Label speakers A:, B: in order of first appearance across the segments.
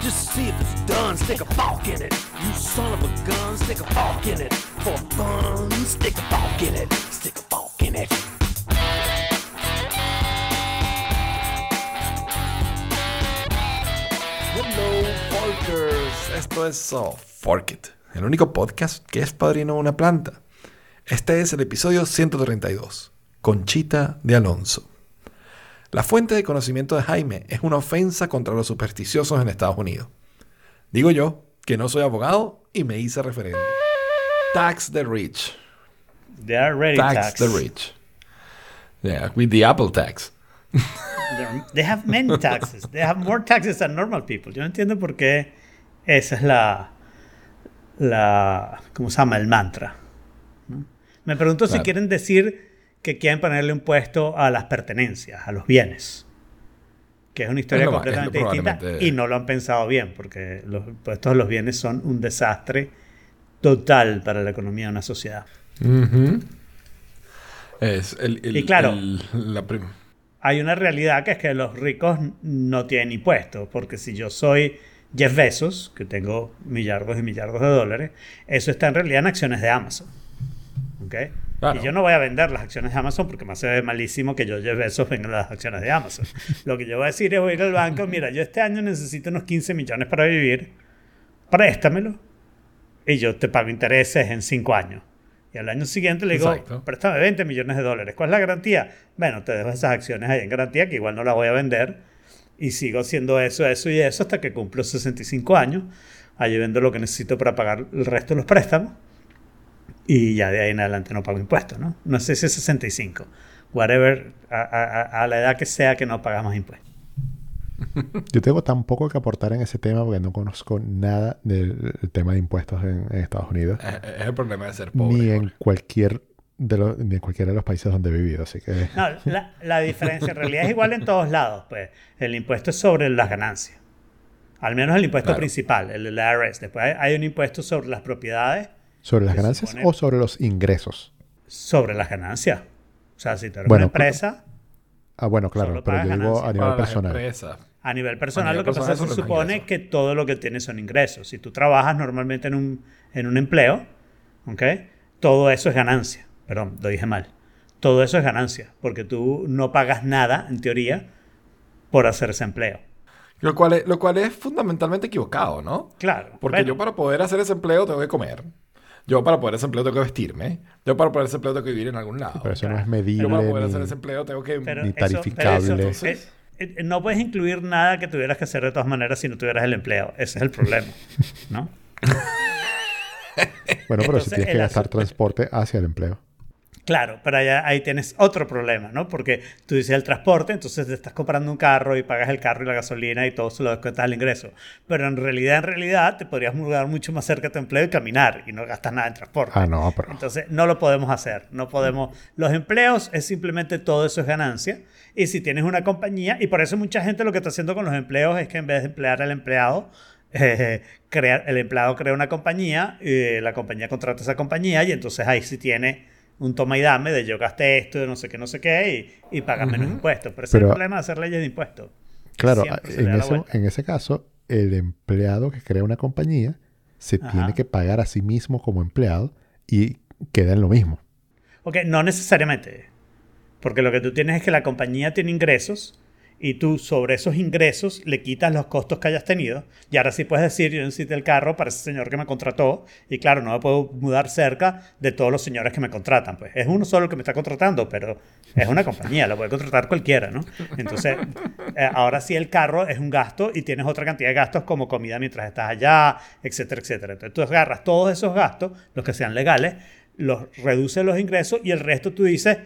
A: Just see if it's done, stick a in it. You son of a gun, stick a in it. For fun, stick a in it. Stick a in it.
B: Esto es oh, Fork el único podcast que es padrino de una planta. Este es el episodio 132, Conchita de Alonso. La fuente de conocimiento de Jaime es una ofensa contra los supersticiosos en Estados Unidos. Digo yo, que no soy abogado y me hice referente. Tax the rich.
C: They are already
B: Tax
C: taxed.
B: the rich. Yeah, with the Apple tax.
C: They have many taxes. They have more taxes than normal people. Yo no entiendo por qué esa es la, la ¿cómo se llama? El mantra. ¿no? Me pregunto si quieren decir que quieren ponerle impuesto a las pertenencias, a los bienes. Que es una historia
B: Es
C: completamente distinta y no lo han pensado bien, porque los impuestos a los bienes son un desastre total para la economía de una sociedad.
B: Ujú. Es el, el-
C: Y claro.
B: el- la prim-
C: hay una realidad que es que los ricos no tienen impuestos, porque si yo soy Jeff Bezos, que tengo millardos y millardos de dólares, eso está en realidad en acciones de Amazon. ¿Ok?
B: Claro.
C: Y yo no voy a vender las acciones de Amazon porque me hace malísimo que yo, Jeff Bezos, venga las acciones de Amazon. Lo que yo voy a decir es voy a ir al banco, mira, yo este año necesito unos 15 millones para vivir, préstamelo y yo te pago intereses en 5 años. Y al año siguiente le digo,
B: Exacto.
C: préstame 20 millones de dólares. ¿Cuál es la garantía? Bueno, te dejo esas acciones ahí en garantía que igual no las voy a vender y sigo haciendo eso, eso y eso hasta que cumplo 65 años. Allí vendo lo que necesito para pagar el resto de los préstamos y ya de ahí en adelante no pago impuestos, ¿no? No sé si es 65. Whatever, a, a- a la edad que sea que no pagamos impuestos.
D: Yo tengo tan poco que aportar en ese tema porque no conozco nada del tema de impuestos en, en Estados Unidos.
B: es, es el problema de ser pobre.
D: Ni en cualquier de los, ni en cualquiera de los países donde he vivido. Así que
C: No, la, la diferencia en realidad es igual en todos lados. Pues el impuesto es sobre las ganancias. Al menos el impuesto
B: Claro.
C: principal, el del IRS. Después hay, hay un impuesto sobre las propiedades,
D: ¿Sobre las ganancias
C: supone-
D: o sobre los ingresos?
C: sobre las ganancias. O sea, si tú eres
D: Bueno,
C: una empresa,
D: Ah, bueno, claro,
C: Solo
D: pero yo digo a nivel personal.
B: empresas.
C: a nivel personal,
B: A nivel
C: lo que pasa es que se supone
B: ingresos.
C: que todo lo que tienes son ingresos. Si tú trabajas normalmente en un, en un empleo, ¿ok? Todo eso es ganancia. Perdón, lo dije mal. Todo eso es ganancia, porque tú no pagas nada, en teoría, por hacer ese empleo.
B: Lo cual, es, lo cual es fundamentalmente equivocado, ¿no?
C: Claro.
B: Porque
C: bueno,
B: yo para poder hacer ese empleo tengo que comer. Yo para poder hacer ese empleo tengo que vestirme. Yo para poder hacer ese empleo tengo que vivir en algún lado.
D: Pero eso no es medible.
B: Yo para poder
D: ni-
B: hacer ese empleo tengo que...
C: pero
D: ni
C: eso- pero eso-
D: tarificable.
C: eh, eh, no puedes incluir nada que tuvieras que hacer de todas maneras si no tuvieras el empleo. Ese es el problema, ¿no?
D: Bueno, pero
C: Entonces,
D: si tienes que gastar transporte hacia el empleo.
C: Claro, pero allá, ahí tienes otro problema, ¿no? Porque tú dices el transporte, entonces te estás comprando un carro y pagas el carro y la gasolina y todo se lo descuentas al ingreso. Pero en realidad, en realidad, te podrías mudar mucho más cerca de tu empleo y caminar y no gastas nada en transporte.
D: Ah, no, pero.
C: Entonces, no lo podemos hacer. No podemos. Los empleos es simplemente todo eso es ganancia. Y si tienes una compañía, y por eso mucha gente lo que está haciendo con los empleos es que en vez de emplear al empleado, eh, crea- el empleado crea una compañía, y la compañía contrata a esa compañía, y entonces ahí sí tiene un toma y dame de yo gasté esto, de no sé qué, no sé qué, y, y pagas menos impuestos. Pero ese es el problema de hacer leyes de impuestos.
D: Claro, en,
C: vuelta.
D: en ese caso, el empleado que crea una compañía se
C: Ajá.
D: tiene que pagar a sí mismo como empleado y queda en lo mismo.
C: Ok, no necesariamente. Porque lo que tú tienes es que la compañía tiene ingresos y tú sobre esos ingresos le quitas los costos que hayas tenido. Y ahora sí puedes decir, yo necesito el carro para ese señor que me contrató y claro, no me puedo mudar cerca de todos los señores que me contratan. Pues es uno solo que me está contratando, pero es una compañía, la puede contratar cualquiera, ¿no? Entonces, eh, ahora sí el carro es un gasto y tienes otra cantidad de gastos como comida mientras estás allá, etcétera, etcétera. Entonces tú agarras todos esos gastos, los que sean legales, los reduces los ingresos y el resto tú dices,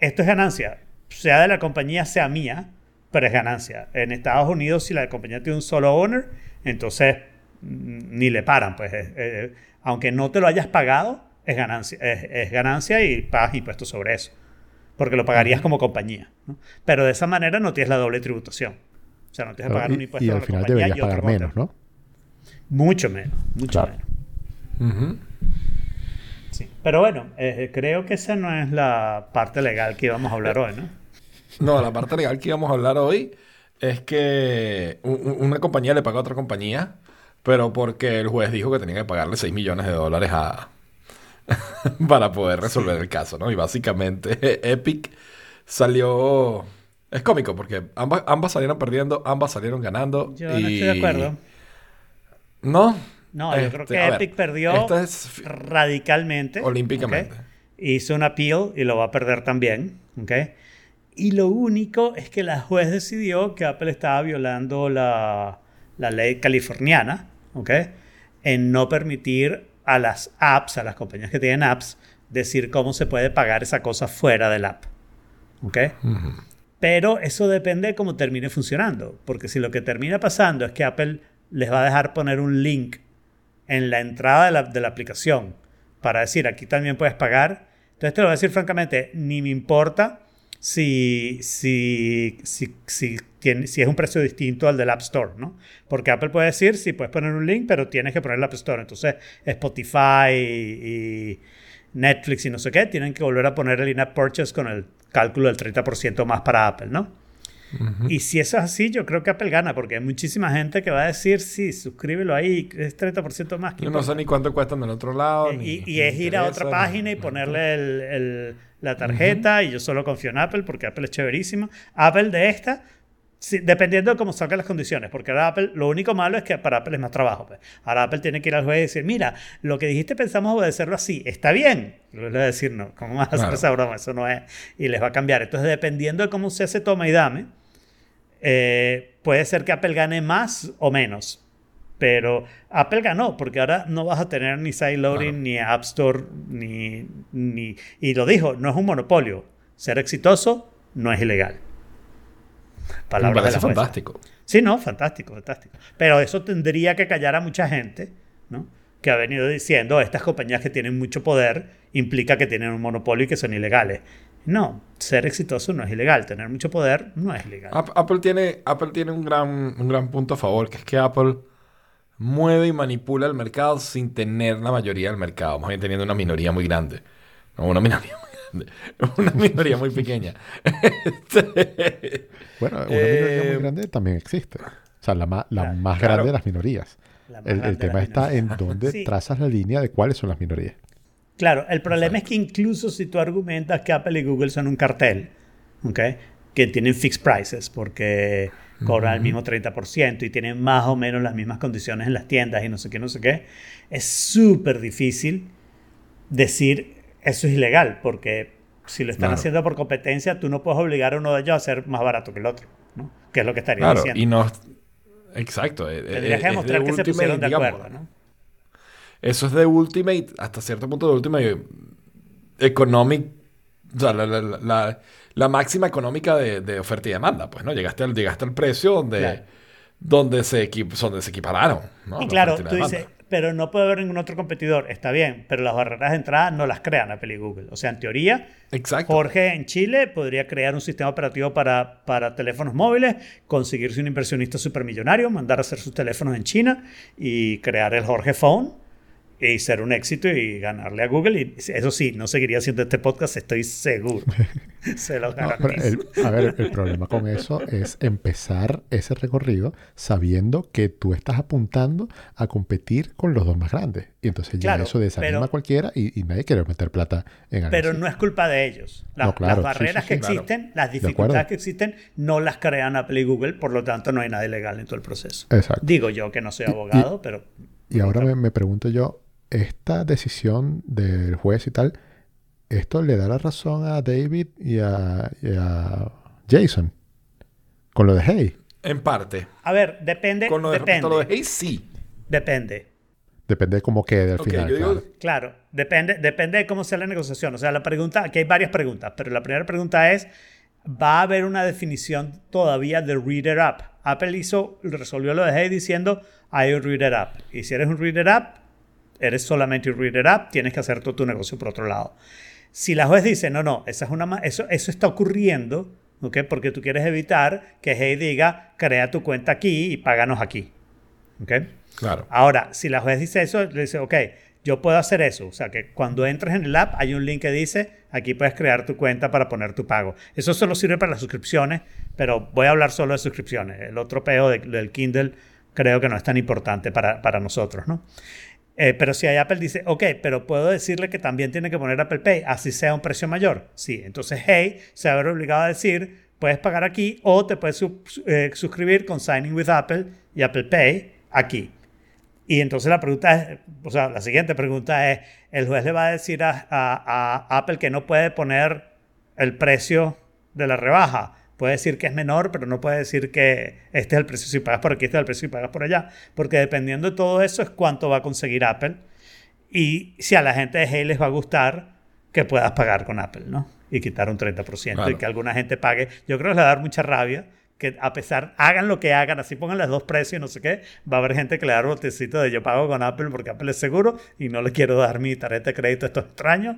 C: esto es ganancia, sea de la compañía, sea mía, pero es ganancia. En Estados Unidos, si la compañía tiene un solo owner, entonces mm, ni le paran, pues eh, eh, aunque no te lo hayas pagado, es ganancia, es, es ganancia y pagas impuestos sobre eso, porque lo pagarías como compañía. ¿no? Pero de esa manera no tienes la doble tributación. O sea, no tienes que pagar
D: y,
C: un impuesto
D: y
C: a
D: al
C: la
D: final
C: compañía
D: deberías
C: y otro
D: pagar menos,
C: otro.
D: ¿no?
C: Mucho menos, mucho
D: Claro.
C: menos. Sí. Pero bueno, eh, creo que esa no es la parte legal que íbamos a hablar hoy, ¿no?
B: No, la parte legal que íbamos a hablar hoy es que una compañía le paga a otra compañía, pero porque el juez dijo que tenía que pagarle 6 millones de dólares a para poder resolver el caso, ¿no? Y básicamente Epic salió... Es cómico porque ambas, ambas salieron perdiendo, ambas salieron ganando.
C: Yo no estoy de acuerdo.
B: ¿No?
C: No, yo creo
B: Este,
C: que
B: a ver,
C: Epic perdió
B: es
C: radicalmente.
B: olímpicamente.
C: Hizo un appeal y lo va a perder también. ¿ok? Y lo único es que la juez decidió que Apple estaba violando la, la ley californiana ¿ok? en no permitir a las apps, a las compañías que tienen apps, decir cómo se puede pagar esa cosa fuera del app. ¿ok? Pero eso depende de cómo termine funcionando. Porque si lo que termina pasando es que Apple les va a dejar poner un link en la entrada de la, de la aplicación para decir aquí también puedes pagar, entonces te lo voy a decir francamente, ni me importa si, si, si, si, tiene, si es un precio distinto al del App Store, ¿no? Porque Apple puede decir, sí, puedes poner un link, pero tienes que poner el App Store. Entonces Spotify y, y Netflix y no sé qué tienen que volver a poner el in-app purchase con el cálculo del 30% más para Apple, ¿no? Y si eso es así, yo creo que Apple gana, porque hay muchísima gente que va a decir, sí, suscríbelo ahí, es 30% más. ¿qué
B: Yo no
C: importa?".
B: sé ni cuánto cuesta en el otro lado.
C: Eh,
B: ni-
C: y, y es ir a otra
B: interesa,
C: página y ponerle el- el- la tarjeta y yo solo confío en Apple porque Apple es chéverísimo. Apple de esta, sí, dependiendo de cómo salgan las condiciones, porque ahora Apple, lo único malo es que para Apple es más trabajo. pues. Ahora Apple tiene que ir al juez y decir, mira, lo que dijiste pensamos obedecerlo así, está bien. Le va a decir, no, ¿cómo vas a hacer
B: Claro.
C: esa broma? Eso no es. Y les va a cambiar. Entonces, dependiendo de cómo se hace toma y dame, eh, puede ser que Apple gane más o menos. Pero Apple ganó, porque ahora no vas a tener ni sideloading,
B: Claro.
C: ni App Store, ni, ni... Y lo dijo, no es un monopolio. Ser exitoso no es ilegal.
B: Me
C: Palabras de la
B: fantástico.
C: Sí, no, fantástico, fantástico. Pero eso tendría que callar a mucha gente, ¿no? Que ha venido diciendo, estas compañías que tienen mucho poder implica que tienen un monopolio y que son ilegales. No, ser exitoso no es ilegal, tener mucho poder no es ilegal.
B: Ap- Apple tiene, Apple tiene un gran, un gran punto a favor, que es que Apple mueve y manipula el mercado sin tener la mayoría del mercado, más bien teniendo una minoría muy grande. No, una minoría muy grande. Una minoría muy pequeña.
D: Bueno, una minoría
B: Eh,
D: muy grande también existe. O sea, la, ma- la
C: Claro.
D: más
B: Claro.
D: grande de las minorías.
C: Más
D: El, tema está en dónde
C: Sí.
D: trazas la línea de cuáles son las minorías.
C: Claro, el problema es que incluso si tú argumentas que Apple y Google son un cartel, ¿ok? que tienen fixed prices porque cobran el mismo 30% y tienen más o menos las mismas condiciones en las tiendas y no sé qué, no sé qué, es súper difícil decir eso es ilegal porque si lo están
B: Claro.
C: haciendo por competencia, tú no puedes obligar a uno de ellos a ser más barato que el otro, ¿no? que es lo que estaría
B: claro,
C: diciendo.
B: y no... Exacto. eh, eh,
C: Tendrías que
B: de
C: demostrar que se pusieron de
B: digamos.
C: acuerdo. ¿no?
B: Eso es de Ultimate, hasta cierto punto de Ultimate Economic, o sea, la, la- la- la- la máxima económica de, de oferta y demanda, pues, ¿no? Llegaste al, llegaste al precio donde,
C: Claro.
B: donde, se, donde se equipararon, ¿no?
C: Y
B: La
C: claro, tú dices, pero no puede haber ningún otro competidor. Está bien, pero las barreras de entrada no las crean Apple y Google. O sea, en teoría,
B: Exacto.
C: Jorge en Chile podría crear un sistema operativo para, para teléfonos móviles, conseguirse un inversionista supermillonario, mandar a hacer sus teléfonos en China y crear el Jorge Phone y ser un éxito y ganarle a Google. Y eso sí, no seguiría haciendo este podcast, estoy seguro. Se lo
D: No,
C: garantizo.
D: el- a ver, el problema con eso es empezar ese recorrido sabiendo que tú estás apuntando a competir con los dos más grandes. Y entonces ya
C: Claro,
D: eso desanima
C: pero-
D: a cualquiera y, y nadie quiere meter plata en algo
C: Pero
D: así.
C: no es culpa de ellos. La-
D: No, claro,
C: las barreras
D: sí,
C: que
D: sí.
B: Claro.
C: existen, las dificultades que existen, no las crean Apple y Google, por lo tanto no hay nada ilegal en todo el proceso.
D: Exacto.
C: Digo yo que no soy abogado, pero...
D: Y ahora me, me pregunto yo, esta decisión del juez y tal, ¿esto le da la razón a David y a, y a Jason? Con lo de Hey.
B: En parte.
C: A ver, depende.
B: Con lo de,
C: depende.
B: lo de Hey, sí.
C: Depende.
D: Depende de cómo quede al final.
B: yo digo-
D: claro.
C: Claro, depende, depende de cómo sea la negociación. O sea, la pregunta, aquí hay varias preguntas, pero la primera pregunta es, ¿va a haber una definición todavía de Reader App? Apple hizo, resolvió lo de Hey diciendo, hay un Reader App. Y si eres un Reader App, eres solamente un Reader App, tienes que hacer todo tu negocio por otro lado. Si la juez dice, no, no, esa es una, eso, eso está ocurriendo, ¿ok? Porque tú quieres evitar que Hey diga, crea tu cuenta aquí y páganos aquí. ¿ok?
B: Claro.
C: Ahora, si la juez dice eso, le dice, ok, yo puedo hacer eso. O sea, que cuando entres en el app hay un link que dice, aquí puedes crear tu cuenta para poner tu pago. Eso solo sirve para las suscripciones, pero voy a hablar solo de suscripciones. El otro peo de- del Kindle creo que no es tan importante para, para nosotros, ¿no? Eh, pero si hay Apple dice, ok, pero puedo decirle que también tiene que poner Apple Pay, así sea un precio mayor. Sí, entonces Hey se ver obligado a decir, puedes pagar aquí o te puedes eh, suscribir con Signing with Apple y Apple Pay aquí. Y entonces la pregunta es, o sea, la siguiente pregunta es, el juez le va a decir a, a- a Apple que no puede poner el precio de la rebaja. Puede decir que es menor, pero no puede decir que este es el precio si pagas por aquí, este es el precio si pagas por allá. Porque dependiendo de todo eso es cuánto va a conseguir Apple. Y si a la gente de Hey les va a gustar, que puedas pagar con Apple, ¿no? Y quitar un 30%
B: Claro.
C: y que alguna gente pague. Yo creo que les va a dar mucha rabia que a pesar, hagan lo que hagan, así pongan los dos precios, no sé qué, va a haber gente que le da botecito de yo pago con Apple porque Apple es seguro y no le quiero dar mi tarjeta de crédito a estos extraños.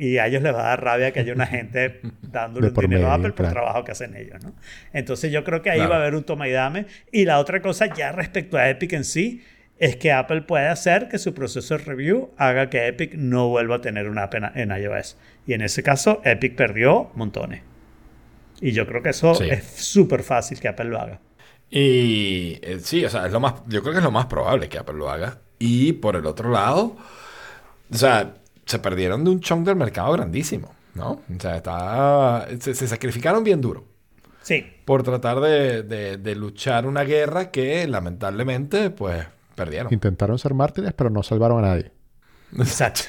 C: Y a ellos les va a dar rabia que haya una gente dándole un dinero a Apple por el trabajo que hacen ellos, ¿no? Entonces yo creo que ahí
B: Claro.
C: va a haber un toma y dame. Y la otra cosa ya respecto a Epic en sí, es que Apple puede hacer que su proceso de review haga que Epic no vuelva a tener una app en, en iOS. Y en ese caso, Epic perdió montones. Y yo creo que eso
B: Sí.
C: es súper fácil que Apple lo haga.
B: Y eh, sí, o sea, es lo más, yo creo que es lo más probable que Apple lo haga. Y por el otro lado, o sea, se perdieron de un chunk del mercado grandísimo, ¿no? O sea, está, se, se sacrificaron bien duro
C: Sí,
B: por tratar de, de- de luchar una guerra que lamentablemente, pues, perdieron.
D: Intentaron ser mártires, pero no salvaron a nadie.
C: exacto.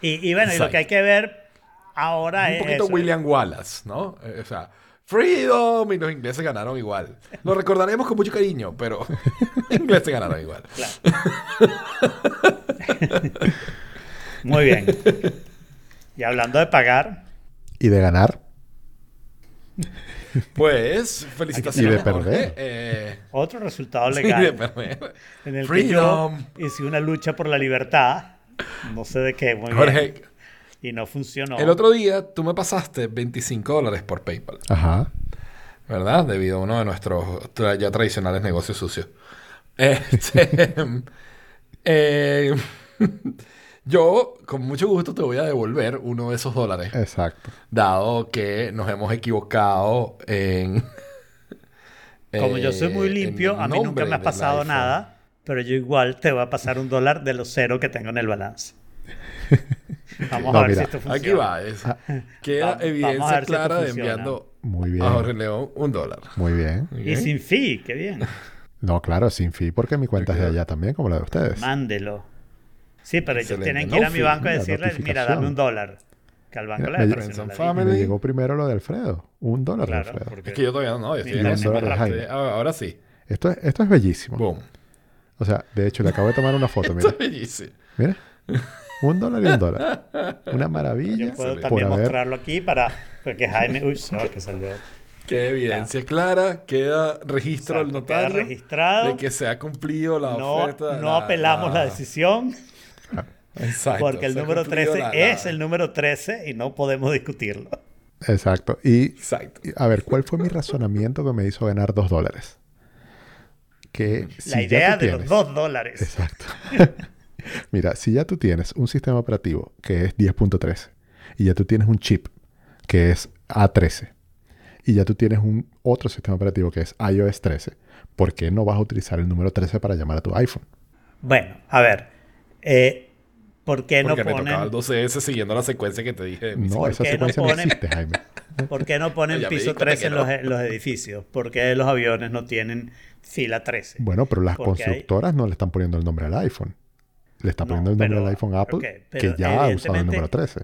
C: Y, y bueno, y lo que hay que ver ahora
B: Un
C: es.
B: poquito
C: eso.
B: William Wallace, ¿no? Eh, o sea, Freedom y los ingleses ganaron igual. Lo recordaremos con mucho cariño, pero los ingleses ganaron igual.
C: Muy bien. Y hablando de pagar,
D: Y de ganar,
B: Pues, felicitaciones.
D: Y de perder.
B: Jorge. Eh,
C: otro resultado
B: sí,
C: legal.
B: de perder.
C: en el
B: Freedom.
C: que yo hice una lucha por la libertad, no sé de qué, muy bien, y no funcionó.
B: el otro día tú me pasaste 25 dólares por PayPal,
D: ajá.
B: ¿verdad? Debido a uno de nuestros tra- ya tradicionales negocios sucios. Este, eh, yo, con mucho gusto, te voy a devolver uno de esos dólares.
D: Exacto.
B: dado que nos hemos equivocado en...
C: Como yo soy muy
B: eh,
C: limpio, a mí nunca me ha pasado nada, pero yo igual te voy a pasar un dólar de los cero que tengo en el balance. Vamos
D: No,
C: a ver
D: mira,
C: si esto funciona.
B: Aquí va, es, queda
C: Va-
B: evidencia
C: si
B: clara de enviando
D: Muy bien.
B: a Jorge León un dólar.
D: Muy bien.
C: Y sin fee, qué bien.
D: No, claro, sin fee, porque mi cuenta es de allá también, como la de ustedes.
C: Mándelo. Sí, pero ellos tienen que
B: No
C: ir a mi banco y decirle, mira, dame un dólar. Que al banco
D: Mira,
C: le
D: me-
B: family.
D: Me llegó primero lo de Alfredo. Un dólar de Alfredo.
C: porque
B: Es que yo todavía no, yo estoy en. Eh, Ahora sí.
D: Esto es, esto es bellísimo.
B: Boom.
D: O sea, de hecho, le acabo de tomar una foto.
B: Esto
D: Mira,
B: es bellísimo.
D: mira. Un dólar y un dólar. Una maravilla
C: Yo puedo también
D: haber...
C: mostrarlo aquí para porque Jaime, uy, no, que salió.
B: Queda evidencia clara, queda registro al
C: Exacto, queda
B: notario
C: registrado.
B: de que se ha cumplido la
C: No,
B: oferta.
C: no apelamos la decisión
B: Exacto.
C: porque el número
B: cumplido
C: 13
B: la- la-
C: es el número 13 y no podemos discutirlo.
D: Exacto. Y,
B: Exacto.
D: y, a ver, ¿cuál fue mi razonamiento que me hizo ganar dos dólares? Que si
C: la idea de los dos dólares.
D: Exacto. Mira, si ya tú tienes un sistema operativo que es 10.13 y ya tú tienes un chip que es A13 y ya tú tienes un otro sistema operativo que es iOS 13, ¿por qué no vas a utilizar el número 13 para llamar a tu iPhone?
C: Bueno, a ver. Eh, ¿Por qué no
B: Porque me tocaba el
C: ponen,
B: 12S siguiendo la secuencia que te dije.
D: No,
C: ¿Por
D: esa
C: no
D: secuencia no,
C: ponen-
D: existe, Jaime.
C: ¿por qué no ponen
B: di
C: piso
B: cuenta
C: 13
B: que
C: en
B: no.
C: los, en los edificios? ¿Por qué los aviones no tienen fila 13?
D: Bueno, pero las
C: Porque hay-
D: constructoras no le están poniendo el nombre al iPhone. Le está
C: No,
D: poniendo el nombre
C: pero-
D: al iPhone Apple,
C: ok,
D: que ya ha usado el número 13.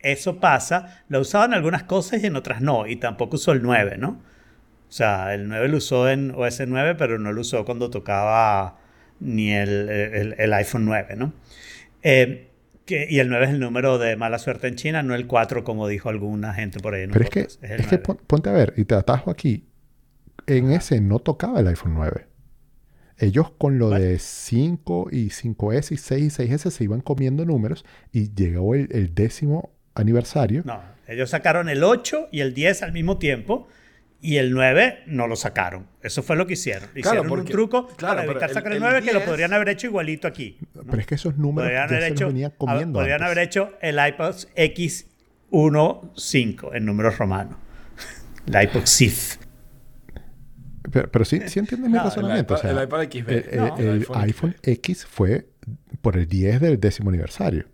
C: Eso pasa, lo usaba en algunas cosas y en otras no, y tampoco usó el 9, ¿no? O sea, el 9 lo usó en OS 9, pero no lo usó cuando tocaba ni el, el- el iPhone 9, ¿no? Eh, que- y el 9 es el número de mala suerte en China, no el 4, como dijo alguna gente por ahí.
D: Pero es que,
C: el
D: es que
C: 9.
D: pon- ponte a ver, y te atajo aquí. En ese no tocaba el iPhone 9. Ellos con lo
C: Vale.
D: de 5 y 5S y 6 y 6S se iban comiendo números y llegó el, el décimo aniversario.
C: No, ellos sacaron el 8 y el 10 al mismo tiempo Y el 9 no lo sacaron. Eso fue lo que hicieron. Hicieron un
B: porque-
C: truco
B: claro,
C: para evitar
B: el-
C: sacar el,
B: el
C: 9 que lo
B: 10
C: podrían haber hecho igualito aquí.
D: Pero es que esos números
C: Podrían
D: ya
C: haber
D: se los
C: hecho,
D: venía
C: a-
D: comiendo
C: podrían
D: antes.
C: haber hecho el iPod X15 en números romanos. El iPod Sith.
D: Pero, pero sí, sí entiendes mi
C: No, el
D: razonamiento.
B: iPad-
D: o sea,
B: el iPad XB.
D: el, el-
C: No.
D: el
B: El iPhone
D: iPhone X fue por el 10 del décimo aniversario.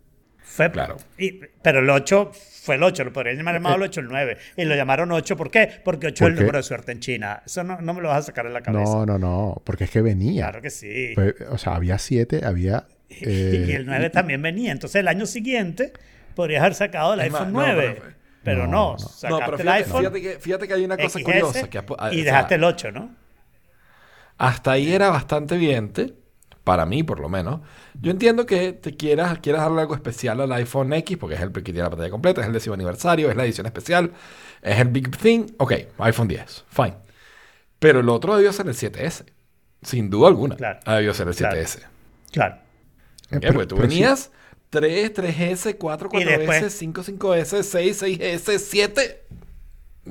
C: Fue,
B: Claro.
C: y- pero el 8 fue el 8, lo podrían llamar llamado el 8 el 9. Y lo llamaron 8, ¿por qué? Porque 8 es el
D: ¿Por qué?
C: número de suerte en China. Eso no, no me lo vas a sacar de la cabeza.
D: No, no, no, porque es que venía.
C: Claro que sí.
D: Pues, o sea, había 7, había... eh,
C: y el 9 también venía. Entonces el año siguiente podrías haber sacado el
B: Es más,
C: iPhone
B: no,
C: 9.
B: pero-
C: pero,
D: no,
C: no,
D: no.
C: sacaste
B: No, pero
C: el
B: fíjate,
C: iPhone
B: fíjate que, fíjate que hay una cosa
C: XS
B: curiosa. Que, o
C: y
B: sea,
C: dejaste el 8, ¿no?
B: hasta ahí era bastante evidente, para mí por lo menos. Yo entiendo que te quieras, quieras darle algo especial al iPhone X, porque es el que tiene la pantalla completa, es el décimo aniversario, es la edición especial, es el Big Thing. Ok, iPhone 10, fine. Pero el otro debió ser el 7S, sin duda alguna.
C: Claro.
B: Debió ser el
C: Claro.
B: 7S.
C: Claro.
D: eh,
B: Ok,
D: pero-
B: porque tú venías 3, 3S, 4,
C: Y
B: 4S,
C: después-
B: 5, 5S, 6, 6S, 7.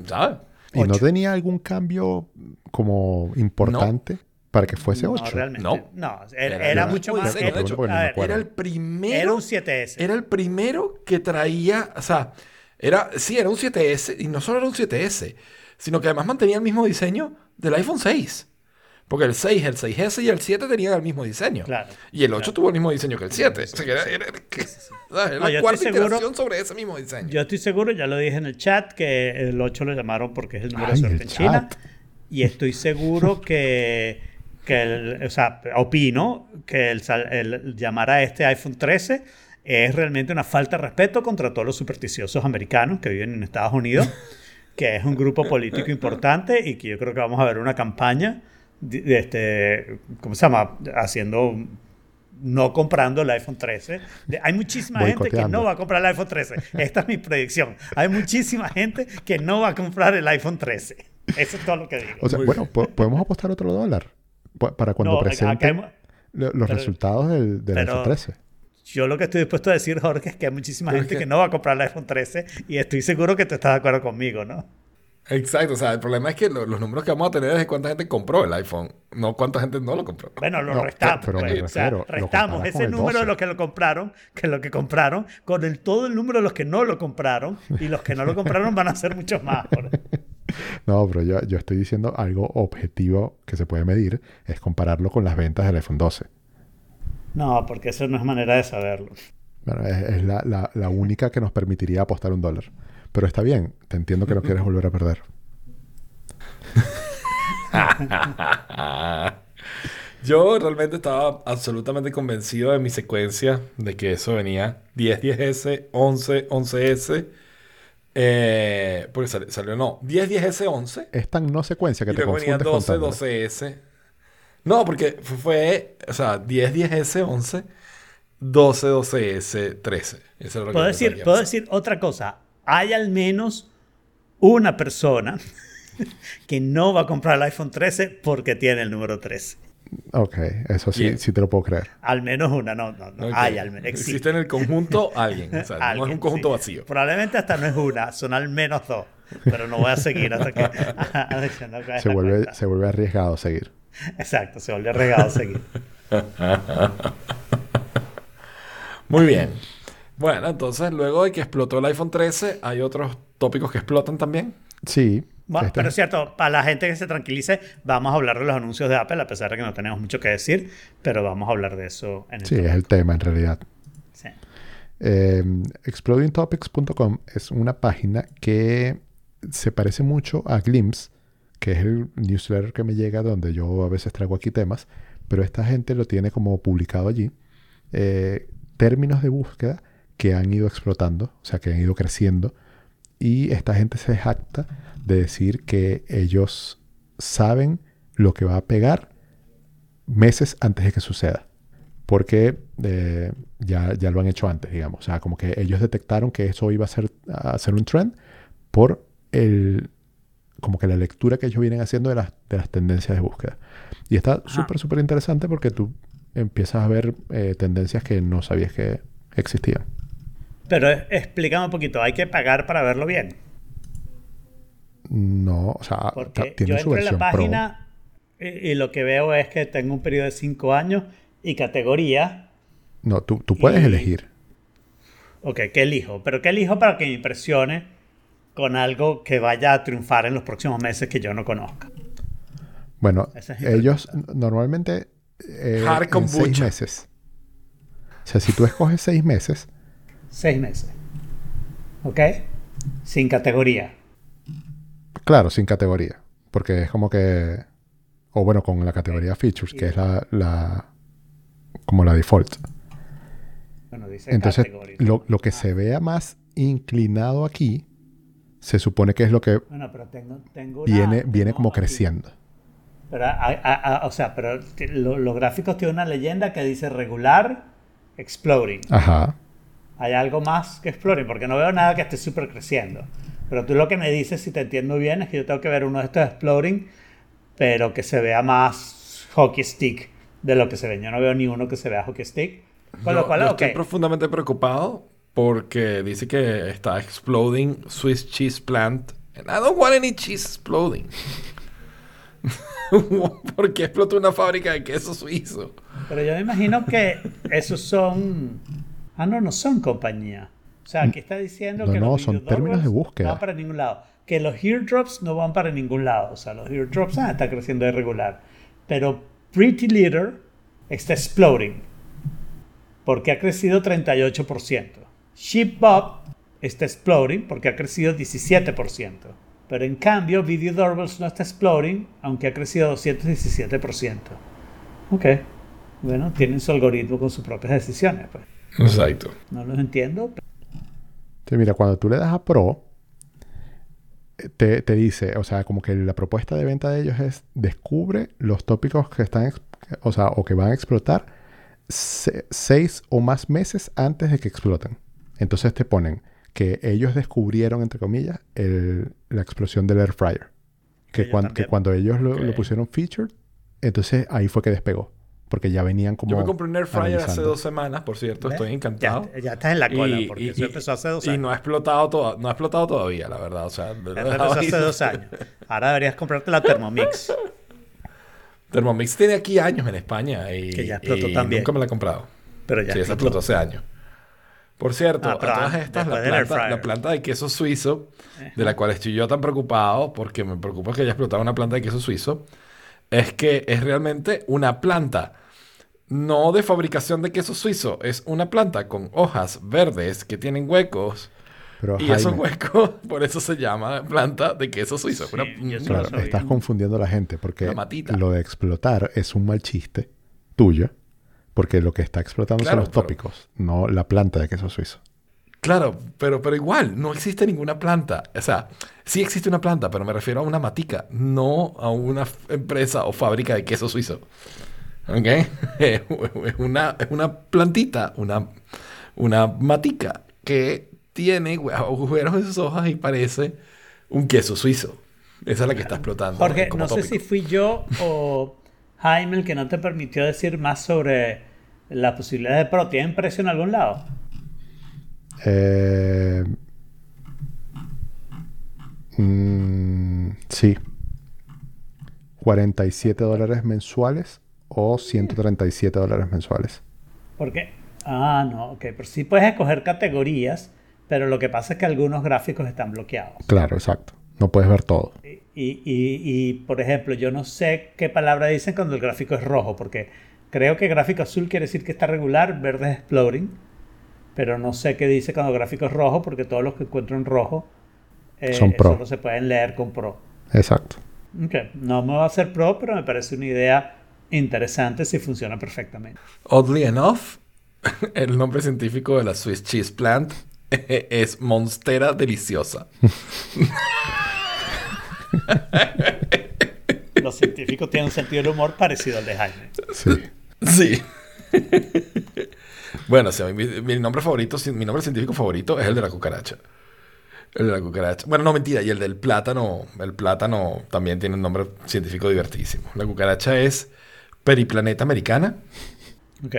B: ¿Sabes?
D: ¿Y no
C: ocho.
D: tenía algún cambio como importante para que fuese 8?
C: No, realmente.
B: No.
C: No, era,
B: Era-
C: era mucho más. era-
D: no me
C: ver.
B: Era el primero.
C: era un 7S.
B: Era el primero que traía, o sea, era, sí, era un 7S, y no solo era un 7S, sino que además mantenía el mismo diseño del iPhone 6. Porque el 6, el 6S y el 7 tenían el mismo diseño.
C: Claro,
B: Y el 8
C: claro.
B: tuvo el mismo diseño que el 7. O sea, que era, era- que-. Era
C: No,
B: la cuarta
C: seguro-
B: iteración sobre ese mismo diseño.
C: Yo estoy seguro, ya lo dije en el chat, que el 8 lo llamaron porque es el número
D: Ay,
C: de suerte en China. Y estoy seguro que, que el- o sea, opino que el, llamar a este iPhone 13 es realmente una falta de respeto contra todos los supersticiosos americanos que viven en Estados Unidos, que es un grupo político importante y que yo creo que vamos a ver una campaña de, de este, ¿cómo se llama? Haciendo no comprando el iPhone 13. De- hay muchísima gente que no va a comprar el iPhone 13. Esta es mi predicción. Hay muchísima gente que no va a comprar el iPhone 13. Eso es todo lo que digo.
D: O sea, bueno, po- podemos apostar otro dólar para cuando
C: No,
D: presenten
C: acá
D: los
C: pero-
D: resultados del, del
C: pero-
D: iPhone 13.
C: Yo lo que estoy dispuesto a decir, Jorge, es que hay muchísima
B: Pero es
C: gente
B: que-
C: que no va a comprar el iPhone 13 y estoy seguro que tú estás de acuerdo conmigo, ¿no?
B: Exacto, o sea, el problema es que lo- los números que vamos a tener es de cuánta gente compró el iPhone, no cuánta gente no lo compró.
C: Bueno, lo
D: No,
C: restamos.
D: pero
C: pues. O sea, restamos ese número
D: 12.
C: de los que lo compraron, que lo que compraron, con el, todo el número de los que no lo compraron, y los que no lo compraron van a ser muchos más. Jorge.
D: No, pero yo, yo estoy diciendo algo objetivo que se puede medir, es compararlo con las ventas del iPhone 12.
C: No, porque eso no es manera de saberlo.
D: Bueno, es, es la, la- la única que nos permitiría apostar un dólar. Pero está bien, te entiendo que no quieres volver a perder.
B: Yo realmente estaba absolutamente convencido de mi secuencia de que eso venía 10, 10S, 11, 11S. Eh, porque salió, salió, no, 10, 10S, 11.
D: Es tan no secuencia que
B: Y
D: te confundes
B: 12,
D: contándolo.
B: 12S. No, porque fue, fue, o sea, 10, 10S, 11, 12, 12S, 13. Eso es lo
C: Puedo decir,
B: que iba
C: puedo decir otra cosa. Hay al menos una persona que no va a comprar el iPhone 13 porque tiene el número 13.
D: Ok, eso sí,
B: Bien.
D: sí te lo puedo creer.
C: Al menos una, no, no, no. Hay al menos.
B: Existe
C: Existe.
B: en el conjunto alguien. O sea, no es un conjunto
C: sí.
B: vacío.
C: Probablemente hasta no es una, son al menos dos. Pero no voy a seguir hasta que. no
D: Se vuelve,
C: cuenta.
D: se vuelve arriesgado seguir.
C: Exacto, se vuelve regado seguir.
B: Muy bien. Bueno, entonces luego de que explotó el iPhone 13, hay otros tópicos que explotan también.
D: Sí.
C: Bueno,
D: este-
C: pero es cierto, para la gente que se tranquilice, vamos a hablar de los anuncios de Apple, a pesar de que no tenemos mucho que decir, pero vamos a hablar de eso en el
D: sí, es el tema en realidad.
C: Sí.
D: Eh, explodingtopics.com es una página que se parece mucho a Glimpse, que es el newsletter que me llega donde yo a veces traigo aquí temas, pero esta gente lo tiene como publicado allí. eh, términos de búsqueda que han ido explotando, o sea, que han ido creciendo, y esta gente se jacta de decir que ellos saben lo que va a pegar meses antes de que suceda porque eh, ya, ya lo han hecho antes, digamos. O sea, como que ellos detectaron que eso iba a ser, a ser un trend por el, como que la lectura que ellos vienen haciendo de las, de las tendencias de búsqueda. Y está súper, súper interesante porque tú empiezas a ver eh, tendencias que no sabías que existían.
C: Pero eh, explícame un poquito, ¿hay que pagar para verlo bien?
D: No, o sea,
C: Porque yo
D: tiene su
C: entro en la
D: Pro.
C: página y, y lo que veo es que tengo un periodo de 5 años y categoría.
D: No, tú, tú puedes
C: Y-
D: elegir.
C: Ok, ¿qué elijo? Pero ¿qué elijo para que me impresione con algo que vaya a triunfar en los próximos meses que yo no conozca?
D: Bueno,
C: es
D: ellos normalmente eh,
B: Hard
D: en seis meses. O sea, si tú escoges seis meses,
C: Seis meses. ¿Ok? Sin categoría.
D: Claro, sin categoría. Porque es como que. O bueno, con la categoría features, que es la, la como la default.
C: Bueno, dice
D: Entonces,
C: categoría.
D: lo, lo que se vea más inclinado aquí, se supone que es lo que
C: Bueno, pero tengo, tengo una-
D: viene, viene como
C: aquí-
D: creciendo.
C: Pero, a- a- a- o sea, pero lo- los gráficos tienen una leyenda que dice regular, exploding.
D: Ajá.
C: Hay algo más que exploring, porque no veo nada que esté súper creciendo. Pero tú lo que me dices, si te entiendo bien, es que yo tengo que ver uno de estos exploring, pero que se vea más hockey stick de lo que se ve. Yo no veo ni uno que se vea hockey stick. Con
B: Yo-
C: lo cual,
B: yo
C: ok.
B: estoy profundamente preocupado porque dice que está exploding Swiss cheese plant. And I don't want any cheese exploding. ¿Por qué explotó una fábrica de queso suizo?
C: Pero yo me imagino que esos son. Ah, no, no son compañía. O sea, aquí está diciendo
D: No,
C: que
D: no,
C: los
D: son términos de búsqueda.
C: No van para ningún lado. Que los eardrops no van para ningún lado. O sea, los eardrops ah, está creciendo irregular. Pero Pretty Litter está exploding. Porque ha crecido 38%. Sheep Bob está exploding porque ha crecido 17%. Pero en cambio, Video Doorbells no está exploding, aunque ha crecido 217%. Ok. Bueno, tienen su algoritmo con sus propias decisiones. Pues.
B: Exacto.
C: No los entiendo.
D: Sí, mira, cuando tú le das a Pro, te, te dice, o sea, como que la propuesta de venta de ellos es descubre los tópicos que están, o sea, o que van a explotar se- seis o más meses antes de que exploten. Entonces te ponen que ellos descubrieron, entre comillas, el- la explosión del air fryer. Que, cuan- que cuando ellos lo, lo pusieron featured, entonces ahí fue que despegó. Porque ya venían como.
B: Yo me compré un air fryer hace dos semanas, por cierto.
C: ¿Ves?
B: Estoy encantado.
C: Ya, ya estás en la cola, porque eso empezó hace dos
B: y
C: años.
B: no ha explotado toda- no ha explotado todavía, la verdad. O sea,
C: empezó hace dos años. Ahora deberías comprarte la Thermomix.
B: Thermomix tiene aquí años en España y,
C: Que ya explotó
B: y
C: también.
B: nunca me la he comprado.
C: Pero ya
B: sí, esa explotó hace años. Por cierto,
C: Ah,
B: a todas estas, la planta, la planta de queso suizo, de la cual estoy yo tan preocupado, porque me preocupa que haya explotado una planta de queso suizo, es que es realmente una planta, no de fabricación de queso suizo, es una planta con hojas verdes que tienen huecos.
D: Pero
B: Y esos huecos, por eso se llama planta de queso suizo.
C: Sí.
D: Claro, estás
C: un-
D: confundiendo a la gente porque lo de explotar es un mal chiste tuyo, porque lo que está explotando
B: Claro,
D: son los
B: pero-
D: tópicos, no la planta de queso suizo.
B: Claro, pero, pero igual, no existe ninguna planta. O sea, sí existe una planta, pero me refiero a una matica, no a una empresa o fábrica de queso suizo. ¿Ok? es una, es una plantita, una, una matica que tiene agujeros en sus hojas y parece un queso suizo. Esa es la que está explotando.
C: Jorge,
B: como
C: no sé si fui yo o Jaime el que no te permitió decir más sobre la posibilidad de pro. ¿Tienen precio en algún lado?
D: Eh, mm, sí. 47 dólares mensuales o 137 dólares mensuales.
C: Porque, ah, no, ok, pero sí puedes escoger categorías, pero lo que pasa es que algunos gráficos están bloqueados.
D: Claro, exacto. No puedes ver todo.
C: Y, y, y, por ejemplo, yo no sé qué palabra dicen cuando el gráfico es rojo, porque creo que gráfico azul quiere decir que está regular, verde es exploding, pero no sé qué dice cuando el gráfico es rojo, porque todos los que encuentro en rojo eh,
D: Son pro.
C: solo se pueden leer con pro.
D: Exacto.
C: Ok, No me va a hacer pro, pero me parece una idea interesante si funciona perfectamente.
B: Oddly enough, el nombre científico de la Swiss Cheese Plant es Monstera Deliciosa.
C: Los científicos tienen un sentido del humor parecido al de Jaime.
D: Sí.
B: Sí. Bueno, mí mi, mi nombre favorito, mi nombre científico favorito es el de la cucaracha. El de la cucaracha. Bueno, no, mentira. Y el del plátano. El plátano también tiene un nombre científico divertísimo. La cucaracha es Periplaneta americana.
C: Ok.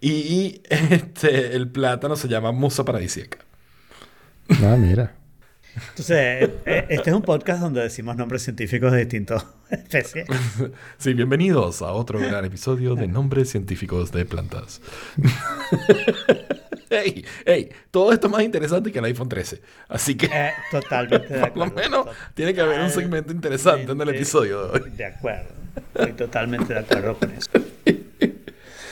B: Y este, el plátano se llama Musa paradisíaca.
D: Ah, mira.
C: Entonces, eh, este es un podcast donde decimos nombres científicos de distintas especies.
B: Sí, bienvenidos a otro gran episodio de nombres científicos de plantas. ey, ey, todo esto es más interesante que el iPhone 13. Así que,
C: Eh, totalmente de
B: por lo
C: acuerdo.
B: menos, tiene que haber un segmento interesante en el episodio de hoy.
C: De acuerdo. Estoy totalmente de acuerdo con eso.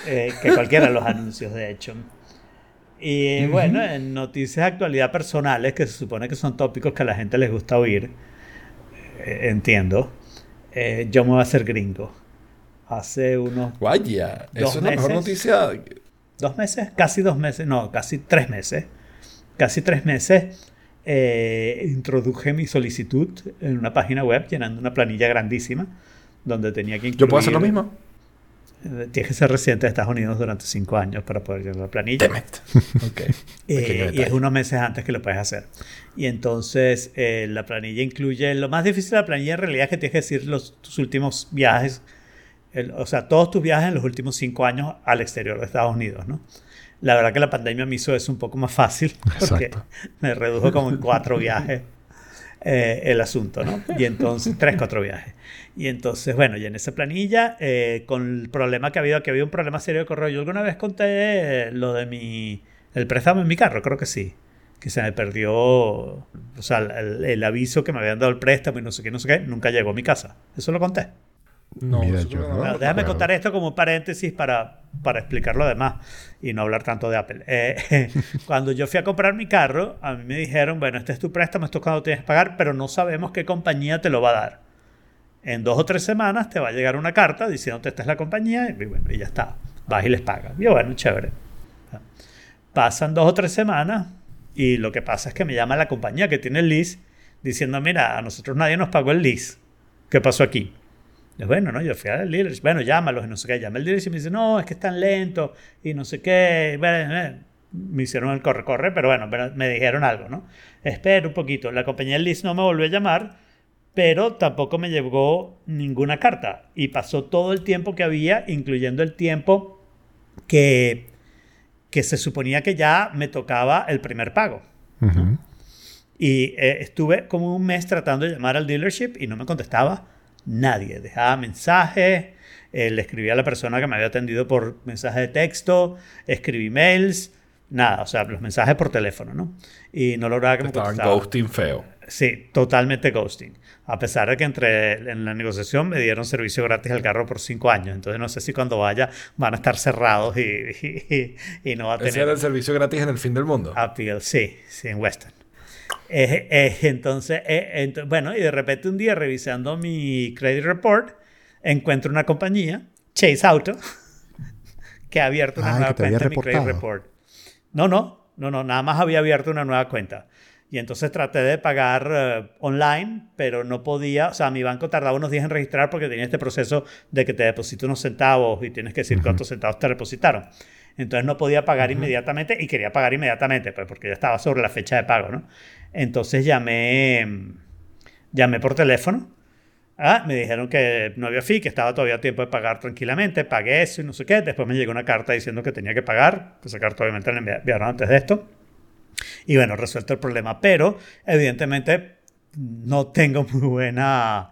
C: Eh, que cualquiera de los anuncios, de hecho. Y bueno, en noticias de actualidad personales, que se supone que son tópicos que a la gente les gusta oír, eh, entiendo, eh, yo me voy a hacer gringo. Hace unos
B: Vaya,
C: Dos
B: eso es la mejor
C: meses.
B: noticia.
C: dos meses, casi dos meses, no, casi tres meses, casi tres meses, eh, introduje mi solicitud en una página web llenando una planilla grandísima donde tenía que incluir...
B: ¿Yo puedo hacer lo mismo?
C: Tienes que ser residente de Estados Unidos durante cinco años para poder llenar la planilla.
B: Damn it. Ok.
C: Eh, y es unos meses antes que lo puedes hacer. Y entonces eh, la planilla incluye, lo más difícil de la planilla en realidad es que tienes que decir los, tus últimos viajes, el- o sea, todos tus viajes en los últimos cinco años al exterior de Estados Unidos, ¿no? La verdad que la pandemia me hizo eso un poco más fácil porque
D: Exacto.
C: me redujo como en cuatro viajes eh, el asunto, ¿no? Y entonces, tres, cuatro viajes. Y entonces, bueno, y en esa planilla, eh, con el problema que ha habido, que había un problema serio de correo, yo alguna vez conté lo de mi, el préstamo en mi carro, creo que sí, que se me perdió, o sea, el, el aviso que me habían dado el préstamo y no sé qué, no sé qué, nunca llegó a mi casa. Eso lo conté.
B: No,
D: Mira, yo
B: no-
D: no.
C: Déjame
D: acuerdo.
C: contar esto como un paréntesis para, para explicar lo demás y no hablar tanto de Apple. Eh, cuando yo fui a comprar mi carro, a mí me dijeron, bueno, este es tu préstamo, esto es cuando tienes que pagar, pero no sabemos qué compañía te lo va a dar. En dos o tres semanas te va a llegar una carta diciéndote esta es la compañía y, bueno, y ya está. Vas y les pagas. Y bueno, chévere. Pasan dos o tres semanas y lo que pasa es que me llama la compañía que tiene el lease diciendo, mira, a nosotros nadie nos pagó el lease. ¿Qué pasó aquí? Yo, bueno, no, yo fui al dealer, bueno, llámalos y no sé qué. Llamé al dealer y me dice, no, es que están lentos y no sé qué. Y bueno, eh, me hicieron el corre-corre, pero bueno, me dijeron algo, ¿no? Espera un poquito. La compañía del lease no me volvió a llamar, pero tampoco me llegó ninguna carta. Y pasó todo el tiempo que había, incluyendo el tiempo que, que se suponía que ya me tocaba el primer pago. Y eh, estuve como un mes tratando de llamar al dealership y no me contestaba nadie. Dejaba mensajes, eh, le escribía a la persona que me había atendido por mensaje de texto, escribí mails, nada, o sea, los mensajes por teléfono, ¿no? Y no lograba que me
B: Estaban ghosting feo.
C: Sí, totalmente ghosting. A pesar de que entre en la negociación me dieron servicio gratis al carro por cinco años. Entonces no sé si cuando vaya van a estar cerrados y, y- y no va a
B: Ese
C: tener
B: era el servicio gratis en el fin del mundo.
C: appeal. Sí, sí, en Western. Eh, eh, entonces, eh, ento- bueno, y de repente un día revisando mi credit report, encuentro una compañía, Chase Auto, que ha abierto una
D: Ay,
C: nueva
D: que te había
C: cuenta en mi credit
D: reportado.
C: report. No, no, no, no, nada más había abierto una nueva cuenta. Y entonces traté de pagar eh, online, pero no podía, o sea, mi banco tardaba unos días en registrar porque tenía este proceso de que te deposito unos centavos y tienes que decir cuántos centavos te depositaron. Entonces no podía pagar inmediatamente y quería pagar inmediatamente, pues porque ya estaba sobre la fecha de pago, ¿no? Entonces llamé, llamé por teléfono. Ah, me dijeron que no había fee, que estaba todavía a tiempo de pagar tranquilamente. Pagué eso y no sé qué. Después me llegó una carta diciendo que tenía que pagar. Esa carta obviamente la envi- enviaron antes de esto. Y bueno, resuelto el problema. Pero evidentemente no tengo muy buena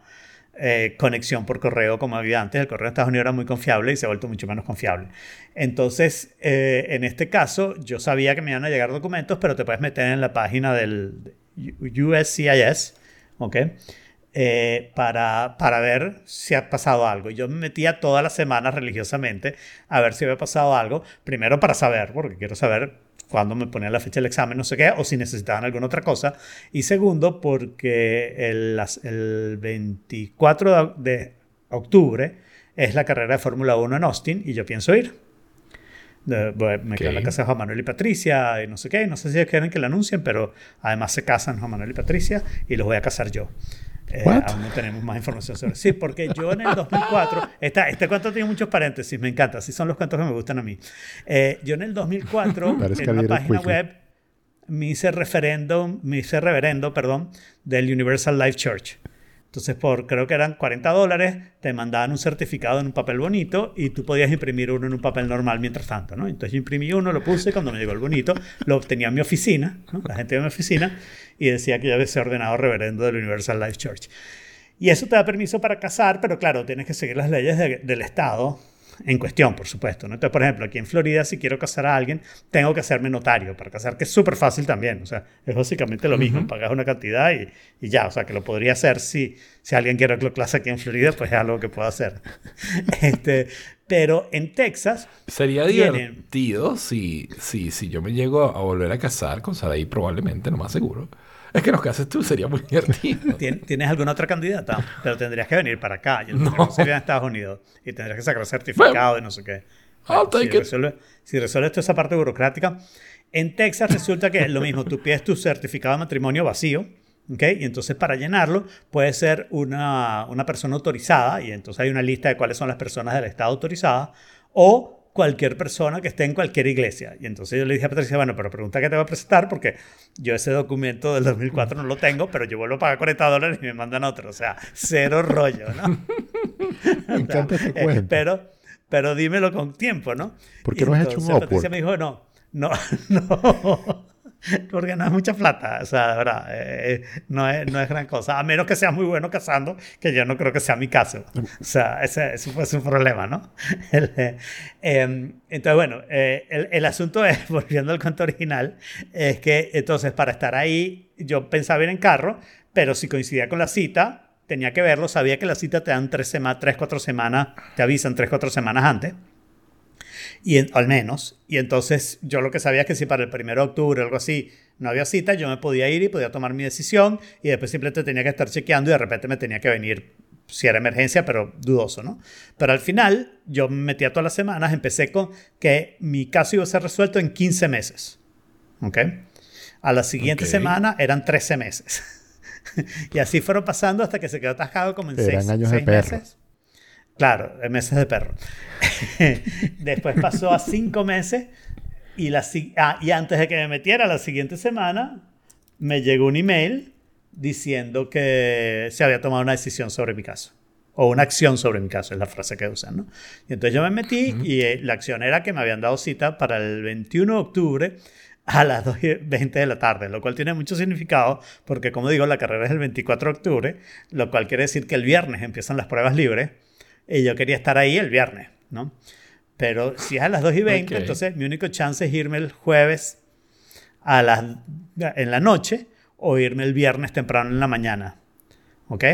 C: eh, conexión por correo como había antes. El correo de Estados Unidos era muy confiable y se ha vuelto mucho menos confiable. Entonces, eh, en este caso, yo sabía que me iban a llegar documentos, pero te puedes meter en la página del USCIS, ¿ok? Eh, para, para ver si ha pasado algo. Yo me metía todas las semanas religiosamente a ver si había pasado algo. Primero para saber, porque quiero saber cuándo me ponían la fecha del examen, no sé qué, o si necesitaban alguna otra cosa. Y segundo, porque el, el 24 de, octubre es la carrera de Fórmula 1 en Austin y yo pienso ir. De- me quedo en la casa de Juan Manuel y Patricia y no sé qué. No sé si ellos quieren que la anuncien, pero además se casan Juan Manuel y Patricia y los voy a casar yo. Eh, aún no tenemos más información sobre Sí, porque yo en el 2004, esta, este cuento tiene muchos paréntesis, me encanta, así son los cuentos que me gustan a mí. Eh, yo en el 2004,
D: Parece
C: en una página web, me hice referendo, me hice reverendo, perdón, del Universal Life Church Entonces, por creo que eran 40 dólares, te mandaban un certificado en un papel bonito y tú podías imprimir uno en un papel normal mientras tanto, ¿no? Entonces yo imprimí uno, lo puse, cuando me llegó el bonito, lo tenía en mi oficina, ¿no? la gente de mi oficina, y decía que yo había sido ordenado reverendo del Universal Life Church. Y eso te da permiso para casar, pero claro, tienes que seguir las leyes de- del Estado en cuestión, por supuesto. ¿no? Entonces, por ejemplo, aquí en Florida, si quiero casar a alguien, tengo que hacerme notario para casar, que es súper fácil también. O sea, es básicamente lo mismo, pagas una cantidad y, y ya. O sea, que lo podría hacer si, si alguien quiere que lo clase aquí en Florida, pues es algo que puedo hacer. este, pero en Texas,
B: Sería
C: Tienen.
B: divertido si, si, si yo me llego a volver a casar con Saraí, probablemente, no más seguro. Es que nos cases tú, sería muy divertido.
C: ¿tien- ¿tienes alguna otra candidata? Pero tendrías que venir para acá. Yo no, sería en Estados Unidos. Y tendrías que sacar certificado y no sé qué.
B: I'll
C: si,
B: take it.
C: resuelve, si resuelves toda esa parte burocrática. En Texas resulta que es lo mismo. Tú pides tu certificado de matrimonio vacío. ¿ok? Y entonces para llenarlo puede ser una, una persona autorizada. Y entonces hay una lista de cuáles son las personas del Estado autorizadas. O cualquier persona que esté en cualquier iglesia. Y entonces yo le dije a Patricia, bueno, pero pregunta qué te va a presentar porque yo ese documento del 2004 no lo tengo, pero yo vuelvo a pagar 40 dólares y me mandan otro. O sea, cero rollo, ¿no?
D: Me encanta este cuento.
C: pero, pero dímelo con tiempo, ¿no?
D: ¿Por qué
C: Y
D: no has hecho un
C: Patricia me dijo, no, no, no. Porque no es mucha plata, o sea, de verdad, eh, no, es, no es gran cosa. A menos que seas muy bueno cazando, que yo no creo que sea mi caso. O sea, ese, ese fue su problema, ¿no? El, eh, em, entonces, bueno, eh, el, el asunto es, volviendo al cuento original, es que entonces para estar ahí, yo pensaba ir en carro, pero si coincidía con la cita, tenía que verlo, sabía que la cita te dan tres, sema- tres cuatro semanas, te avisan tres, cuatro semanas antes y en- al menos. Y entonces yo lo que sabía es que si para el 1 de octubre o algo así no había cita, yo me podía ir y podía tomar mi decisión y después simplemente tenía que estar chequeando y de repente me tenía que venir si era emergencia, pero dudoso, ¿no? Pero al final yo me metía todas las semanas, empecé con que mi caso iba a ser resuelto en 15 meses, ¿ok? A la siguiente semana eran 13 meses. y así fueron pasando hasta que se quedó atascado como en
D: Eran
C: 6
D: años de perro.
C: meses. Claro, en meses de perro. Después pasó a cinco meses y, la, ah, y antes de que me metiera la siguiente semana, me llegó un email diciendo que se había tomado una decisión sobre mi caso. O una acción sobre mi caso, es la frase que usan, ¿no? Y entonces yo me metí y eh, la acción era que me habían dado cita para el 21 de octubre a las 2 y 20 de la tarde, lo cual tiene mucho significado porque, como digo, la carrera es el 24 de octubre, lo cual quiere decir que el viernes empiezan las pruebas libres y yo quería estar ahí el viernes, ¿no? Pero si es a las 2 y 20,
B: Ok.
C: entonces mi único chance es irme el jueves a las, en la noche o irme el viernes temprano en la mañana. ¿Ok?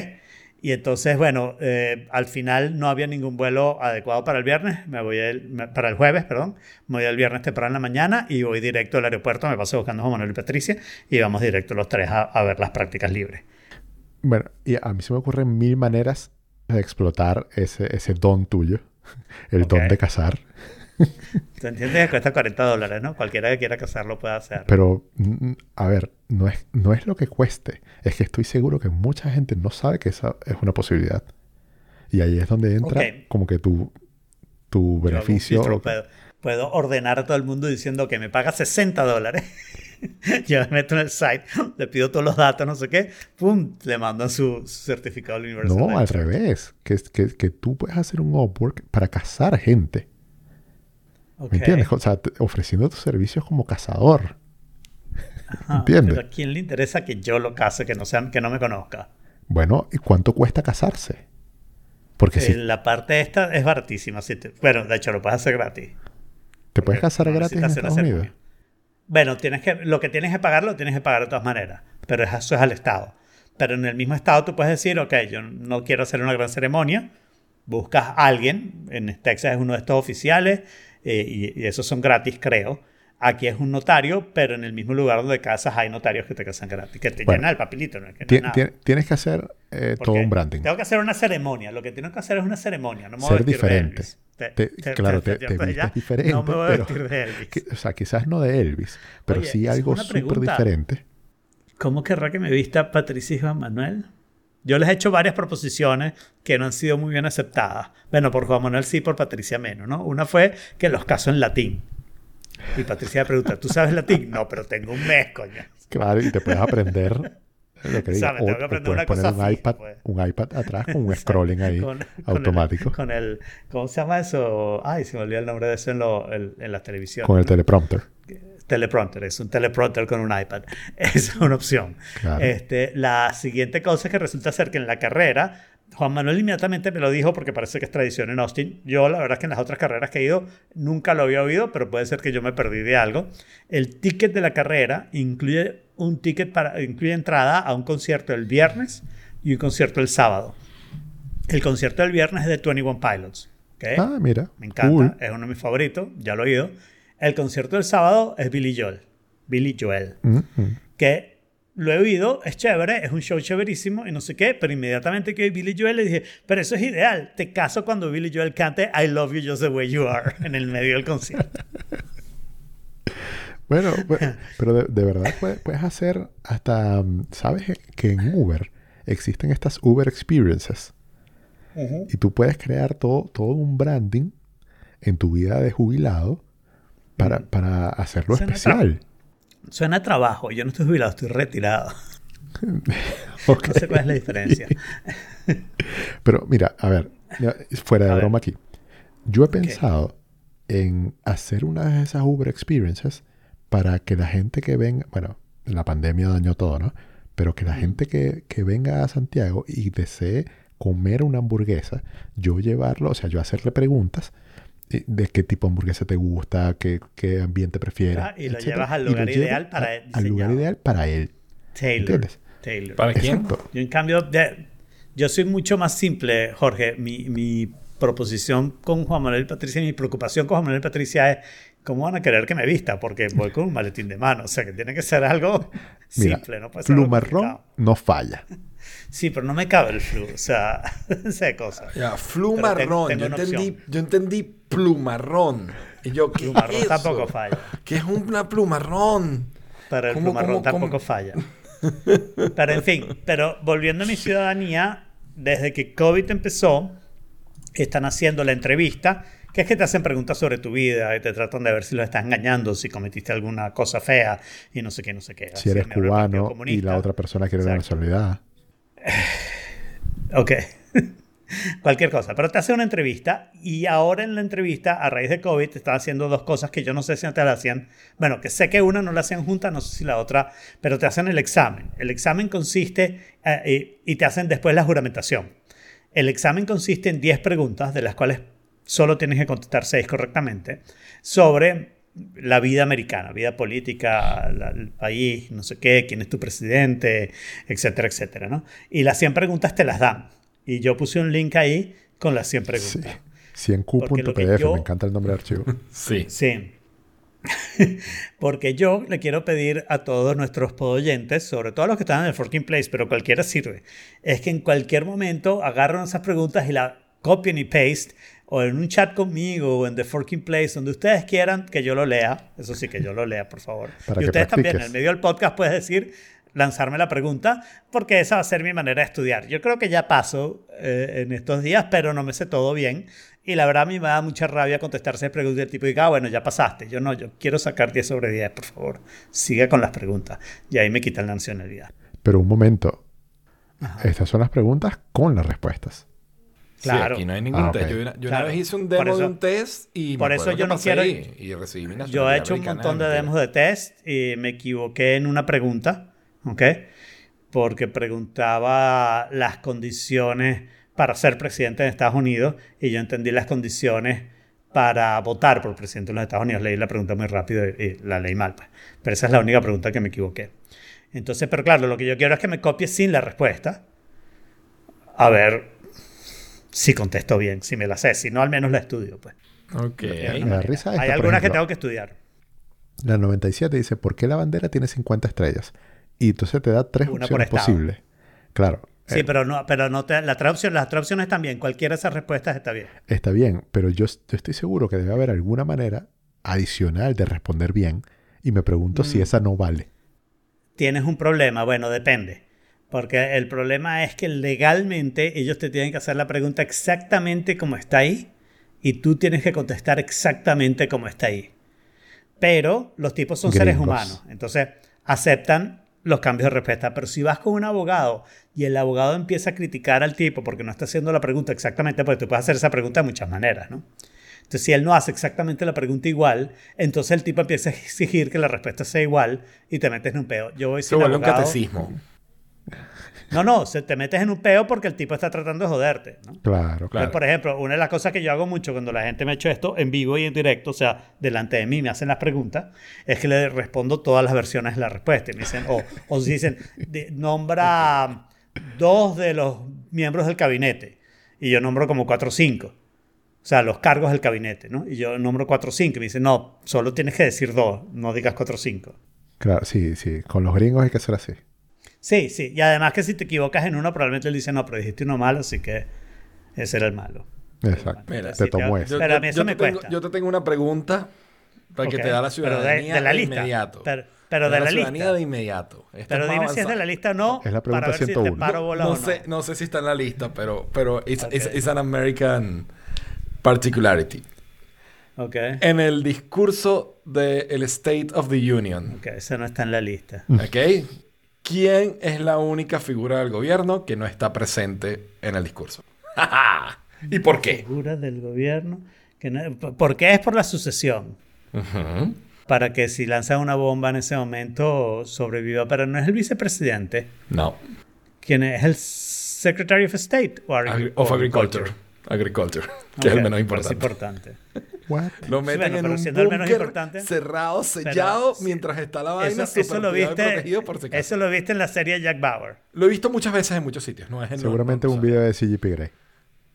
C: Y entonces, bueno, eh, al final no había ningún vuelo adecuado para el viernes, me voy el- me- para el jueves, perdón, me voy el viernes temprano en la mañana y voy directo al aeropuerto, me paso buscando a Juan Manuel y Patricia y vamos directo los tres a, a ver las prácticas libres.
D: Bueno, y a mí se me ocurren mil maneras de explotar ese, ese don tuyo, el don
C: Ok.
D: de cazar.
C: ¿Tú entiendes que cuesta 40 dólares, no? Cualquiera que quiera casarlo puede hacer.
D: Pero, a ver, no es, no es lo que cueste. Es que estoy seguro que mucha gente no sabe que esa es una posibilidad. Y ahí es donde entra
C: Ok.
D: como que tu, tu
C: Yo
D: beneficio.
C: filtro,
D: o-
C: puedo, puedo ordenar a todo el mundo diciendo que me paga 60 dólares. Yo me meto en el site, le pido todos los datos, no sé qué, pum, le mandan su, su certificado del Universal.
D: No, al revés. Que, que, que tú puedes hacer un Upwork para cazar gente. ¿Me entiendes? O sea, ofreciendo tus servicios como cazador.
C: Ajá,
D: ¿Entiendes?
C: Pero ¿a quién le interesa que yo lo case, que no, sea, que no me conozca?
D: Bueno, ¿y cuánto cuesta casarse? Porque
C: Eh,
D: si
C: La parte esta es baratísima. si te- bueno, de hecho, lo puedes hacer gratis.
D: te puedes casar
C: no
D: gratis en Estados
C: la
D: Unidos.
C: Bueno, tienes que, lo que tienes que pagar lo tienes que pagar de todas maneras, pero eso es al Estado. Pero en el mismo Estado tú puedes decir, ok, yo no quiero hacer una gran ceremonia, buscas a alguien, en Texas es uno de estos oficiales, eh, y, y esos son gratis, creo. Aquí es un notario, pero en el mismo lugar donde casas hay notarios que te casan gratis, que te
D: Bueno.
C: llenan el papelito, no es que no nada.
D: ti- tienes que hacer eh, todo un branding.
C: Tengo que hacer una ceremonia. Lo que tengo que hacer es una ceremonia. No me voy a
D: Ser
C: de
D: diferente.
C: Elvis.
D: Te- claro, te- te vistes diferente,
C: No me voy a
D: pero-
C: vestir de Elvis.
D: Que- o sea, quizás no de Elvis, pero
C: Oye,
D: sí algo súper diferente.
C: ¿Cómo querrá que me vista Patricia y Juan Manuel? Yo les he hecho varias proposiciones que no han sido muy bien aceptadas. Bueno, por Juan Manuel sí, por Patricia menos, ¿no? Una fue que los caso en latín. Y Patricia me pregunta, ¿tú sabes latín? No, pero tengo un mes, coño.
D: Claro, y te puedes aprender Lo que
C: O sea,
D: digo.
C: me
D: O-
C: tengo que aprender una cosa
D: poner un
C: fija,
D: iPad,
C: pues.
D: un iPad atrás con un scrolling ahí
C: Con- con el-
D: automático.
C: Con el, ¿Cómo se llama eso? Ay, se me olvidó el nombre de eso en, lo- en, en la televisión.
D: Con el teleprompter.
C: teleprompter, es un teleprompter con un iPad. Es una opción.
D: Claro.
C: Este, la siguiente cosa es que resulta ser que en la carrera, Juan Manuel inmediatamente me lo dijo porque parece que es tradición en Austin. Yo la verdad es que en las otras carreras que he ido nunca lo había oído, pero puede ser que yo me perdí de algo. El ticket de la carrera incluye un ticket para, incluye entrada a un concierto el viernes y un concierto el sábado. El concierto del viernes es de 21 Pilots. ¿ok?
D: Ah, mira.
C: Me encanta,
D: Cool.
C: es uno de mis favoritos, ya lo he oído. El concierto del sábado es Billy Joel. Billy Joel.
D: Mm, mm.
C: Que lo he oído, es chévere, es un show chéverísimo y no sé qué, pero inmediatamente que vi Billy Joel le dije, pero eso es ideal, te caso cuando Billy Joel cante I love you just the way you are en el medio del concierto.
D: Bueno, bu- pero de, de verdad puedes, puedes hacer hasta, ¿sabes que en Uber existen estas Uber Experiences? Y tú puedes crear todo, todo un branding en tu vida de jubilado para, para hacerlo especial.
C: Suena a trabajo, yo no estoy jubilado, estoy retirado. No sé cuál es la diferencia.
D: Pero mira, a ver, fuera de
C: A ver.
D: broma aquí. Yo he pensado en hacer una de esas Uber Experiences para que la gente que venga, bueno, la pandemia dañó todo, ¿no? Pero que la gente que, que venga a Santiago y desee comer una hamburguesa, yo llevarlo, o sea, yo hacerle preguntas de qué tipo de hamburguesa te gusta, qué, qué ambiente prefieres.
C: Ah, y lo
D: etcétera,
C: llevas al lugar ideal para él,
D: Al lugar ideal para él.
C: Taylor.
D: ¿Entiendes?
C: Taylor.
B: ¿Para quién?
D: Exacto.
C: Yo, en cambio, de- yo soy mucho más simple, Jorge. Mi, mi proposición con Juan Manuel y Patricia, mi preocupación con Juan Manuel y Patricia es cómo van a querer que me vista, porque voy con un maletín de mano. O sea, que tiene que ser algo
D: Mira,
C: simple, no puede ser
D: Plumarrón
C: complicado.
D: no falla.
C: Sí, pero no me cabe el flu. O sea, esa cosa.
B: Ya, flu
C: Pero tengo-
B: marrón.
C: tengo
B: yo,
C: una
B: entendí, yo entendí plumarrón. Y yo, ¿qué
C: Plumarrón
B: es eso?
C: tampoco falla.
B: ¿Qué es una plumarrón?
C: Pero el
B: ¿Cómo,
C: plumarrón
B: cómo,
C: tampoco
B: cómo?
C: falla. Pero en fin, pero volviendo a mi ciudadanía, desde que COVID empezó, están haciendo la entrevista, que es que te hacen preguntas sobre tu vida y te tratan de ver si lo estás engañando, si cometiste alguna cosa fea y no sé qué, no sé qué.
D: Si
C: Así
D: eres cubano y la otra persona quiere la nacionalidad.
C: Ok. Cualquier cosa. Pero te hacen una entrevista y ahora en la entrevista, a raíz de COVID, te están haciendo dos cosas que yo no sé si antes la hacían. Bueno, que sé que una no la hacían juntas, no sé si la otra, pero te hacen el examen. El examen consiste eh, y, y te hacen después la juramentación. El examen consiste en 10 preguntas, de las cuales solo tienes que contestar 6 correctamente, sobre la vida americana, vida política, el país, no sé qué, quién es tu presidente, etcétera, etcétera, ¿no? Y las 100 preguntas te las dan. Y yo puse un link ahí con las 100
D: Sí.
C: preguntas. Que
D: 100q.pdf,
C: yo-
D: me encanta el nombre de archivo.
B: Sí.
C: Sí. Porque yo le quiero pedir a todos nuestros podoyentes, sobre todo a los que están en el Forking Place, pero cualquiera sirve, es que en cualquier momento agarren esas preguntas y la copien y paste, o en un chat conmigo, o en The Forking Place, donde ustedes quieran que yo lo lea. Eso sí, que yo lo lea, por favor.
D: Para
C: y ustedes también, en
D: practiques.
C: el medio del podcast, puedes decir, lanzarme la pregunta, porque esa va a ser mi manera de estudiar. Yo creo que ya paso eh, en estos días, pero no me sé todo bien. Y la verdad a mí me da mucha rabia contestarse preguntas del tipo, diga, ah, bueno, ya pasaste. Yo no, yo quiero sacar 10 sobre 10, por favor. Siga con las preguntas. Y ahí me quitan la nacionalidad.
D: Pero un momento. Estas son las preguntas con las respuestas.
C: Claro.
B: Sí, aquí no hay ningún
D: Ah,
B: test. Yo, una, yo
C: Claro.
B: una vez hice un demo de un test y me
C: por eso yo no quiero-
B: y, y recibí mi
C: Yo he hecho un montón de demos de test y me equivoqué en una pregunta, ¿ok? Porque preguntaba las condiciones para ser presidente de Estados Unidos y yo entendí las condiciones para votar por presidente de los Estados Unidos. Leí la pregunta muy rápido y, y la leí mal. Pues. Pero esa es la única pregunta que me equivoqué. Entonces, pero claro, lo que yo quiero es que me copie sin la respuesta. A ver si contesto bien, si me la sé. Si no, al menos la estudio, pues.
B: Ok.
D: Risa esta,
C: Hay algunas que tengo que estudiar.
D: La 97 dice, ¿por qué la bandera tiene 50 estrellas? Y entonces te da tres
C: Una
D: opciones posibles. Claro.
C: Sí,
D: eh,
C: pero no, pero no te, la traducción, las traducciones también. Cualquiera de esas respuestas está bien.
D: Está bien, pero yo, yo estoy seguro que debe haber alguna manera adicional de responder bien. Y me pregunto
C: Mm.
D: si esa no vale.
C: Tienes un problema, bueno, depende. Porque el problema es que legalmente ellos te tienen que hacer la pregunta exactamente como está ahí y tú tienes que contestar exactamente como está ahí. Pero los tipos son seres humanos, entonces aceptan los cambios de respuesta. Pero si vas con un abogado y el abogado empieza a criticar al tipo porque no está haciendo la pregunta exactamente, porque tú puedes hacer esa pregunta de muchas maneras, ¿no? Entonces, si él no hace exactamente la pregunta igual, entonces el tipo empieza a exigir que la respuesta sea igual y te metes en un peo. Yo voy
B: Se
C: sin
B: vuelve un catecismo.
C: No, no, se te metes en un peo porque el tipo está tratando de joderte, ¿no?
D: Claro,
B: Claro.
C: Entonces, por ejemplo, una de las cosas que yo hago mucho cuando la gente me ha hecho esto en vivo y en directo, o sea, delante de mí me hacen las preguntas, es que le respondo todas las versiones de la respuesta. Y me dicen, o, o si dicen, de- nombra dos de los miembros del gabinete. Y yo nombro como cuatro o cinco. O sea, los cargos del gabinete, ¿no? Y yo nombro cuatro o cinco. Y me dicen, no, solo tienes que decir dos, no digas cuatro o cinco.
D: Claro, sí, sí. Con los gringos hay que hacer así.
C: Sí, sí. Y además que si te equivocas en uno, probablemente él dice, no, pero dijiste uno malo, así que ese era el malo.
D: Exacto.
B: Mira,
D: te tomó eso.
C: Pero a mí eso me
B: tengo,
C: cuesta.
B: yo te tengo una pregunta para que
C: Ok,
B: te da la
C: pero de-
B: ciudadanía
C: de la
B: de
C: lista.
B: inmediato.
C: Pero- pero de la
B: ciudadanía
C: lista.
B: de inmediato. Esta
C: Pero dime si es de
B: avanzada.
C: la lista o no.
D: Es la pregunta
C: para ver si te
D: 101.
C: paro bola
B: no
C: o no.
B: sé, no sé si está en la lista, pero, pero it's,
C: Ok.
B: it's- it's an American particularity.
C: Ok.
B: En el discurso del State of the Union,
C: Ok, eso no está en la lista.
B: ¿ok? ¿Quién es la única figura del gobierno que no está presente en el discurso? ¿Y por qué?
C: Figura del gobierno. Que no- ¿Por qué es por la sucesión? Para que si lanzan una bomba en ese momento sobreviva. Pero no es el vicepresidente.
B: No.
C: ¿Quién es? ¿El Secretary of State? O
B: Agri- of Agriculture. Agriculture, que es el menos
C: parece
B: importante.
C: importante.
D: What?
B: Lo meten
C: bueno,
B: en un búnker
C: importante.
B: cerrado, sellado, mientras está la vaina
C: Eso, eso lo viste,
B: protegido por si
C: eso lo viste en la serie Jack Bauer.
B: Lo he visto muchas veces en muchos sitios. No es en
D: Seguramente
B: no,
D: un video de CGP Grey.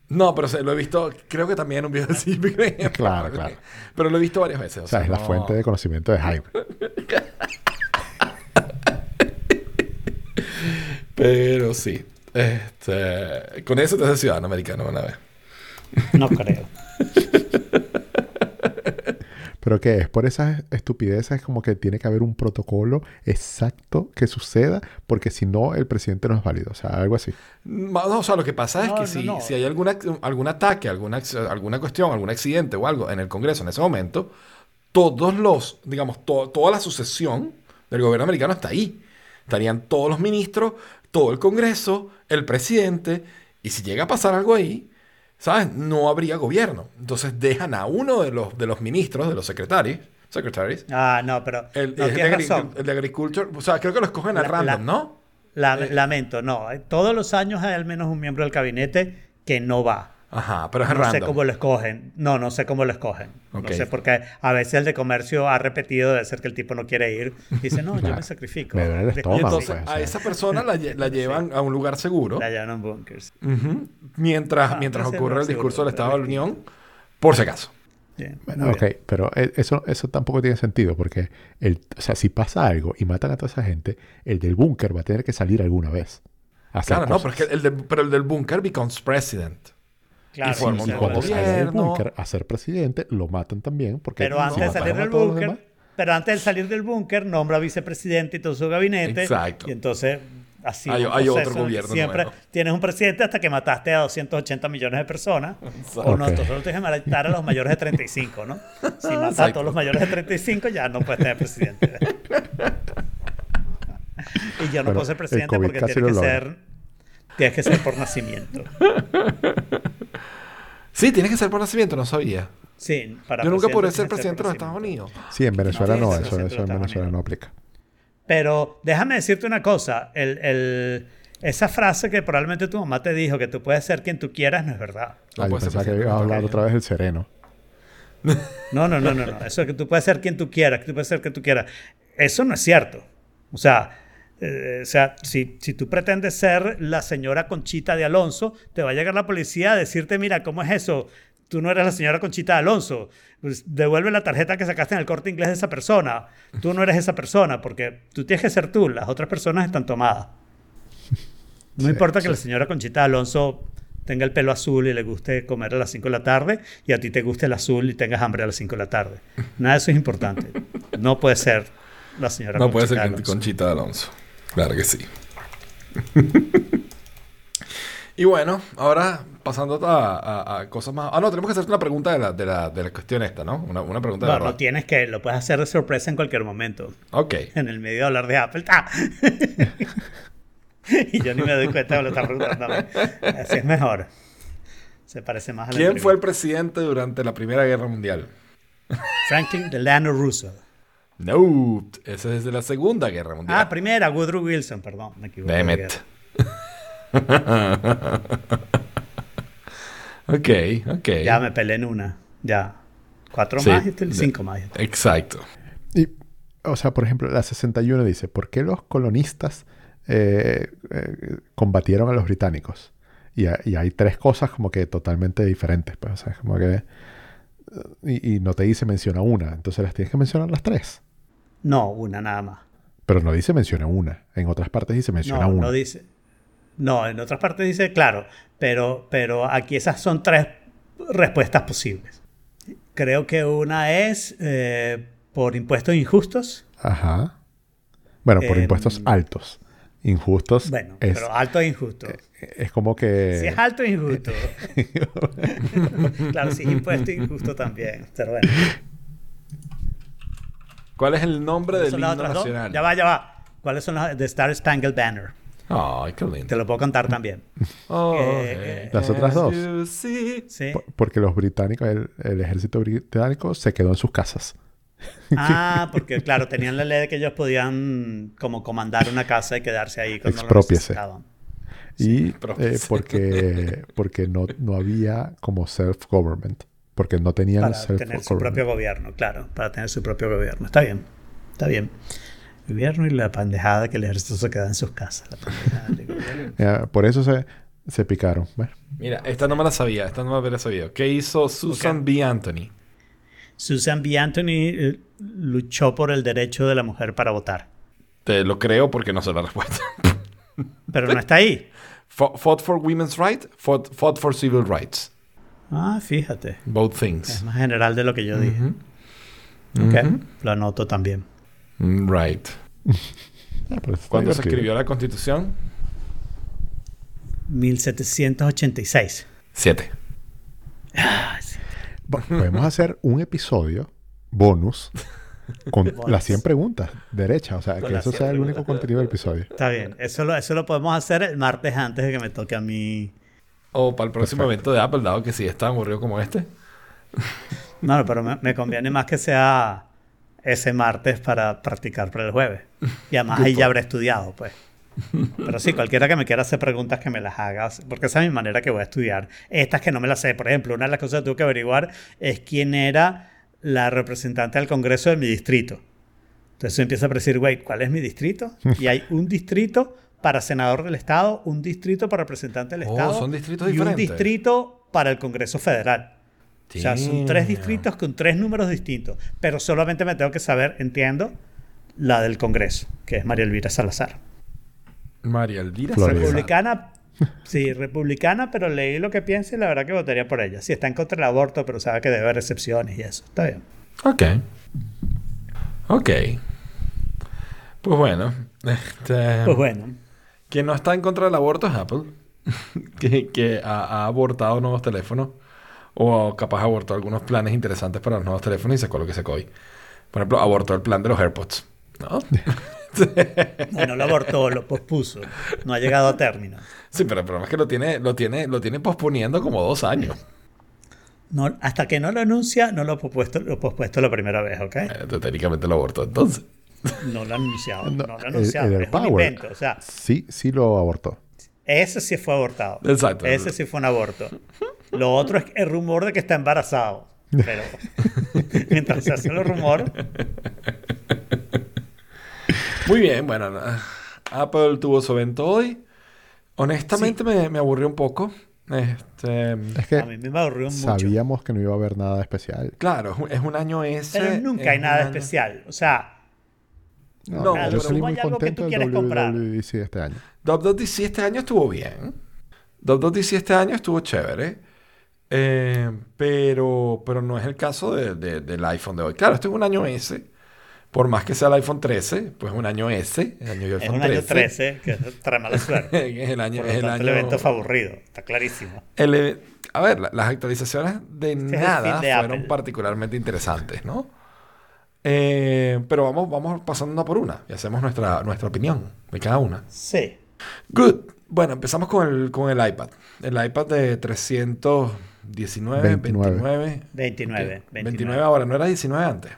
B: No, pero se- lo he visto, creo que también en un video de CGP Grey.
D: Claro, claro.
B: Pero lo he visto varias veces.
D: O sea, es la
B: no-
D: fuente de conocimiento de Hype.
B: Pero sí. Este, con eso te haces ciudadano americano una vez.
C: No creo.
D: Pero que es por esas estupideces como que tiene que haber un protocolo exacto que suceda, porque si no, el presidente no es válido. O sea, algo así.
B: No, o sea, lo que pasa es
C: No,
B: que
C: no,
B: si,
C: no.
B: si hay alguna, algún ataque, alguna, alguna cuestión, algún accidente o algo en el Congreso en ese momento, todos los, digamos, to- toda la sucesión del gobierno americano está ahí. Estarían todos los ministros, todo el Congreso, el presidente, y si llega a pasar algo ahí, ¿sabes? No habría gobierno. Entonces dejan a uno de los, de los ministros, de los secretarios, secretaries,
C: Ah, no, pero
B: el,
C: no
B: el de
C: tienes
B: agri-
C: razón.
B: el de Agriculture, o sea, creo que lo escogen
C: La-
B: random,
C: la-
B: ¿no?
C: La-
B: Eh.
C: Lamento, no. Todos los años hay al menos un miembro del gabinete que no va.
B: Ajá, pero es
C: No sé
B: random.
C: cómo lo escogen. No, no sé cómo lo escogen.
B: Ok.
C: No sé porque a veces el de comercio ha repetido de ser que el tipo no quiere ir. Dice, no, yo me sacrifico.
D: Me duele el
B: Y
D: estómago.
B: entonces
D: pues,
B: a esa persona la, lle- la llevan a un lugar seguro
C: La llevan en bunkers.
B: ujú, mientras,
C: Ah,
B: mientras ocurre
C: no
B: el
C: seguro,
B: discurso del
C: pero
B: Estado de la. Unión, por si acaso.
C: Bien,
D: Bueno, ok,
C: bien.
D: pero e- eso, eso tampoco tiene sentido porque, el, o sea, si pasa algo y matan a toda esa gente, el del búnker va a tener que salir alguna vez. a
B: Claro, no, pero
D: cosas.
B: es que el, del- pero el del búnker becomes president.
C: Claro,
B: y forma
C: sí,
B: un
D: cuando sale del búnker a ser presidente, lo matan también. Porque
C: Pero antes de salir
D: a
C: del búnker, pero antes de salir del búnker, nombra vicepresidente y todo su gabinete.
B: Exacto.
C: Y entonces, así
B: Hay- hay otro gobierno
C: Siempre
B: nuevo.
C: tienes un presidente hasta que mataste a 280 millones de personas. O no,
D: Ok.
C: tú solo tienes que matar a los mayores de 35, ¿no? Si matas a
B: Exacto.
C: todos los mayores de 35, ya no puedes tener presidente. y yo no puedo ser
D: el
C: presidente
D: COVID
C: porque
D: casi
C: tienes que
D: lo logra.
C: ser. Tienes que ser por nacimiento.
B: Sí, tiene que ser por nacimiento, no sabía.
C: Sí, para
B: Yo nunca podré
C: presidente
B: ser
C: tienes
B: presidente de los Estados. Unidos.
D: Sí, en Venezuela
C: No,
D: eso, eso en Venezuela no aplica.
C: Pero déjame decirte una cosa. El, el- esa frase que probablemente tu mamá te dijo, que tú puedes ser quien tú quieras, no es verdad.
B: No
D: Ah, yo pensaba que ibas a hablar otra vez del sereno.
C: No, no, no, no, no. Eso de que tú puedes ser quien tú quieras, que tú puedes ser quien tú quieras. Eso no es cierto. O sea, eh, o sea si, si tú pretendes ser la señora Conchita de Alonso, te va a llegar la policía a decirte, mira, ¿cómo es eso? Tú no eres la señora Conchita de Alonso. Pues devuelve la tarjeta que sacaste en el corte inglés de esa persona. Tú no eres esa persona porque tú tienes que ser tú. Las otras personas están tomadas. No
D: Sí,
C: importa que
D: sí.
C: la señora Conchita de Alonso tenga el pelo azul y le guste comer a las 5 de la tarde y a ti te guste el azul y tengas hambre a las 5 de la tarde. Nada de eso es importante. No puede ser la señora
B: No puede ser
C: Conchita Alonso.
B: Conchita de Alonso. Claro que sí. Y bueno, ahora pasando a, a- a cosas más... Ah, no, tenemos que hacerte una pregunta de la, de la, de la cuestión esta, ¿no? Una, una pregunta de
C: No,
B: verdad.
C: no tienes que, lo puedes hacer de sorpresa en cualquier momento.
B: Ok.
C: En el medio de hablar de Apple. ¡Ah! y yo ni me doy cuenta de lo que estás preguntando. Así es mejor. Se parece más a la
B: ¿Quién fue el presidente durante la Primera Guerra Mundial?
C: Franklin Delano Roosevelt.
B: No, ese es de la Segunda Guerra Mundial.
C: Ah, primera, Woodrow Wilson, perdón, me equivoqué.
B: Damn it. ok, ok.
C: Ya me peleé en una. Ya. Cuatro
B: Sí.
C: más y estoy- cinco más.
B: Exacto.
D: Y, o sea, por ejemplo, la 61 dice, ¿por qué los colonistas eh, eh, combatieron a los británicos? Y, y hay tres cosas como que totalmente diferentes, pues, o sea, es como que... Y, y no te dice menciona una, entonces las tienes que mencionar las tres.
C: No, una nada más.
D: Pero no dice menciona una. En otras partes dice menciona
C: No,
D: una.
C: no dice. No, en otras partes dice, claro, pero, pero aquí esas son tres respuestas posibles. Creo que una es eh, por impuestos injustos.
D: Ajá. Bueno, por
C: Em,
D: impuestos altos. Injustos
C: Bueno,
D: es,
C: pero alto e injusto.
D: es como que...
C: Si es alto e injusto. claro, si es impuesto injusto también. Pero bueno.
B: ¿Cuál es el nombre del
C: ¿Son las
B: himno nacional?
C: Ya va, ya va. ¿Cuáles son las de Star Spangled Banner?
B: Ay, qué lindo.
C: Te lo puedo contar también.
B: Oh,
C: Eh,
D: Las otras dos.
C: Sí.
D: Por- Porque los británicos, el, el ejército británico se quedó en sus casas.
C: Ah, porque claro, tenían la ley de que ellos podían como comandar una casa y quedarse ahí cuando lo
D: Expropiese.
C: necesitaban.
D: Y eh, porque, porque no, no había como self-government. Porque no tenían
C: Para tener su propio gobierno, claro, para tener su propio gobierno. Está bien, está bien. Gobierno y la pendejada que el ejército se queda en sus casas. La
D: por eso se, se picaron. Bueno,
B: Mira, esta no me la sabía, esta no me la había sabido. ¿Qué hizo Susan B. Anthony?
C: Susan B. Anthony eh, luchó por el derecho de la mujer para votar,
B: Te lo creo porque no sé la respuesta.
C: pero no está ahí.
B: Fought fought for women's rights, fought, fought for civil rights.
C: Ah, fíjate.
B: Both
C: Es
B: things.
C: más general de lo que yo dije. Ok. Lo anoto también.
B: Mm, Right.
D: ah, está
B: ¿Cuándo se escribió la Constitución?
C: 1786.
B: Siete.
C: Ah, sí.
D: Podemos hacer un episodio bonus con
C: Bonus.
D: las 100 preguntas derechas. O sea,
C: Con
D: que eso
C: 100
D: sea el único contenido del episodio.
C: Está bien. Eso lo, eso lo podemos hacer el martes antes de que me toque a mí.
B: O para el próximo evento de Apple, dado que sí es tan aburrido como este.
C: No, pero me, me conviene más que sea ese martes para practicar para el jueves. Y además ahí ya habré estudiado, pues. Pero sí, cualquiera que me quiera hacer preguntas que me las hagas, porque esa es mi manera que voy a estudiar. Estas que no me las sé, por ejemplo, una de las cosas que tuve que averiguar es quién era la representante del Congreso de mi distrito. Entonces empieza a decir, wait, ¿cuál es mi distrito? Y hay un distrito para senador del Estado, un distrito para representante del
B: Oh,
C: Estado
B: son distritos
C: y un
B: diferentes.
C: distrito para el Congreso Federal. O sea, son tres distritos con tres números distintos. Pero solamente me tengo que saber, entiendo, la del Congreso, que es María Elvira Salazar.
B: María Elvira
D: Florida.
B: Salazar.
C: Republicana, sí, republicana, pero leí lo que piensa y la verdad que votaría por ella. Sí, está en contra del aborto, pero sabe que debe haber excepciones y eso. Está bien.
B: Ok. Ok. Pues bueno. Este,
C: Pues bueno,
B: Quien no está en contra del aborto es Apple. que que ha, ha abortado nuevos teléfonos. O capaz abortó algunos planes interesantes para los nuevos teléfonos y sacó lo que sacó hoy. Por ejemplo, abortó el plan de los AirPods. ¿No?
C: no, no lo abortó, lo pospuso. No ha llegado a término.
B: sí, pero el problema es que lo tiene, lo tiene, lo tiene posponiendo como dos años.
C: No, hasta que no lo anuncia, no lo ha pospuesto, lo pospuesto la primera vez, ¿ok?
B: Eh, técnicamente lo abortó entonces.
C: No lo ha anunciado. No,
D: No,
C: lo ha
D: el-
C: anunciado.
D: el
C: es un
D: AirPower.
C: invento. O sea,
D: Sí, sí lo abortó.
C: ese sí fue abortado.
B: Exacto.
C: Ese sí fue un aborto. Lo otro es el rumor de que está embarazado. Pero mientras se hace el rumor,
B: Muy bien, bueno, Apple tuvo su evento hoy. Honestamente me, me aburrió un poco. Este,
D: Es que
C: a mí me aburrió mucho.
D: sabíamos que no iba a haber nada especial.
B: claro, es un- año ese.
C: Pero nunca
B: es
C: hay nada
B: año-
C: especial. O sea,
D: No,
B: No,
D: yo
B: pero
D: salí
C: ¿cómo
D: muy
C: hay algo que
D: contento
C: tú
D: del
C: quieres comprar?
D: WWDC este año.
B: WWDC este año estuvo bien. WWDC este año estuvo chévere. Eh, pero, pero no es el caso de- de- del iPhone de hoy. Claro, este es un año ese. Por más que sea el iPhone 13, pues un año S, el año
C: Es un año 13 que trae mala suerte.
B: es el año,
C: Por
B: es el
C: tanto, el
B: año-
C: evento fue aburrido. Está clarísimo.
B: el e- a ver, la- las actualizaciones de
C: es el
B: nada
C: de
B: fueron
C: Apple.
B: particularmente interesantes, ¿no? Eh, pero vamos, vamos pasando una por una y hacemos nuestra, nuestra opinión de cada una.
C: Sí.
B: Good. Bueno, empezamos con el, con el iPad. El iPad de 319,
D: 29.
B: 29.
C: 29.
B: Ok.
C: 29.
B: 29 ahora, ¿no era 19 antes?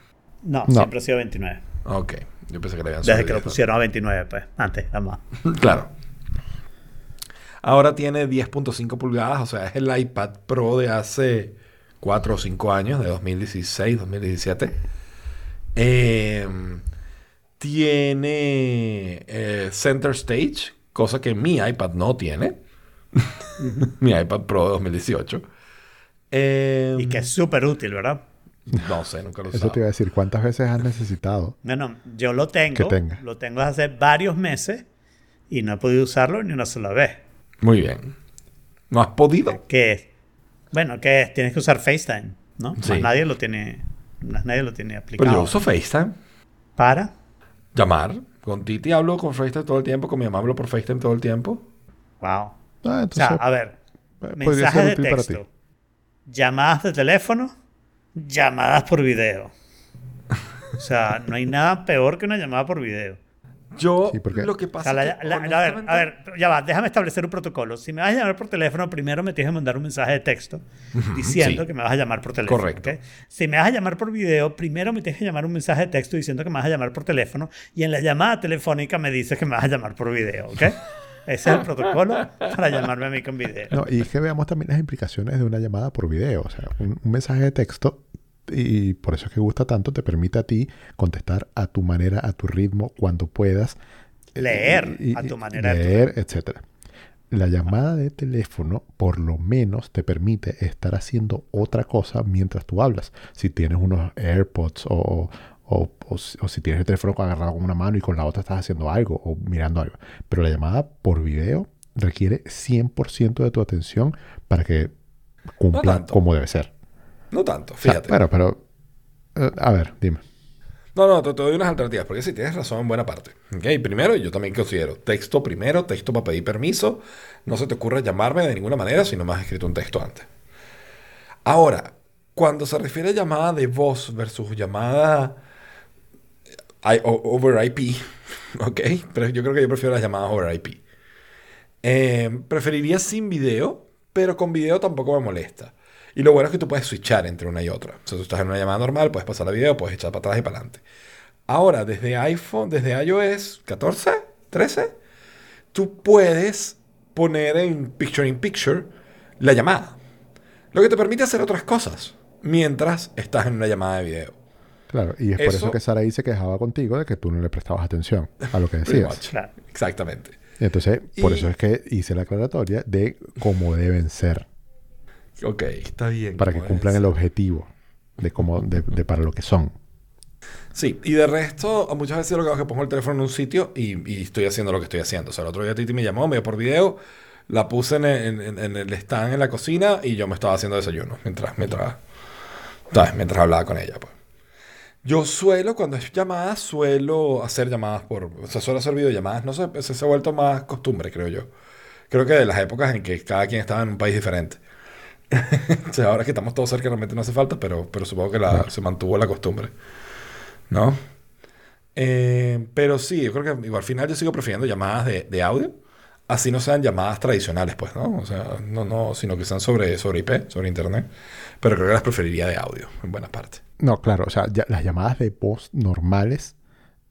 C: No,
D: No.
C: siempre ha sido 29.
B: Ok, yo pensé que le habían
C: Desde que lo pusieron a 29, pues. Antes, nada más.
B: Claro. Ahora tiene 10.5 pulgadas, o sea, es el iPad Pro de hace 4 o 5 años, de 2016, 2017. Eh, tiene eh, Center Stage, cosa que mi iPad no tiene. mi iPad Pro de 2018. Eh,
C: Y que es súper útil, ¿verdad?
B: No sé, nunca lo he
D: Eso te iba a decir, ¿cuántas veces has necesitado?
C: No, no, yo lo tengo.
D: Que tenga.
C: Lo tengo desde hace varios meses y no he podido usarlo ni una sola vez.
B: Muy bien. ¿No has podido?
C: ¿Qué es? Bueno, ¿qué es? Tienes que usar FaceTime, ¿no?
B: Sí.
C: Más nadie lo tiene, nadie lo tiene
B: Pues
C: aplicado.
B: yo uso FaceTime.
C: ¿Para?
B: Llamar. Con Titi hablo con FaceTime todo el tiempo, con mi mamá hablo por FaceTime todo el tiempo.
C: Wow.
D: Ah,
C: O sea, a ver,
D: podría
C: mensajes de
D: útil para ti.
C: texto, llamadas de teléfono, llamadas por video. O sea, no hay nada peor que una llamada por video.
B: Yo,
D: Sí, porque-
B: lo que
C: O
B: pasa
C: sea, la-
B: es que,
C: la- a ver,
B: honestamente-
C: a ver, ya va, déjame establecer un protocolo. Si me vas a llamar por teléfono, primero me tienes que mandar un mensaje de texto diciendo
B: sí.
C: que me vas a llamar por teléfono.
B: Correcto.
C: Si me vas a llamar por video, primero me tienes que llamar un mensaje de texto diciendo que me vas a llamar por teléfono y en la llamada telefónica me dices que me vas a llamar por video, ¿ok? Ese es el protocolo para llamarme a mí con video.
D: No, y es que veamos también las implicaciones de una llamada por video. O sea, un, un mensaje de texto, y por eso es que gusta tanto, te permite a ti contestar a tu manera, a tu ritmo, cuando puedas.
C: Leer
D: Y- y-
C: a tu manera. a tu
D: Leer, etcétera. La llamada de teléfono, por lo menos, te permite estar haciendo otra cosa mientras tú hablas. Si tienes unos AirPods o, o, o si- o si tienes el teléfono agarrado con una mano y con la otra estás haciendo algo o mirando algo. Pero la llamada por video requiere 100% de tu atención para que cumpla como debe ser.
B: No tanto, fíjate.
D: pero, pero, eh, a ver, dime.
B: No, no, te, te doy unas alternativas, porque sí, tienes razón en buena parte. ¿ok? Primero, yo también considero texto primero, texto para pedir permiso. No se te ocurra llamarme de ninguna manera si no me has escrito un texto antes. Ahora, cuando se refiere a llamada de voz versus llamada I- o- over IP, ¿ok? Pero yo creo que yo prefiero las llamadas over IP. Eh, preferiría sin video, pero con video tampoco me molesta. Y lo bueno es que tú puedes switchar entre una y otra. O sea, tú estás en una llamada normal, puedes pasar a video, puedes echar para atrás y para adelante. Ahora, desde iPhone, desde iOS 14, 13, tú puedes poner en Picture in Picture la llamada. Lo que te permite hacer otras cosas mientras estás en una llamada de video.
D: Claro, y es por
B: Eso-
D: eso que Saraí se quejaba contigo de que tú no le prestabas atención a lo que decías.
B: Exactamente.
D: Entonces, por
B: Y-
D: eso es que hice la aclaratoria de cómo deben ser,
B: Ok, está bien.
D: para que
B: como
D: cumplan el objetivo de cómo, de, de para lo que son.
B: Sí, y de resto, muchas veces lo que hago es que pongo el teléfono en un sitio y, y estoy haciendo lo que estoy haciendo. O sea, el otro día Titi me llamó, me dio por video, la puse en, el- en- en el stand en la cocina y yo me estaba haciendo desayuno mientras, mientras, ¿sabes? mientras hablaba con ella. Pues. Yo suelo, cuando es llamada, suelo hacer llamadas por... O sea, suelo hacer videollamadas. No sé, se, se ha vuelto más costumbre, creo yo. Creo que de las épocas en que cada quien estaba en un país diferente. o sea, ahora que estamos todos cerca realmente no hace falta, pero, pero supongo que la- se mantuvo la costumbre. ¿No? Eh, pero sí, yo creo que igual, al final yo sigo prefiriendo llamadas de, de audio. Así no sean llamadas tradicionales, pues, ¿no? O sea, no, no, sino que sean sobre, sobre IP, sobre internet. Pero creo que las preferiría de audio, en buena parte.
D: No, claro, o sea, ya- las llamadas de voz normales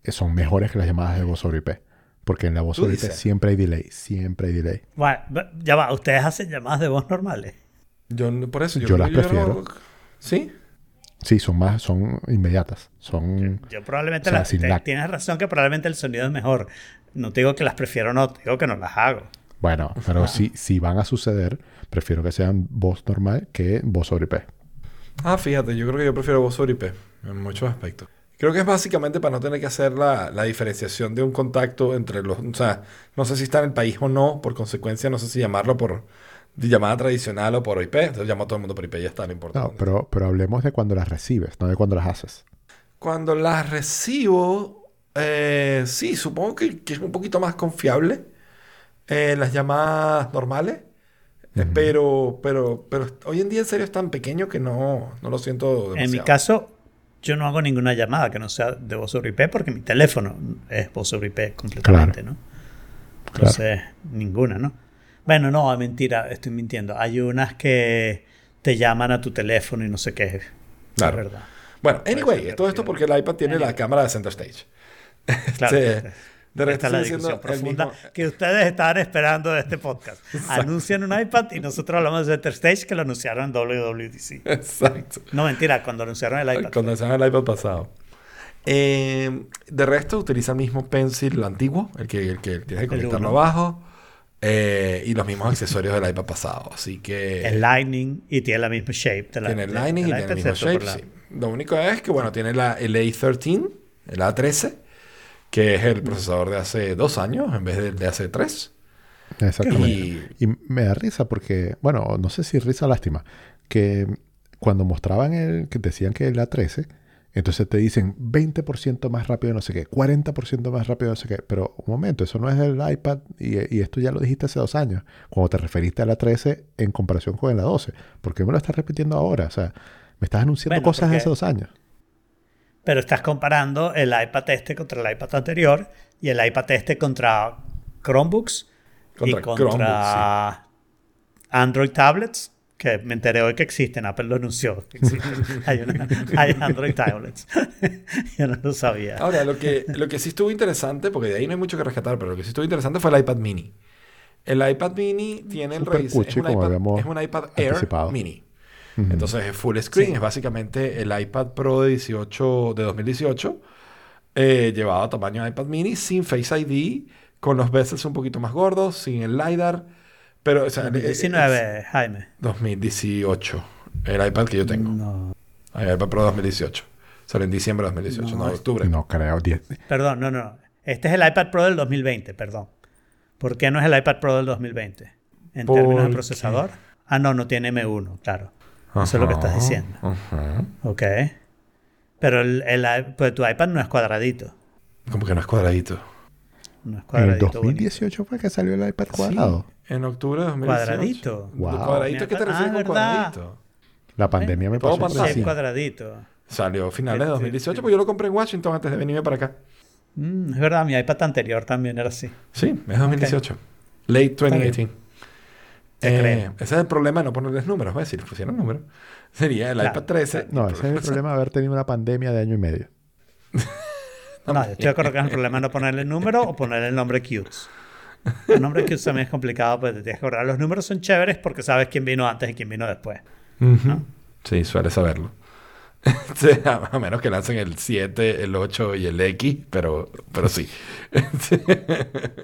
D: eh, son mejores que las llamadas de voz sobre IP. Porque en la voz sobre IP siempre hay delay, siempre hay delay.
C: Bueno, ya va, ustedes hacen llamadas de voz normales.
B: Yo, no- por eso, yo,
D: Yo las
B: yo
D: prefiero.
B: no- ¿Sí?
D: Sí, son más, son inmediatas. Son.
C: Yo probablemente
D: O sea,
C: las-
D: sin
C: te-
D: lag.
C: tienes razón que probablemente el sonido es mejor. No te digo que las prefiero no, te digo que no las hago.
D: Bueno, pero si, si van a suceder, prefiero que sean voz normal que voz sobre IP.
B: Ah, fíjate, yo creo que yo prefiero voz sobre IP en muchos aspectos. Creo que es básicamente para no tener que hacer la, la diferenciación de un contacto entre los... O sea, no sé si está en el país o no, por consecuencia no sé si llamarlo por llamada tradicional o por IP. Entonces llamo a todo el mundo por IP y ya está, no importa.
D: No, pero, pero hablemos de cuando las recibes, no de cuando las haces.
B: Cuando las recibo, eh, sí, supongo que, que es un poquito más confiable eh, las llamadas normales. Eh, Pero, pero, pero hoy en día en serio es tan pequeño que no, no lo siento demasiado.
C: En mi caso, yo no hago ninguna llamada que no sea de voz sobre IP porque mi teléfono es voz sobre IP completamente, ¿no? Entonces, ninguna, ¿no? Bueno, no, mentira, estoy mintiendo. Hay unas que te llaman a tu teléfono y no sé qué.
B: Claro.
C: Es verdad.
B: Bueno, anyway, todo esto porque el iPad tiene la cámara de Center Stage.
C: Claro.
B: Este, de resto
C: Esta es la discusión profunda
B: mismo-
C: que ustedes estaban esperando de este podcast. Anuncian un iPad y nosotros hablamos de Center Stage que lo anunciaron en WWDC.
B: Exacto.
C: No, mentira, cuando anunciaron el iPad.
B: Cuando usaban el iPad pasado. Eh, de resto, utiliza el mismo pencil el antiguo, el que, el que tienes que conectarlo abajo. Eh, y los mismos accesorios del iPad pasado. Así que
C: El Lightning y tiene la misma shape. De la,
B: tiene el
C: de-
B: Lightning y tiene el
C: iPad,
B: mismo shape.
C: por la-
B: sí. Lo único es que, bueno, tiene la, el A13, el A13, que es el procesador de hace dos años en vez del de hace tres.
D: Exactamente.
B: Y-
D: Y me da risa porque, bueno, no sé si risa lástima, que cuando mostraban el, que decían que el A13, entonces te dicen 20% más rápido no sé qué, 40% más rápido no sé qué, pero un momento, eso no es el iPad y, y esto ya lo dijiste hace dos años, cuando te referiste al A13 en comparación con el A12, ¿por qué me lo estás repitiendo ahora? O sea, me estás anunciando
C: Bueno,
D: cosas de
C: porque-
D: hace dos años.
C: Pero estás comparando el iPad este contra el iPad anterior y el iPad este contra Chromebooks
B: Contra
C: y contra Android tablets, que me enteré hoy que existen. Apple lo anunció. hay, una- hay Android tablets. Yo no lo sabía.
B: Ahora, lo que, lo que sí estuvo interesante, porque de ahí no hay mucho que rescatar, pero lo que sí estuvo interesante fue el iPad mini. El iPad mini tiene el rediseño-
D: cuchi,
B: es, un iPad,
D: habíamos
B: es un iPad Air
D: anticipado.
B: mini. Entonces es full screen, es básicamente el iPad Pro de 18 de 2018 eh, llevado a tamaño iPad mini sin Face ID, con los bezels un poquito más gordos, sin el LiDAR, pero o sea, eh, es-
C: 19, Jaime.
B: 2018, el iPad que yo tengo,
C: No.
B: el iPad Pro 2018. Sale en diciembre de 2018, no,
C: No,
B: octubre.
D: No creo, 10.
C: Perdón, no, no. Este es el iPad Pro del 2020, perdón. ¿Por qué no es el iPad Pro del 2020? ¿En
B: ¿Por
C: términos de procesador? Ah, no, no tiene M1, claro. Eso es lo que estás diciendo.
B: ajá.
C: Ok. Pero el, el pues tu iPad no es cuadradito.
B: Como que no es cuadradito.
C: No es
D: En el
C: cuadradito.
D: 2018 fue que salio el iPad cuadrado.
B: Sí, en octubre de 2018.
C: Cuadradito.
D: Wow.
B: ¿Cuadradito? ¿Qué te
C: Ah,
B: refieres con
C: ¿verdad?
B: cuadradito?
D: La pandemia me
B: Todo
D: pasó
C: bonito.
D: encima.
C: cuadradito.
B: Salió a finales de
C: Sí, sí,
B: 2018,
C: sí.
B: pues yo lo compré en Washington antes de venirme para acá.
C: Mm, es verdad, mi iPad anterior también era así.
B: Sí, es 2018. Late 2018.
C: Te
B: Eh, ese es el problema de no ponerles números. ¿ves? Si les pusieran números, sería el
C: Claro.
B: iPad 13.
D: No, ese es el problema de haber tenido una pandemia de año y medio.
C: No, yo estoy de acuerdo que es el problema no ponerle el número o ponerle el nombre Qs. El nombre Qs también es complicado, pues te tienes que acordar. Los números son chéveres porque sabes quién vino antes y quién vino después.
B: Ujú. Sí, suele saberlo. Sí, a menos que lancen el 7, el 8 y el X, pero, pero sí. Sí.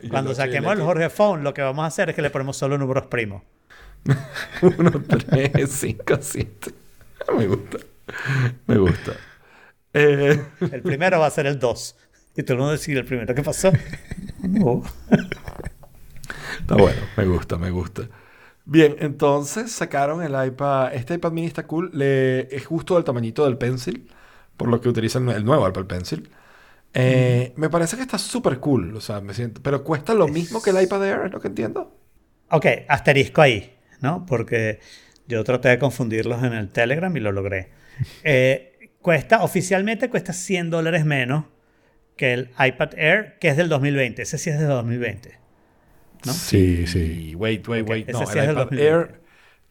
B: El
C: Cuando
B: 8 y
C: saquemos el. Jorge Phone, lo que vamos a hacer es que le ponemos solo números primos.
B: 1, 3, 5, 7. Me gusta. Me gusta. Eh,
C: El primero va a ser el 2. Y todo el mundo decir el primero. ¿Qué pasó? No.
B: está bueno, me gusta, me gusta. Bien, entonces sacaron el iPad. Este iPad mini está cool. Le, es justo del tamañito del Pencil, por lo que utilizan el nuevo Apple Pencil. Eh, Me parece que está súper cool. O sea, me siento. Pero cuesta lo mismo que el iPad Air, es lo que entiendo.
C: Ok, asterisco ahí, ¿no? Porque yo traté de confundirlos en el Telegram y lo logré. Eh, cuesta, oficialmente cuesta 100 dólares menos que el iPad Air, que es del 2020. Ese sí es del 2020. ¿No?
D: Sí, sí.
B: Wait, wait, wait.
C: ese
B: No,
C: sí
B: el
C: es del
B: iPad
C: 2020.
B: Air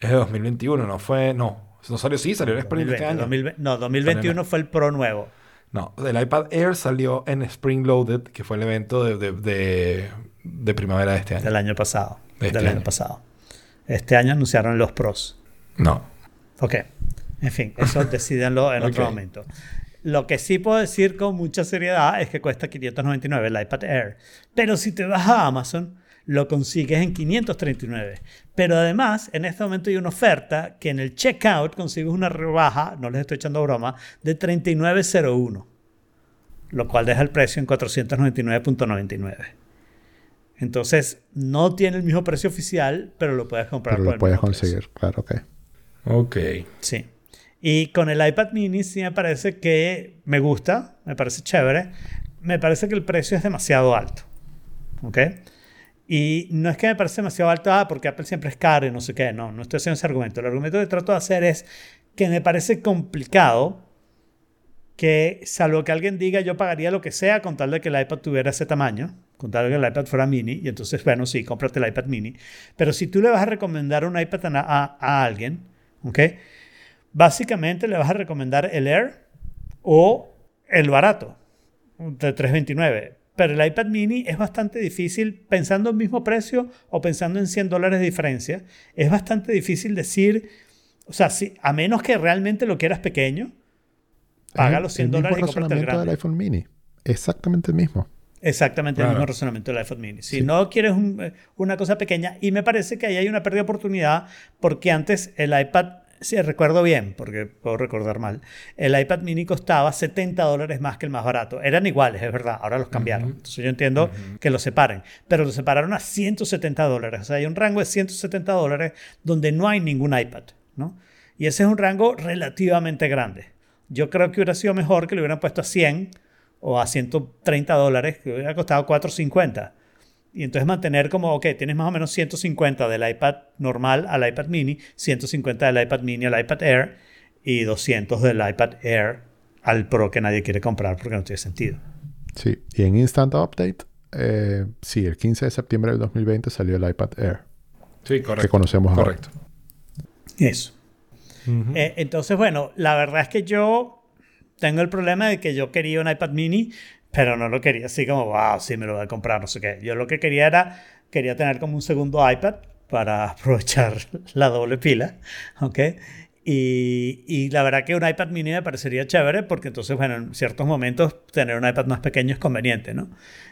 B: es de 2021, no fue. No, no salió, sí, salió en Spring de este
C: 2020,
B: año.
C: 2020 no, 2021 fue el Pro nuevo.
B: No, el iPad Air salió en Spring Loaded, que fue el evento de, de, de- de primavera de este año.
C: Del año pasado.
B: De este
C: del año
B: año.
C: pasado. Este año anunciaron los pros.
B: No.
C: Ok. En fin, eso decidenlo en otro momento. Lo que sí puedo decir con mucha seriedad es que cuesta 599 el iPad Air. Pero si te vas a Amazon, lo consigues en 539. Pero además, en este momento hay una oferta que en el checkout consigues una rebaja, no les estoy echando broma, de 39.01. Lo cual deja el precio en 499.99. Entonces, no tiene el mismo precio oficial, pero lo puedes comprar
D: Pero
C: por
D: lo
C: el
D: puedes
C: mismo precio.
D: conseguir, claro que.
B: Ok.
C: Sí. Y con el iPad mini sí me parece que me gusta, me parece chévere. Me parece que el precio es demasiado alto. ¿Ok? Y no es que me parece demasiado alto, ah, porque Apple siempre es caro y no sé qué. No, no estoy haciendo ese argumento. El argumento que trato de hacer es que me parece complicado que, salvo que alguien diga yo pagaría lo que sea con tal de que el iPad tuviera ese tamaño, con tal de que el iPad fuera mini, y entonces, bueno, sí, cómprate el iPad mini. Pero si tú le vas a recomendar un iPad a, a, a alguien, ¿ok? Básicamente le vas a recomendar el Air o el barato, de 329. Pero el iPad mini es bastante difícil, pensando en mismo precio o pensando en 100 dólares de diferencia, es bastante difícil decir, o sea, si, a menos que realmente lo quieras pequeño, paga los 100
D: el
C: dólares y
D: mismo
C: cómprate el
D: razonamiento del iPhone mini. Exactamente el mismo.
C: Exactamente el
B: Claro.
C: mismo razonamiento del iPhone mini. Si
D: Sí.
C: no quieres un- eh, una cosa pequeña, y me parece que ahí hay una pérdida de oportunidad, porque antes el iPad, si recuerdo bien, porque puedo recordar mal, el iPad mini costaba 70 dólares más que el más barato. Eran iguales, es verdad, ahora los cambiaron. Entonces yo entiendo que los separen, pero los separaron a 170 dólares. O sea, hay un rango de 170 dólares donde no hay ningún iPad, ¿no? Y ese es un rango relativamente grande. Yo creo que hubiera sido mejor que lo hubieran puesto a 100 o a 130 dólares, que hubiera costado 450. Y entonces mantener como, ok, tienes más o menos 150 del iPad normal al iPad mini, 150 del iPad mini al iPad Air y 200 del iPad Air al Pro que nadie quiere comprar porque no tiene sentido.
D: Sí. Y en Instant Update, eh, sí, el 15 de septiembre del 2020 salió el iPad Air,
B: Sí,
D: que
B: correcto.
D: conocemos ahora.
B: Correcto.
C: Eso. Eh, entonces, bueno, la verdad es que yo tengo el problema de que yo quería un iPad mini, pero no lo quería así como, wow, sí, me lo voy a comprar, no sé qué. Yo lo que quería era, quería tener como un segundo iPad para aprovechar la doble pila, ¿ok? Y, y la verdad que un iPad mini me parecería chévere porque entonces, bueno, en ciertos momentos tener un iPad más pequeño es conveniente, ¿no?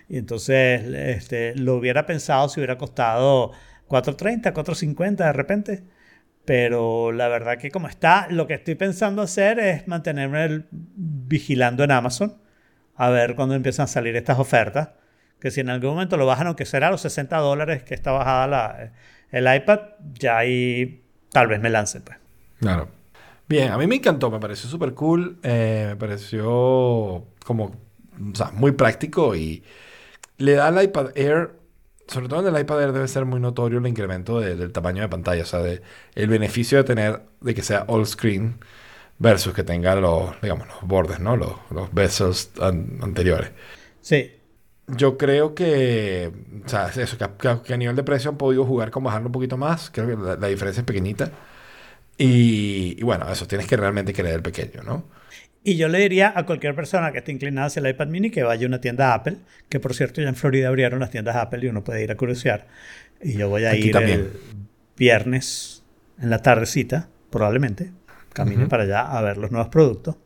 C: Y entonces este, lo hubiera pensado si hubiera costado 4.30, 4.50 de repente. Pero la verdad que como está, lo que estoy pensando hacer es mantenerme vigilando en Amazon a ver cuándo empiezan a salir estas ofertas. Que si en algún momento lo bajan, aunque será a los 60 dólares que está bajada la- el iPad, ya ahí tal vez me lance. Pues.
B: Claro. Bien, a mí me encantó, me pareció súper cool, eh, me pareció como, o sea, muy práctico y le da al iPad Air, sobre todo en el iPad Air debe ser muy notorio el incremento de- del tamaño de pantalla, o sea, de, el beneficio de tener, de que sea all screen versus que tenga los, digamos, los bordes, ¿no? Los, los an- anteriores.
C: Sí,
B: Yo creo que, o sea, es eso, que a, que a- que a nivel de precio han podido jugar con bajarlo un poquito más. Creo que la, la diferencia es pequeñita. Y, y bueno, eso, tienes que realmente querer el pequeño, ¿no?
C: Y yo le diría a cualquier persona que esté inclinada hacia el iPad mini que vaya a una tienda Apple, que por cierto ya en Florida abrieron las tiendas Apple y uno puede ir a curiosear. Y yo voy a
B: Aquí
C: ir
B: también.
C: el viernes en la tardecita, probablemente. Camine
B: Ujú.
C: para allá a ver los nuevos productos.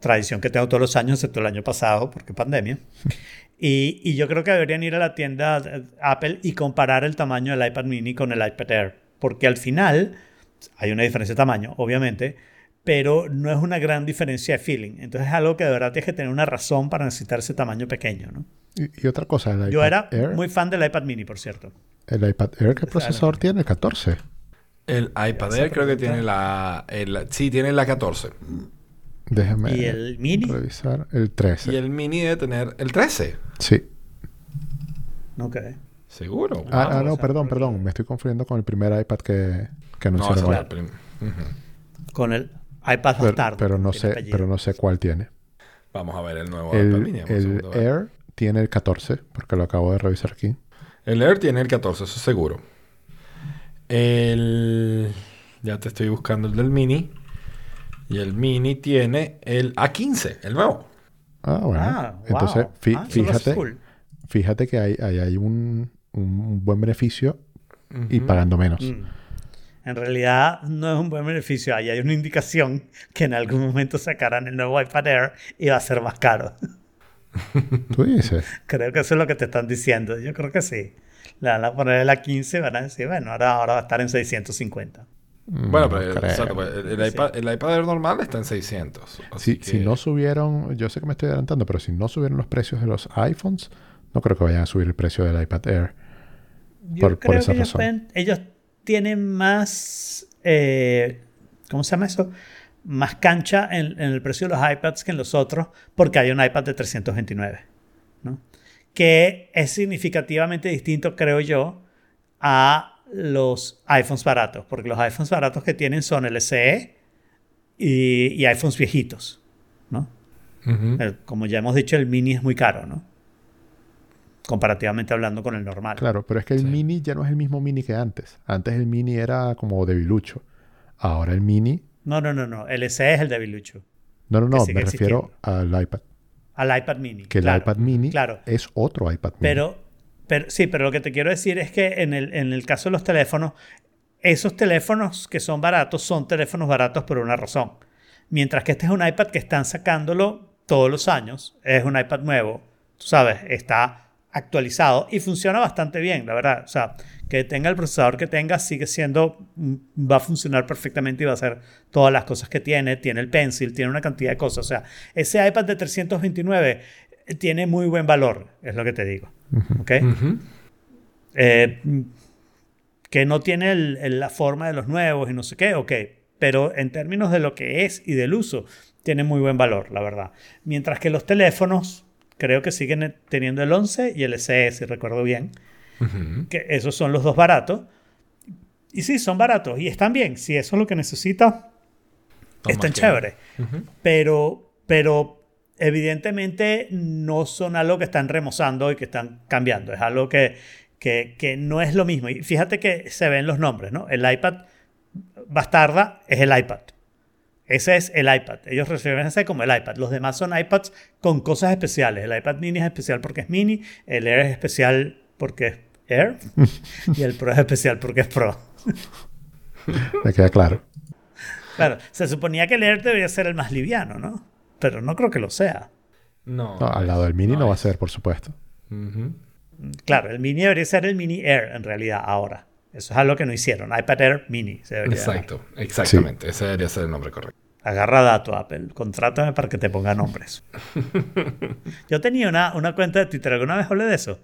C: Tradición que tengo todos los años, excepto el año pasado, porque pandemia. Y, y yo creo que deberían ir a la tienda eh, Apple y comparar el tamaño del iPad mini con el iPad Air. Porque al final hay una diferencia de tamaño, obviamente, pero no es una gran diferencia de feeling. Entonces es algo que de verdad tienes que tener una razón para necesitar ese tamaño pequeño. ¿no?
D: Y, y otra cosa, el iPad
C: Yo era
D: Air,
C: muy fan del iPad mini, por cierto.
D: el iPad Air, ¿qué procesador tiene? El 14.
B: El iPad Air creo que tiene la... el- sí, tiene la 14.
D: Déjame
C: ¿Y el mini?
D: revisar. El 13.
B: Y el mini debe tener el 13.
D: Sí.
C: Ok.
B: Seguro.
D: Ah, ah, no, perdón, perdón. Me estoy confundiendo con el primer iPad que, que
B: no,
D: anunciaron
B: fue el prim- Ujú.
C: Con el iPad
D: pero,
C: bastardo.
D: pero no
C: tiene
D: sé,
C: apellido.
D: pero no sé cuál tiene.
B: Vamos a ver el nuevo iPad mini.
D: El. Air tiene el 14, porque lo acabo de revisar aquí.
B: El Air tiene el 14, eso seguro. El... Ya te estoy buscando el del mini. Y el mini tiene el A15, el nuevo.
D: Ah, bueno.
C: Ah, wow.
D: Entonces,
C: Ah,
D: fíjate, fíjate que hay, hay, hay un, un buen beneficio y pagando menos.
C: Mm. En realidad no es un buen beneficio. Ahí hay una indicación que en algún momento sacarán el nuevo iPad Air y va a ser más caro.
D: Tú dices.
C: creo que eso es lo que te están diciendo. Yo creo que sí. Le van a poner la 15 y van a decir, bueno, ahora, ahora va a estar en 650.
B: Bueno,
D: Mm,
B: pero
D: no
B: el, exacto, el- el
C: Sí.
B: iPad, el iPad Air normal está en 600. así
D: Si, si no subieron, yo sé que me estoy adelantando, pero si no subieron los precios de los iPhones, no creo que vayan a subir el precio del iPad Air.
C: Yo
D: Por- esa
C: que ellos,
D: razón.
C: pueden- ellos tienen más, eh, ¿cómo se llama eso? más cancha en, en el precio de los iPads que en los otros porque hay un iPad de 329. ¿no? Que es significativamente distinto, creo yo, a los iPhones baratos. Porque los iPhones baratos que tienen son el SE y, y iPhones viejitos. ¿no? El- como ya hemos dicho, el mini es muy caro, ¿no? Comparativamente hablando con el normal.
D: Claro, pero es que el
B: Sí.
D: mini ya no es el mismo mini que antes. Antes el mini era como debilucho. Ahora el mini...
C: No, no, no, no. El SE es el debilucho.
D: No, no, no, me refiero al iPad.
C: Al iPad mini.
D: Que el
C: claro,
D: iPad mini
C: Claro.
D: es otro iPad mini.
C: Pero, pero sí, pero lo que te quiero decir es que en el, en el caso de los teléfonos, esos teléfonos que son baratos son teléfonos baratos por una razón. Mientras que este es un iPad que están sacándolo todos los años, es un iPad nuevo, tú sabes, está actualizado y funciona bastante bien, la verdad. O sea, que tenga el procesador que tenga sigue siendo, mm, va a funcionar perfectamente y va a hacer todas las cosas que tiene. Tiene el Pencil, tiene una cantidad de cosas. O sea, ese iPad de 329 tiene muy buen valor, es lo que te digo. ¿Ok? Eh, que no tiene el- el- la forma de los nuevos y no sé qué, ok. Pero en términos de lo que es y del uso, tiene muy buen valor, la verdad. Mientras que los teléfonos, creo que siguen teniendo el 11 y el SE, si recuerdo bien.
B: Ujú.
C: Que esos son los dos baratos. Y sí, son baratos y están bien. Si eso es lo que necesita,
B: Toma
C: están chéveres.
B: Ujú.
C: Pero, pero evidentemente no son algo que están remozando y que están cambiando. Es algo que, que, que no es lo mismo. Y fíjate que se ven los nombres, ¿no? El iPad bastarda es el iPad. Ese es el iPad. Ellos refieren ese como el iPad. Los demás son iPads con cosas especiales. El iPad mini es especial porque es mini, el Air es especial porque es Air y el Pro es especial porque es Pro.
D: Me queda claro.
C: Claro, se suponía que el Air debería ser el más liviano, ¿no? Pero no creo que lo sea.
B: No.
D: No, al lado del mini no, va a ser, por supuesto.
C: Claro, el mini debería ser el mini Air en realidad ahora. Eso es algo que no hicieron. iPad Air mini se debería llamar.
B: Exacto, exactamente. Ese debería ser el nombre correcto.
C: Agarra dato, Apple. Contrátame para que te ponga nombres. Yo tenía una, una cuenta de Twitter. ¿Alguna vez hablé de eso?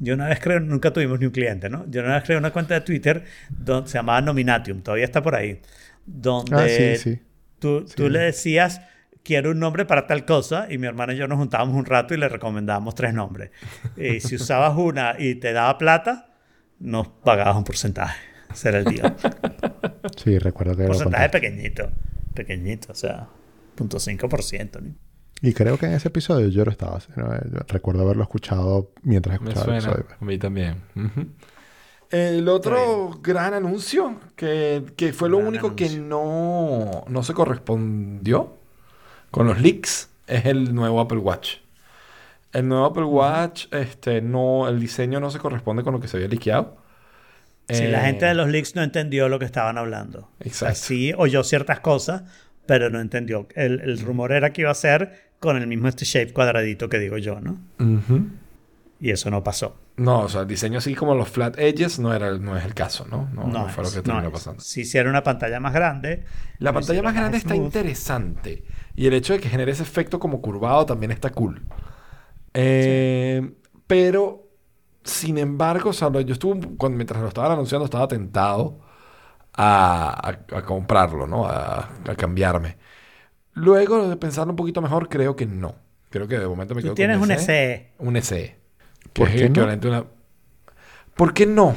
C: Yo una vez creo, nunca tuvimos ni un cliente, ¿no? Yo una vez creé una cuenta de Twitter donde se llamaba Nominatium. Todavía está por ahí. Donde
D: Ah, sí, sí.
C: tú, tú le decías, quiero un nombre para tal cosa, y mi hermano y yo nos juntábamos un rato y le recomendábamos tres nombres. Y si usabas una y te daba plata, nos pagabas un porcentaje. Ese era el día.
D: Sí, recuerdo que lo
C: porcentaje pequeñito. Pequeñito, o sea, 0.5%. ¿no?
D: Y creo que en ese episodio yo lo estaba. ¿no? Yo recuerdo haberlo escuchado mientras
B: Me
D: escuchaba el episodio.
B: A mí también. El otro gran anuncio, que, que fue lo
C: Gran
B: único que no, no se correspondió con los leaks, es el nuevo Apple Watch. El nuevo Apple Watch, este, no, el diseño no se corresponde con lo que se había liqueado.
C: Si la
B: Eh,
C: gente de los leaks no entendió lo que estaban hablando.
B: Exacto.
C: Sí oyó ciertas cosas, pero no entendió. El, el rumor era que iba a ser con el mismo este shape cuadradito que digo yo, ¿no? Y eso no pasó.
B: No, o sea, el diseño así como los flat edges no, era, no es el caso, ¿no? No, no fue lo que terminó pasando.
C: Si hiciera una pantalla más grande.
B: La pantalla más grande está interesante. Y el hecho de que genere ese efecto como curvado también está cool. Eh, Pero, sin embargo, o sea, lo- yo estuve, cuando, mientras lo estaban anunciando, estaba tentado a, a- a comprarlo, ¿no? A, a cambiarme. Luego de pensarlo un poquito mejor, creo que no. Creo que de momento me quedo
C: Tú tienes
B: con
C: un
B: ese.
C: SE.
B: Un SE. Que
D: ¿Por
B: es
D: qué no?
B: equivalente a una... ¿Por qué no?
D: O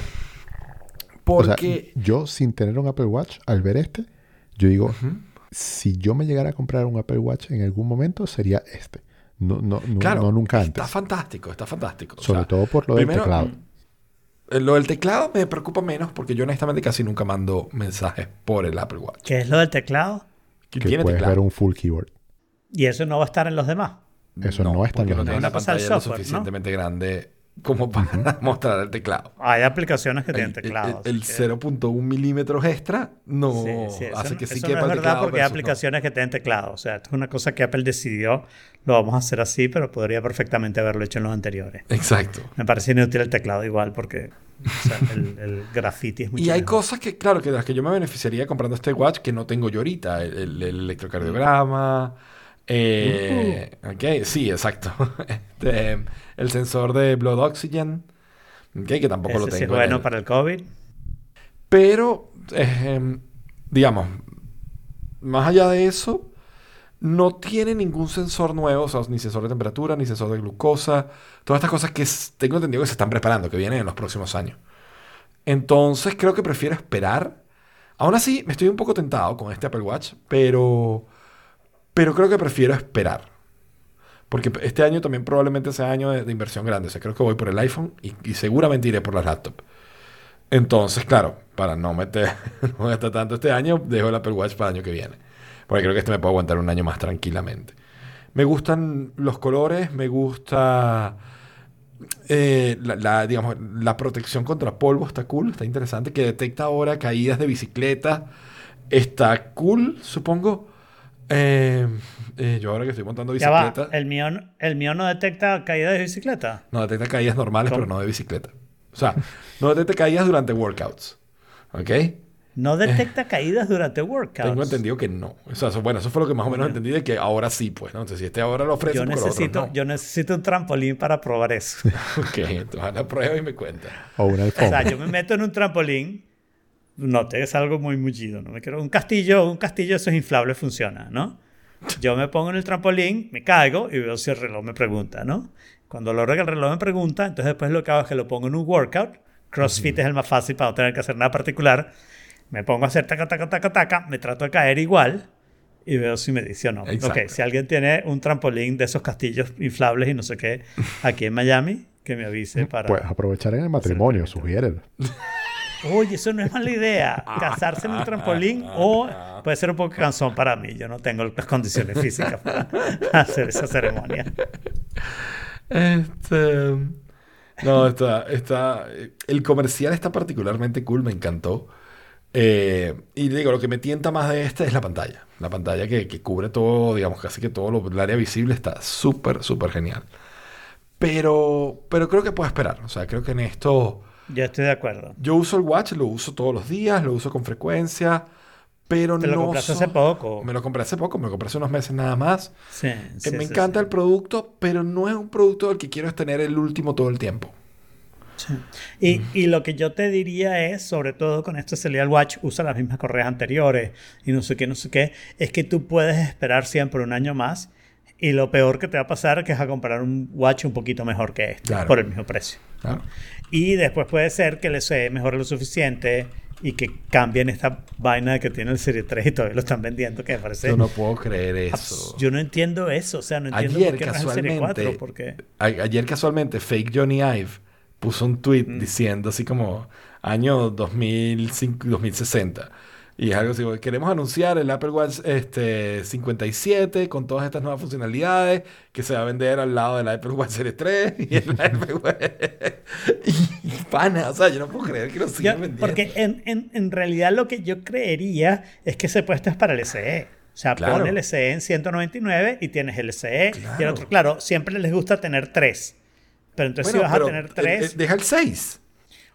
D: sea,
B: Porque...
D: yo sin tener un Apple Watch, al ver este, yo digo, si yo me llegara a comprar un Apple Watch en algún momento, sería este. No, no, no,
B: claro,
D: no nunca
B: está
D: antes.
B: fantástico, está fantástico. O
D: Sobre
B: sea,
D: todo por lo del teclado.
B: eh, Lo del teclado me preocupa menos porque yo honestamente casi nunca mando mensajes por el Apple Watch.
C: ¿Qué es lo del teclado?
B: Que tiene
D: puedes
B: teclado.
D: ver un full keyboard.
C: Y eso no va a estar en los demás.
D: Eso no está en los
B: no tiene
C: demás.
B: una
C: Van a pasar
B: pantalla lo
C: software, ¿no?
B: suficientemente grande como para mostrar el teclado.
C: Hay aplicaciones que
B: El,
C: tienen teclado.
B: el- el
C: así que-
B: 0.1 milímetros extra no
C: Sí,
B: hace
C: no-
B: que sí
C: eso
B: quepa
C: no es
B: el
C: verdad
B: teclado.
C: porque hay
B: no.
C: aplicaciones que tienen teclado. O sea, esto es una cosa que Apple decidió, lo vamos a hacer así, pero podría perfectamente haberlo hecho en los anteriores.
B: Exacto.
C: Me parece inútil el teclado igual porque o sea, el, el graffiti es mucho
B: Y hay
C: mejor.
B: cosas que, claro, que de las que yo me beneficiaría comprando este watch que no tengo yo ahorita. El, el- el electrocardiograma. eh, ok, sí, exacto. Este, el sensor de blood oxygen. ok, que tampoco lo tengo.
C: sí es
B: en
C: bueno
B: el-
C: para el COVID.
B: Pero, eh, digamos, más allá de eso, no tiene ningún sensor nuevo, ni sensor de temperatura, ni sensor de glucosa. Todas estas cosas que tengo entendido que se están preparando, que vienen en los próximos años. Entonces creo que prefiero esperar. Aún así, me estoy un poco tentado con este Apple Watch, pero, pero creo que prefiero esperar. Porque este año también probablemente sea año de, inversión grande. O sea, creo que voy por el iPhone y, seguramente iré por la laptop. Entonces, claro, para no meter no gastar tanto este año, dejo el Apple Watch para el año que viene. Porque creo que este me puede aguantar un año más tranquilamente. Me gustan los colores, me gusta eh, la, la, digamos, la protección contra polvo, está cool, está interesante. Que detecta ahora caídas de bicicleta, está cool, supongo. Eh, eh, yo ahora que estoy montando
C: Ya va,
B: bicicleta,
C: el mío, el mío no detecta caída de bicicleta.
B: no detecta caídas normales,
C: ¿Cómo?
B: pero no de bicicleta. O sea, no detecta caídas durante workouts. ¿Ok?
C: No detecta caídas durante workouts.
B: Tengo entendido que no. O sea, eso- bueno, eso fue lo que más o menos entendí de que ahora sí, pues, ¿no? Entonces, si este ahora lo ofrece,
C: Yo
B: otros
C: necesito,
B: no.
C: yo necesito un trampolín para probar eso.
B: Ok, entonces la prueba y me cuenta.
D: O una
C: O sea,
D: alfombra.
C: yo me meto en un trampolín. Note que es algo muy mullido. No me quiero. Un castillo, un castillo, esos inflables funciona, ¿no? Yo me pongo en el trampolín, me caigo y veo si el reloj me pregunta, ¿no? Cuando logro que el reloj me pregunta, entonces después lo que hago es que lo pongo en un workout. CrossFit es el más fácil para no tener que hacer nada particular. Me pongo a hacer taca, taca, taca, taca, me trato de caer igual y veo si me dice o no.
B: Exacto.
C: Ok, si alguien tiene un trampolín de esos castillos inflables y no sé qué aquí en Miami, que me avise para...
D: Puedes aprovechar en el matrimonio, sugiérelo.
C: Oye, eso no es mala idea. Casarse en un trampolín o puede ser un poco cansón para mí. Yo no tengo las condiciones físicas para hacer esa ceremonia.
B: Este. No, está, está. El comercial está particularmente cool, me encantó. Eh, y digo, lo que me tienta más de este es la pantalla. La pantalla que, que cubre todo, digamos, casi que todo lo- el área visible está súper, súper genial. Pero, pero creo que puedo esperar. O sea, creo que en esto.
C: Yo estoy de acuerdo.
B: Yo uso el watch, lo uso todos los días, lo uso con frecuencia. Pero
C: Te lo
B: no.
C: compraste
B: so-
C: hace poco.
B: Me lo compré hace poco, me lo compré hace unos meses nada más.
C: Sí,
B: Eh,
C: sí,
B: me
C: sí,
B: encanta
C: sí.
B: el producto, pero no es un producto del que quiero tener el último todo el tiempo.
C: Sí. Y, y lo que yo te diría es, sobre todo con este Celestial Watch, usa las mismas correas anteriores y no sé qué, no sé qué, es que tú puedes esperar siempre un año más y lo peor que te va a pasar es que vas a comprar un watch un poquito mejor que este,
B: Claro.
C: por el mismo precio.
B: Claro.
C: Y después puede ser que el SE mejore lo suficiente y que cambien esta vaina que tiene el Serie 3 y todavía lo están vendiendo, que me parece...
B: Yo no puedo creer eso.
C: Yo no entiendo eso, o sea, no entiendo
B: Ayer
C: por qué no es el Serie
B: casualmente,
C: 4, porque...
B: a- ayer casualmente Fake Johnny Ive puso un tweet
C: Mm.
B: diciendo así como año 2005, 2060. Y es algo así, queremos anunciar el Apple Watch este, 57 con todas estas nuevas funcionalidades que se va a vender al lado del Apple Watch Series 3 y el Apple Watch... y, pana, o sea, yo no puedo creer que lo
C: Yo-
B: sigan vendiendo.
C: porque en, en, en realidad lo que yo creería es que ese puesto es para el SE. O sea,
B: Claro.
C: pon el SE en 199 y tienes el SE. Y el
B: Claro.
C: otro, claro, siempre les gusta tener tres. Pero entonces
B: Bueno,
C: si vas a tener tres,
B: deja el 6.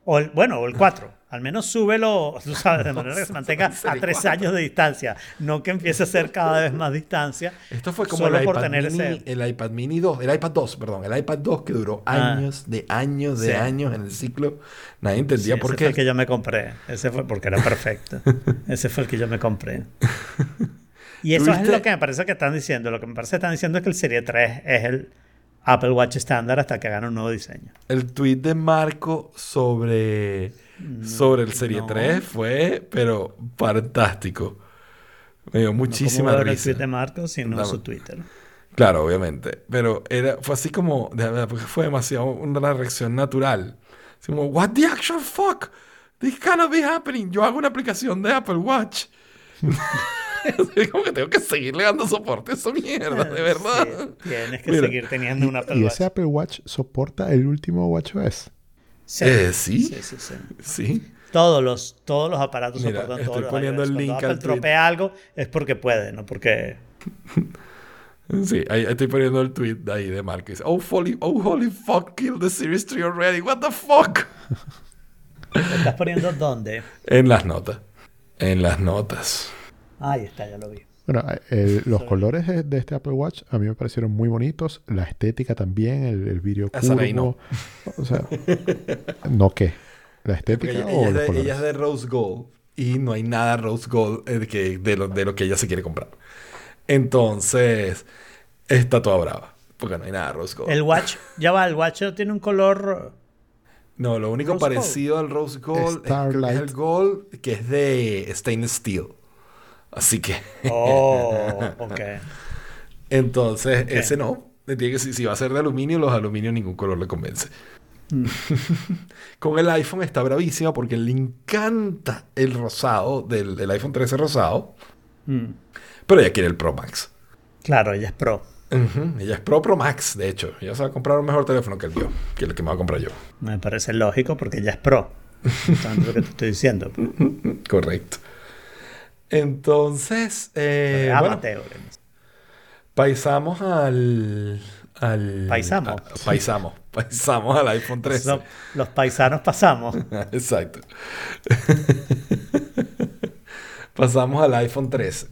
C: o el, bueno, o el 4. Al menos súbelo, tú sabes, de manera que se mantenga a tres años de distancia. No que empiece a ser cada vez más distancia.
B: Esto fue como el iPad, mini,
C: ese-
B: el iPad mini 2, el iPad 2, perdón, el iPad 2 que duró
C: Ah.
B: años, de años, de
C: Sí.
B: años en el ciclo. Nadie entendía
C: Sí,
B: por
C: ese
B: qué.
C: fue el que yo me compré. Ese fue porque era perfecto. ese fue el que yo me compré. Y eso es lo que me parece que están diciendo. Lo que me parece que están diciendo es que el Serie 3 es el Apple Watch estándar hasta que hagan un nuevo diseño.
B: El tweet de Marco sobre, sobre el Serie
C: no.
B: 3 fue, pero fantástico. Me dio
C: No
B: muchísima
C: como ver el
B: risa.
C: tweet de Marcos, sino
B: No.
C: su Twitter.
B: Claro, obviamente. Pero era, fue así como, de verdad, porque fue demasiado una reacción natural. Así como, what the actual fuck? This cannot be happening. Yo hago una aplicación de Apple Watch. Como que tengo que seguirle dando soporte a esa mierda, de verdad.
C: Sí, tienes que
B: Mira,
C: seguir teniendo un Apple
D: ¿Y
C: Watch.
D: ese Apple Watch soporta el último WatchOS?
C: Sí.
B: Eh, ¿sí?
C: Sí, sí, sí.
B: Sí.
C: Todos los, todos los aparatos
B: Mira,
C: soportan
B: estoy
C: todos los
B: poniendo el
C: Cuando
B: link
C: Apple
B: al
C: tropea algo es porque puede, no porque...
B: Sí, ahí estoy poniendo el tweet de ahí de Marco. Dice, oh, holy, oh, holy fuck, kill the Series 3 already. What the fuck?
C: ¿Lo estás poniendo dónde?
B: En las notas. En las notas.
C: Ahí está, ya lo vi.
D: Bueno, eh, el- los colores de, de este Apple Watch a mí me parecieron muy bonitos. La estética también, el, el vídeo
B: Esa de ahí
D: curvo. O sea, ¿no qué? ¿La estética
B: ella,
D: o
B: ella es
D: los
B: de,
D: colores?
B: ella es de Rose Gold. y no hay nada rose gold eh, que, de, lo, de lo que ella se quiere comprar. Entonces, está toda brava. Porque no hay nada rose gold.
C: El watch, ya va, el watch no tiene un color.
B: No, lo único
C: Rose gold.
B: parecido al rose gold es, es el gold que es de stainless steel. Así que,
C: Oh, ok.
B: entonces, ese no. Tiene que, si, si va a ser de aluminio, los aluminios ningún color le convence.
C: Mm.
B: Con el iPhone está bravísima porque le encanta el rosado del, del iPhone 13 rosado,
C: Mm.
B: pero ella quiere el Pro Max.
C: Claro, ella es pro.
B: Ella es Pro Pro Max, de hecho. Ella se va a comprar un mejor teléfono que el mío, que el que me va a comprar yo.
C: Me parece lógico porque ella es pro. Justamente lo que te estoy diciendo.
B: Correcto. Entonces, eh, bueno,
C: Amateur.
B: paisamos al, al...
C: Paisamos.
B: a- paisamos. Paisamos al iPhone 13.
C: So- los paisanos pasamos.
B: Exacto. Pasamos al iPhone 13.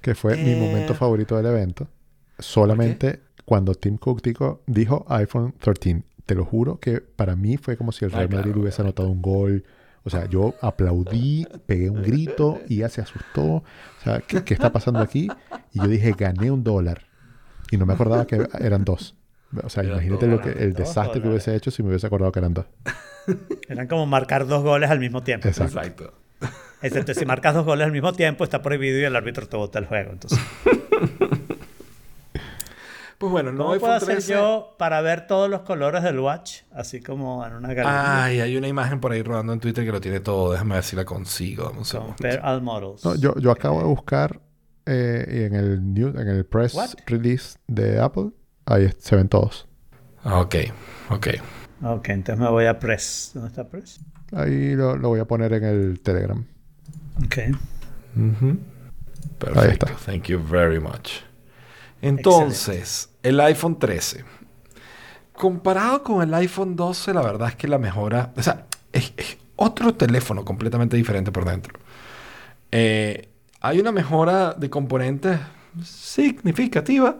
D: Que fue mi
B: Eh,
D: momento favorito del evento. Solamente cuando Tim Cook dijo, dijo iPhone 13. Te lo juro que para mí fue como si el Real Madrid
B: claro,
D: hubiese anotado un gol. O sea, yo aplaudí, pegué un grito y ella se asustó. O sea, ¿qué, qué está pasando aquí? Y yo dije, gané un dólar. Y no me acordaba que eran dos. O sea,
B: Eran
D: imagínate lo que, el desastre que hubiese hecho si me hubiese acordado que eran dos.
C: Eran como marcar dos goles al mismo tiempo.
D: Exacto.
B: Exacto.
C: Excepto si marcas dos goles al mismo tiempo, está prohibido y el árbitro te bota el juego. Entonces,
B: Pues bueno, no
C: ¿cómo puedo hacer
B: 13.
C: yo para ver todos los colores del watch? Así como en una galería.
B: Ay, hay una imagen por ahí rodando en Twitter que lo tiene todo. Déjame ver si la consigo. Un segundo.
C: Compare all models.
D: No, yo, yo acabo de buscar eh, en el new- en el press
C: What?
D: release de Apple. Ahí se ven todos.
B: Ah, Ok, ok.
C: Ok, entonces me voy a Press. ¿Dónde está Press?
D: Ahí lo, lo voy a poner en el Telegram.
C: Ok.
B: Perfecto.
D: está.
B: Thank you very much. Entonces, el iPhone 13. Comparado con el iPhone 12, la verdad es que la mejora. O sea, es, es otro teléfono completamente diferente por dentro. Eh, hay una mejora de componentes significativa,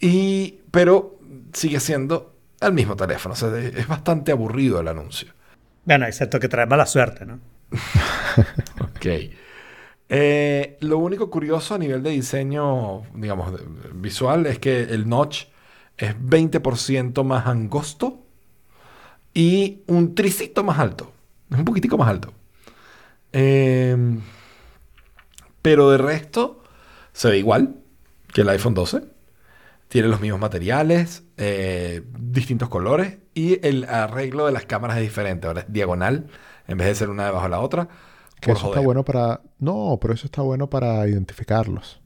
B: y, pero sigue siendo el mismo teléfono. O sea, es bastante aburrido el anuncio.
C: Bueno, excepto que trae mala suerte, ¿no?
B: Ok. Eh, lo único curioso a nivel de diseño, digamos, visual, es que el notch es 20% más angosto y un tricito más alto. Es un poquitico más alto. Eh, pero de resto, se ve igual que el iPhone 12. Tiene los mismos materiales, eh, distintos colores y el arreglo de las cámaras es diferente. Ahora es diagonal en vez de ser una debajo de la otra.
D: Que
B: Por
D: eso
B: joder.
D: está bueno para... No, pero eso está bueno para identificarlos.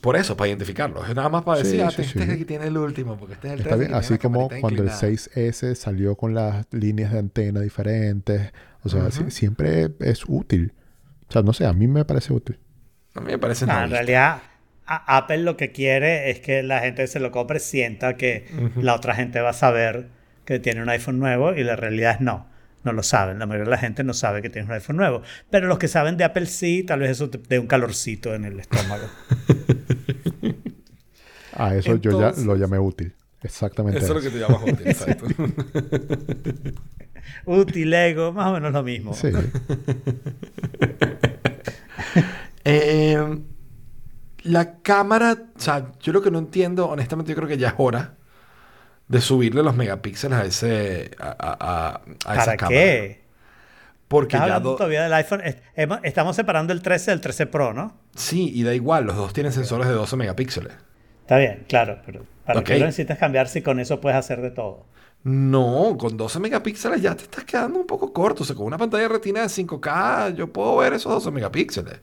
B: Por eso, para identificarlos. Es nada más para decir,
D: Sí,
B: ah,
D: sí,
B: este es
D: sí.
B: el que tiene el último, porque este es el
D: Está
B: 13
D: bien. Así como cuando el
B: inclinada.
D: 6S salió con las líneas de antena diferentes. O sea, siempre es útil. O sea, no sé, a mí me parece útil.
B: A mí me parece
C: No, en realidad, a- Apple lo que quiere es que la gente se lo compre, sienta que la otra gente va a saber que tiene un iPhone nuevo y la realidad es no. No lo saben. La mayoría de la gente no sabe que tiene un iPhone nuevo. Pero los que saben de Apple sí, tal vez eso te dé un calorcito en el estómago.
D: A eso yo ya lo llamé útil. Exactamente.
B: Eso es lo que te llamas útil, exacto.
C: Útil, ego, más o menos lo mismo.
D: Sí.
B: Eh, la cámara, o sea, yo lo que no entiendo, honestamente, yo creo que ya es hora de subirle los megapíxeles a ese a, a, a- a esa
C: ¿Para
B: cámara.
C: qué?
B: Porque
C: Estás
B: ya
C: hablando
B: do-
C: todavía del iPhone. Estamos separando el 13 del 13 Pro, ¿no?
B: sí, y da igual, los dos tienen sensores de 12 megapíxeles.
C: Está bien, claro, pero ¿para
B: Ok.
C: qué lo necesitas cambiar si con eso puedes hacer de todo?
B: No, con 12 megapíxeles ya te estás quedando un poco corto. O sea, con una pantalla retina de 5K yo puedo ver esos 12 megapíxeles.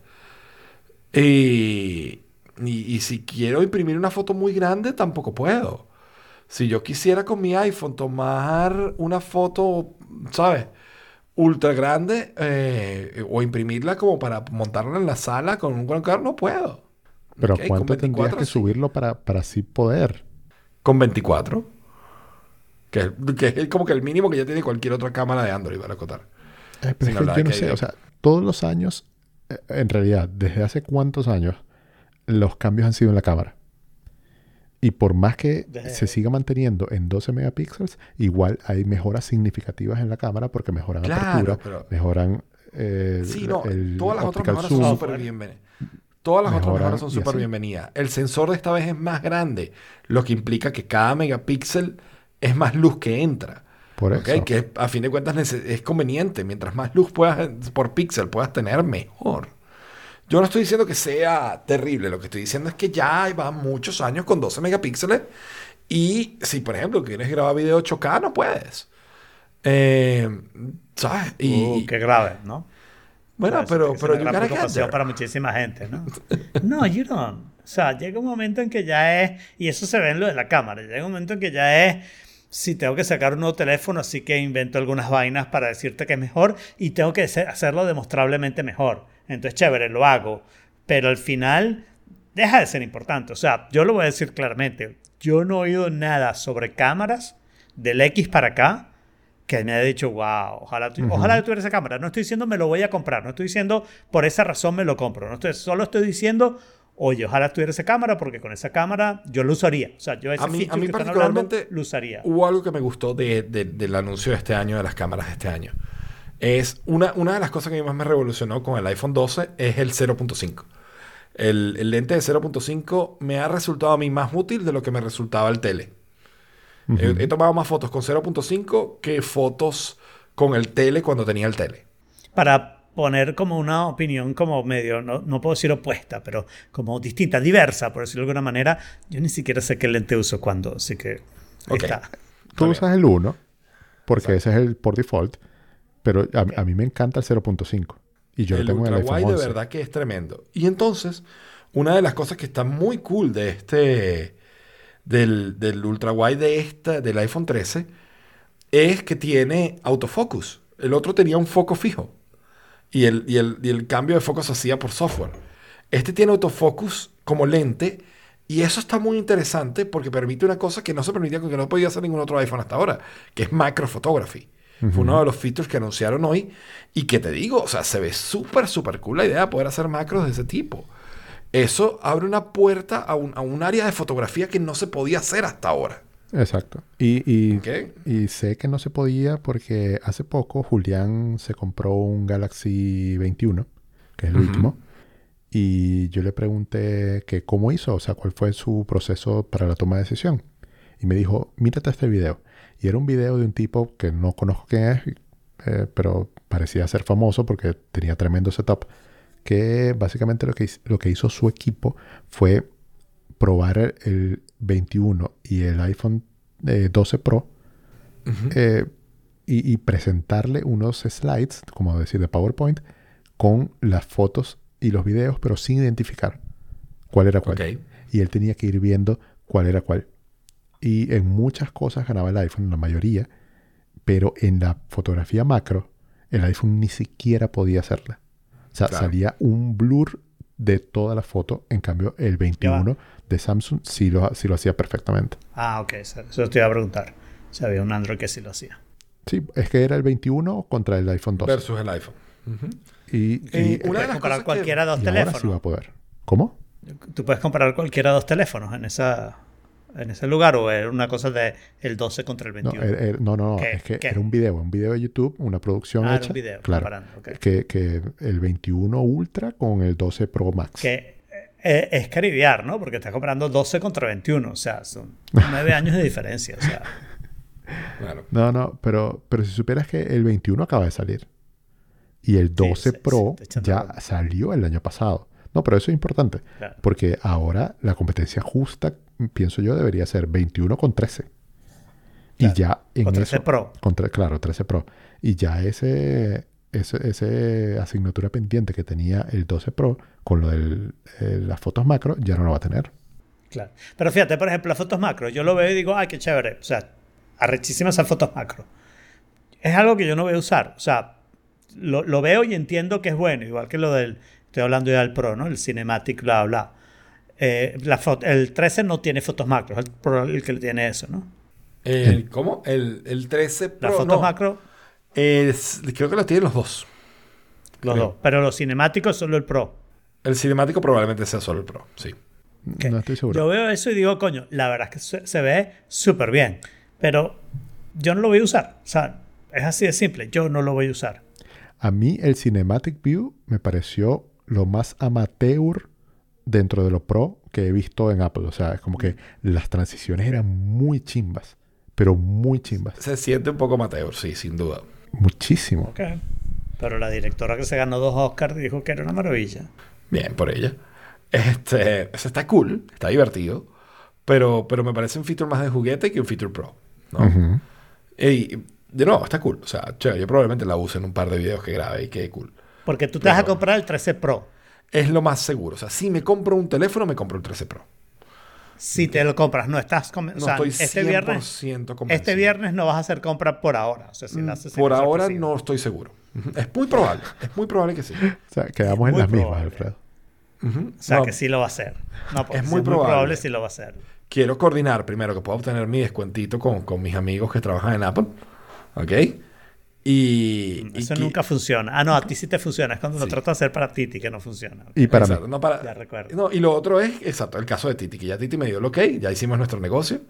B: Y, y, y si quiero imprimir una foto muy grande, tampoco puedo. Si yo quisiera con mi iPhone tomar una foto, ¿sabes? Ultra grande eh, o imprimirla como para montarla en la sala con un gran carro, no puedo.
D: Pero ¿cuánto tendrías
B: 24
D: que
B: sí.
D: subirlo para, para así poder?
B: Con 24. Que, es- que es como que el mínimo que ya tiene cualquier otra cámara de Android, para acotar.
D: Eh, pero es que yo no sé,
B: de-
D: o sea, todos los años, eh, en realidad, desde hace cuántos años, los cambios han sido en la cámara. Y por más que se siga manteniendo en 12 megapíxeles, igual hay mejoras significativas en la cámara porque mejoran
B: Claro,
D: apertura,
B: pero-
D: mejoran eh,
B: Sí, no,
D: el
B: todas las otras mejoras
D: zoom.
B: son súper bienvenidas. Todas las otras mejoras son súper bienvenidas. El sensor de esta vez es más grande, lo que implica que cada megapíxel es más luz que entra.
D: Por eso.
B: Que a fin de cuentas es conveniente. Mientras más luz puedas por píxel puedas tener, mejor. Yo no estoy diciendo que sea terrible. Lo que estoy diciendo es que ya van muchos años con 12 megapíxeles. Y si, por ejemplo, quieres grabar video 8K, no puedes. Eh, ¿Sabes? Y,
C: Uh, qué grave, ¿no?
B: bueno,
C: Claro,
B: pero,
C: es
B: pero
C: una
B: you
C: gran
B: gotta get
C: preocupación
B: there.
C: para muchísima gente, ¿no? No, you don't. O sea, llega un momento en que ya es, y eso se ve en lo de la cámara, llega un momento en que ya es, si tengo que sacar un nuevo teléfono, así que invento algunas vainas para decirte que es mejor y tengo que hacer- hacerlo demostrablemente mejor. Entonces, chévere, lo hago. Pero al final, deja de ser importante. O sea, yo lo voy a decir claramente. Yo no he oído nada sobre cámaras del X para acá que me haya dicho, wow, ojalá, tu- ojalá yo tuviera esa cámara. No estoy diciendo me lo voy a comprar, no estoy diciendo por esa razón me lo compro. No estoy, solo estoy diciendo, oye, ojalá tuviera esa cámara porque con esa cámara yo lo usaría. O sea, yo ese
B: A mí, a mí
C: que están hablando,
B: particularmente
C: lo usaría.
B: hubo algo que me gustó de- de- del anuncio de este año, de las cámaras de este año. Es una, una de las cosas que a mí más me revolucionó con el iPhone 12 es el 0.5. El, el lente de 0.5 me ha resultado a mí más útil de lo que me resultaba el tele. he, he tomado más fotos con 0.5 que fotos con el tele cuando tenía el tele.
C: Para poner como una opinión como medio, no, no puedo decir opuesta, pero como distinta, diversa, por decirlo de alguna manera, yo ni siquiera sé qué lente uso cuando, así que está.
D: Tú usas el 1, porque ese es el por default, pero a, a mí me encanta el 0.5. Y yo lo tengo en el iPhone
B: wide
D: 11.
B: de verdad que es tremendo. Y entonces, una de las cosas que está muy cool de este del, del ultra wide de esta del iPhone 13 es que tiene autofocus. El otro tenía un foco fijo. Y el, y el, y el cambio de foco se hacía por software. Este tiene autofocus como lente. Y eso está muy interesante porque permite una cosa que no se permitía, que no podía hacer ningún otro iPhone hasta ahora, que es macro photography. Fue uno de los features que anunciaron hoy y que te digo, o sea, se ve súper, súper cool la idea de poder hacer macros de ese tipo. Eso abre una puerta a un, a un área de fotografía que no se podía hacer hasta ahora.
D: Exacto. Y, y, sé que no se podía porque hace poco Julián se compró un Galaxy 21, que es el último. Y yo le pregunté que cómo hizo, o sea, cuál fue su proceso para la toma de decisión. Y me dijo, mírate este video. Y era un video de un tipo que no conozco quién es, eh, pero parecía ser famoso porque tenía tremendo setup. Que básicamente lo que, lo que hizo su equipo fue probar el, el 21 y el iPhone eh, 12 Pro eh, y, y presentarle unos slides, como decir, de PowerPoint, con las fotos y los videos, pero sin identificar cuál era cuál. Y él tenía que ir viendo cuál era cuál. Y en muchas cosas ganaba el iPhone, en la mayoría, pero en la fotografía macro, el iPhone ni siquiera podía hacerla. O sea,
B: Claro.
D: salía un blur de toda la foto. En cambio, el 21 de Samsung sí lo, sí lo hacía perfectamente.
C: Ah, ok, eso, eso te iba a preguntar. Si había un Android que sí lo hacía.
D: Sí, es que era el 21 contra el iPhone 12.
B: Versus el iPhone.
D: Y, y-
B: Eh, una de
C: Puedes
B: las
C: comparar
B: cosas que-
C: cualquiera de dos
D: y ahora sí va
C: teléfonos.
D: a poder. ¿Cómo?
C: Tú puedes comparar cualquiera de dos teléfonos en esa en ese lugar o era una cosa de el 12 contra el
D: No,
C: 21.
D: er- er- no, no, no, es que
C: ¿Qué?
D: era un video, un video de YouTube, una producción
C: Ah, era
D: hecha.
C: un video,
D: claro,
C: comparando, ok.
D: que, que el 21 Ultra con el 12 Pro Max.
C: que eh, es caribear, ¿no? Porque estás comparando 12 contra 21, o sea, son 9 años de diferencia, o sea,
B: Claro.
D: No, no, pero, pero si supieras que el 21 acaba de salir y el 12
C: sí, sí,
D: Pro
C: echando
D: ya salió el año pasado. No, pero eso es importante
C: claro.
D: porque ahora la competencia justa, pienso yo, debería ser 21 con 13. Y ya en
C: con 13
D: eso,
C: Pro.
D: con claro, 13 Pro. Y ya ese, ese, ese asignatura pendiente que tenía el 12 Pro con lo de las fotos macro, ya no lo va a tener.
C: Claro. Pero fíjate, por ejemplo, las fotos macro. Yo lo veo y digo, ay, qué chévere. O sea, arrechísimas esas fotos macro. Es algo que yo no voy a usar. O sea, lo, lo veo y entiendo que es bueno. Igual que lo del, estoy hablando ya del Pro, ¿no? El Cinematic, bla, bla. Eh, la foto, el 13 no tiene fotos macro. Es el Pro el que tiene eso, ¿no?
B: El, ¿Cómo? El, el 13 Pro.
C: Las fotos
B: no.
C: macro,
B: Es- creo que lo tienen los dos.
C: los
B: Creo.
C: dos. Pero los cinemáticos solo el Pro.
B: El cinemático probablemente sea solo el Pro, sí.
D: No estoy seguro.
C: Yo veo eso y digo, coño, la verdad es que se, se ve súper bien. Pero yo no lo voy a usar. O sea, es así de simple. Yo no lo voy a usar.
D: A mí el Cinematic View me pareció lo más amateur dentro de lo pro que he visto en Apple. O sea, es como que las transiciones eran muy chimbas, pero muy chimbas.
B: Se siente un poco amateur, sí, sin duda.
D: Muchísimo.
C: Ok. Pero la directora que se ganó dos Oscars dijo que era una maravilla.
B: Bien, por ella. Este, eso está cool, está divertido, pero, pero me parece un feature más de juguete que un feature pro. ¿no?
D: Ujú.
B: Y de nuevo, está cool. O sea, chévere, yo probablemente la use en un par de videos que grabe y quede cool.
C: Porque tú te vas a comprar el 13 Pro.
B: Es lo más seguro. O sea, si me compro un teléfono, me compro el 13 Pro.
C: Si te lo compras, no estás...
B: No
C: o sea,
B: estoy
C: este viernes...
B: 100% convencido.
C: Este viernes no vas a hacer compra por ahora. O sea, si haces en
B: Por ahora
C: ocasión.
B: no estoy seguro. Es muy probable. Es muy probable que sí.
D: O sea, quedamos en
C: Muy
D: las mismas,
C: probable.
D: Alfredo.
B: Ujú.
C: O sea,
B: No,
C: que sí lo va a hacer. No, pues,
B: Es muy probable.
C: sí lo va a hacer.
B: Quiero coordinar primero que pueda obtener mi descuentito con, con mis amigos que trabajan en Apple. ¿Ok? Y. y
C: Eso
B: que-
C: nunca funciona. Ah, no, a ti sí te funciona. Es cuando lo
B: Sí.
C: trato de hacer para Titi que no funciona.
D: Y para
B: Exacto,
D: mí.
B: no para-
C: Ya recuerdo.
B: no, y lo otro es, exacto, el caso de Titi, que ya Titi me dio el ok, ya hicimos nuestro negocio.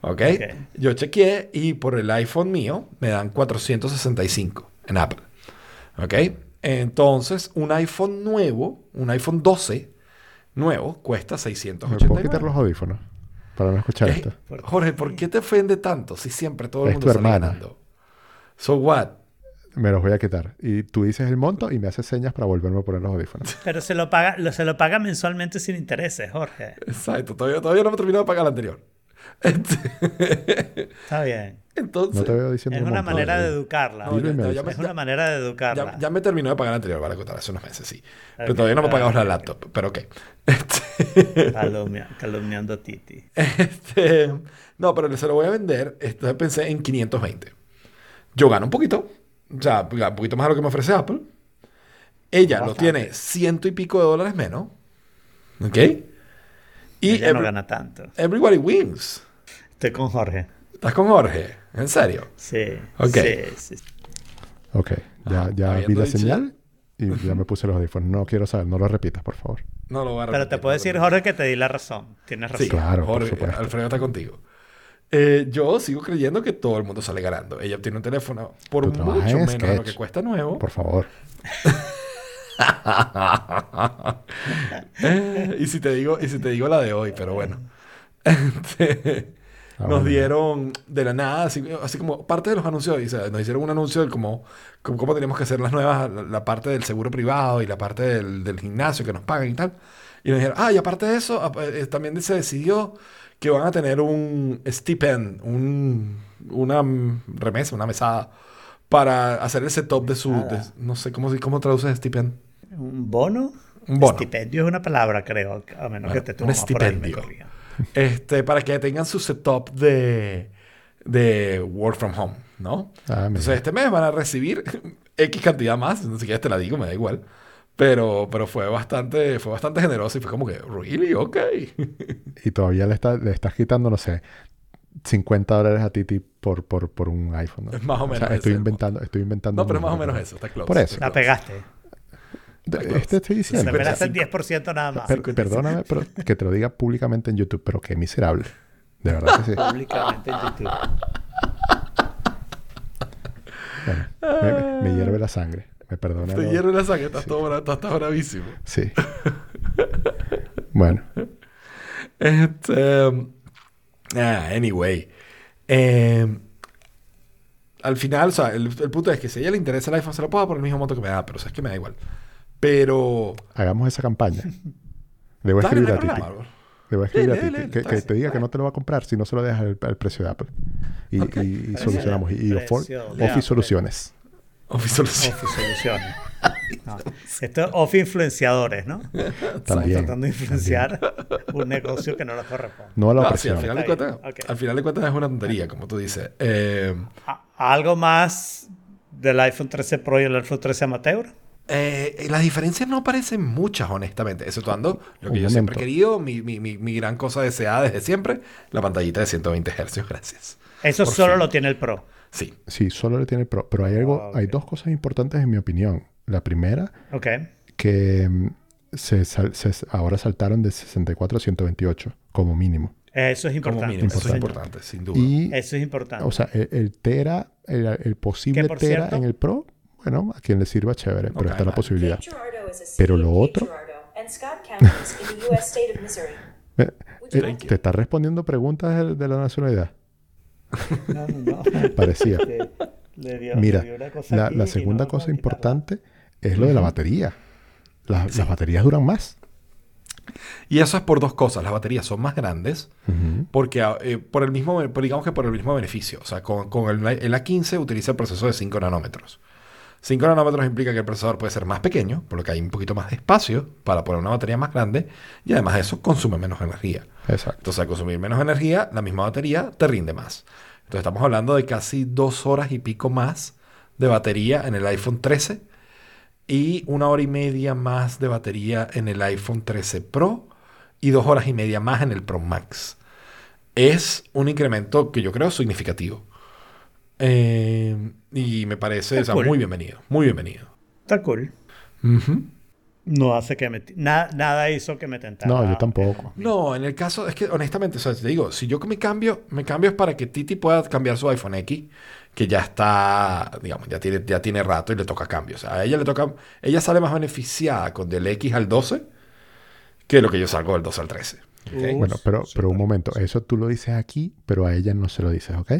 B: ¿Ok?
C: Ok.
B: Yo chequeé y por el iPhone mío me dan 465 en Apple. ¿Ok? Entonces, un iPhone nuevo, un iPhone 12 nuevo, cuesta
D: ¿Me
B: 689.
D: puedo quitar los audífonos? Para no escuchar
B: Eh,
D: esto.
B: Jorge, ¿por qué te ofende tanto si siempre todo el
D: Es
B: mundo
D: tu
B: sale
D: hermana.
B: So what?
D: Me los voy a quitar. Y tú dices el monto y me haces señas para volverme a poner los audífonos.
C: Pero se lo paga, lo, se lo paga mensualmente sin intereses, Jorge.
B: Exacto, todavía, todavía no me he terminado de pagar el anterior. Este,
C: Está bien.
B: entonces,
D: No te veo diciendo
C: Es una
D: monto.
C: manera de educarla.
B: No, ya-
D: me
B: ya-
C: Es una manera de educarla.
B: ya, ya me terminó de pagar el anterior, vale contar, hace unos meses, sí. Pero
C: Ok,
B: todavía no me he pagado la laptop, pero ok. Este,
C: Calumnia- calumniando a Titi.
B: este, no, pero se lo voy a vender. Entonces pensé en 520. Yo gano un poquito, o sea, un poquito más de lo que me ofrece Apple. Ella lo tiene ciento y pico de dólares menos. ¿Ok? Y
C: Ella no gana tanto.
B: everybody wins.
C: Estoy con Jorge.
B: ¿Estás con Jorge? ¿En serio?
C: Sí.
B: Ok.
C: Sí, sí.
D: Ok, ya, ya vi la señal y ya me puse los audífonos. No quiero saber, no lo repitas, por favor.
B: No lo voy a
C: Pero te
B: repetir,
C: puedo decir. Jorge, que te di la razón. Tienes razón.
B: Sí,
D: Claro,
B: Jorge. Alfredo está contigo. Eh, yo sigo creyendo que todo el mundo sale ganando. Ella obtiene un teléfono por
D: Tú
B: mucho menos de lo que cuesta nuevo.
D: Por favor.
B: Eh, y si te digo, y si te digo la de hoy, pero bueno. Este,
D: Ah,
B: nos dieron de la nada, así, así como parte de los anuncios, dice, nos hicieron un anuncio de cómo, cómo, teníamos que hacer las nuevas, la, la parte del seguro privado y la parte del, del gimnasio que nos pagan y tal. Y nos dijeron, ah, y aparte de eso, eh, también se decidió que van a tener un stipend, un, una remesa, una mesada, para hacer el setup de su, de- no sé, ¿cómo, cómo traduces stipend?
C: ¿Un bono?
B: Un bono.
C: Estipendio es una palabra, creo. A menos
B: Bueno,
C: que te
B: un
C: tomes por ahí
B: estipendio. este, para que tengan su setup de, de work from home, ¿no?
D: Ah.
B: Entonces, este mes van a recibir X cantidad más, no sé qué te la digo, me da igual. Pero, pero fue bastante, fue bastante generoso y fue como que, really, ok.
D: Y todavía le, está- le estás quitando, no sé, 50 dólares a Titi por, por, por un iPhone. ¿no?
B: Es más o menos
D: estoy
B: ese.
D: inventando, estoy inventando.
B: No, pero es más o menos
D: ¿no?
B: eso, está close.
D: Por eso.
C: La pegaste.
D: De- Este estoy
C: Se
D: diciendo.
B: pero-
C: pegaste el 10% nada más.
D: Per-
B: 55.
D: perdóname pero que te lo diga públicamente en YouTube, pero qué miserable. De verdad que sí.
C: Públicamente en YouTube.
D: Bueno, me hierve la sangre. Me perdona.
B: Te hierve la sangre, estás todo bra- estás- bravísimo.
D: Sí. Bueno,
B: Este. ah, anyway. Eh, al final, o sea, el, el punto es que si a ella le interesa el iPhone, se lo puedo por el mismo monto que me da, pero o sea, es que me da igual. Pero.
D: hagamos esa campaña. Le voy a
B: Dale,
D: escribir a voy a escribir a
B: dile,
D: que, que te diga que no te lo va a comprar si no se lo dejas al, al precio de Apple. Y, solucionamos. Y, y Office
C: Apple.
D: Soluciones.
B: Office Solutions.
C: Office Soluciones. No. Esto es Office Influenciadores, ¿no? Estamos
D: También.
C: tratando de influenciar un negocio que no nos corresponde.
D: No a la
B: No, sí, al final, de cuentas,
C: bien, ok.
B: al final de cuentas es una tontería, como tú dices. Eh,
C: A- ¿Algo más del iPhone 13 Pro y el iPhone 13 Amateur?
B: eh, las diferencias no parecen muchas, honestamente. Exceptuando lo que
D: Un
B: yo siempre he querido, mi, mi, mi, mi gran cosa deseada desde siempre, la pantallita de 120 Hz. Gracias.
C: Eso
B: Por
C: solo
B: fin.
C: lo tiene el Pro.
B: Sí.
D: Sí, solo le tiene el Pro. Pero hay algo,
C: Ah,
D: hay dos cosas importantes en mi opinión. La primera,
C: Ok.
D: que mm, se, se- ahora saltaron de 64 a 128, como mínimo.
C: Eso es importante.
B: mínimo. Eso es importante, sin duda.
D: Y,
C: Eso es importante.
D: o sea, el, el Tera, el, el posible Tera
C: cierto-
D: en el Pro, bueno, a quien le sirva chévere, pero
B: Ok,
D: está la posibilidad. Pero lo
E: Cape
D: otro-. Eh, eh, ¿Te está respondiendo preguntas de, de la nacionalidad?
C: No, no, no.
D: Parecía.
C: Que le dio-
D: Mira,
C: le dio una cosa
D: la, segunda
C: no,
D: cosa
C: no, quitarla.
D: importante es lo de la batería. Las, las baterías duran más.
B: Y eso es por dos cosas. Las baterías son más grandes porque ah, eh, por el mismo, por- digamos que por el mismo beneficio. O sea, con, con el, el A15 utiliza el proceso de 5 nanómetros. 5 nanómetros implica que el procesador puede ser más pequeño, por lo que hay un poquito más de espacio para poner una batería más grande y además de eso consume menos energía.
D: Exacto.
B: Entonces, al consumir menos energía, la misma batería te rinde más. Entonces, estamos hablando de casi dos horas y pico más de batería en el iPhone 13 y una hora y media más de batería en el iPhone 13 Pro y dos horas y media más en el Pro Max. Es un incremento que yo creo significativo. Eh, y me parece o sea,
C: cool.
B: muy bienvenido, muy bienvenido.
C: Está cool. No hace que me... ti- na- nada hizo que me tentara.
D: No, yo tampoco.
B: No, en el caso, es que honestamente, o sea, te digo, si yo me cambio, me cambio es para que Titi pueda cambiar su iPhone X, que ya está, digamos, ya tiene, ya tiene rato y le toca cambio. O sea, a ella le toca, ella sale más beneficiada con del X al 12 que lo que yo salgo del 12 al 13. ¿ok?
C: Uh.
D: Bueno, pero, pero un momento. Eso tú lo dices aquí, pero a ella no se lo dices, ¿ok?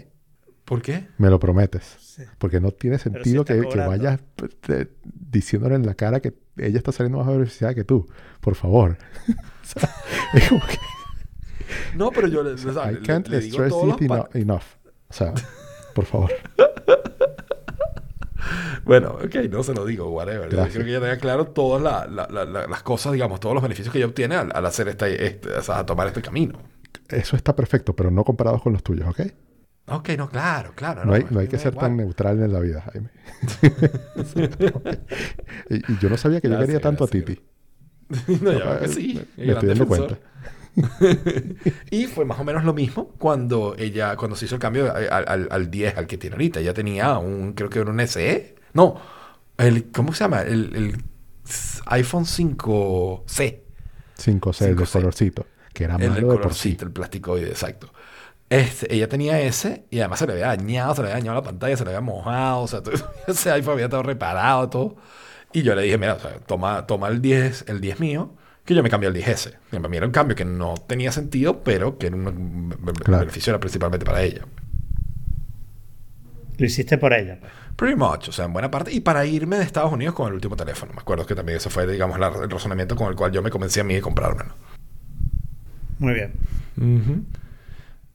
B: ¿Por qué?
D: Me lo prometes.
C: Sí.
D: Porque no tiene sentido que, que vayas te- diciéndole en la cara que ella está saliendo más beneficiada que tú. Por favor. O sea, es como que
B: No, pero yo le, o sea,
D: I can't
B: le digo
D: stress it eno- enough. O sea, por favor.
B: Bueno, ok, no se lo digo, whatever. Yo creo que ella tenga claro todas la- la- la- la- las cosas, digamos, todos los beneficios que ella obtiene al, al hacer este, este, o sea, a tomar este camino.
D: Eso está perfecto, pero no comparados con los tuyos, ¿ok?
B: Ok, no, claro, claro.
D: No, hay, no hay que ser tan neutral en la vida, Jaime. y, y yo no sabía que yo quería tanto
B: gracias,
D: a Titi.
B: no, ya veo que sí.
D: Me estoy dando
B: defensor.
D: cuenta.
B: y fue más o menos lo mismo cuando ella, cuando se hizo el cambio al, al- al 10, al que tiene ahorita. Ella tenía un, creo que era un SE. No, el, ¿cómo se llama? El, el iPhone 5C.
D: 5 6 de
B: 5C.
D: colorcito. Que era
B: El,
D: malo
B: el
D: de por sí.
B: colorcito, el plasticoide, exacto. Este, ella tenía ese y además se le había dañado, se le había dañado la pantalla, se le había mojado, o sea, todo- ese iPhone había estado reparado, todo. Y yo le dije, mira, o sea, toma, toma el 10, el 10 mío, que yo me cambié al 10S. Que Para mí era un cambio que no tenía sentido, pero que era un
D: Claro.
B: beneficio era principalmente para ella.
C: Lo hiciste por ella. pues.
B: Pretty much, o sea, en buena parte. Y para irme de Estados Unidos con el último teléfono. Me acuerdo que también ese fue, digamos, la- el razonamiento con el cual yo me convencí a mí de comprármelo.
C: Muy bien.
B: Ujú.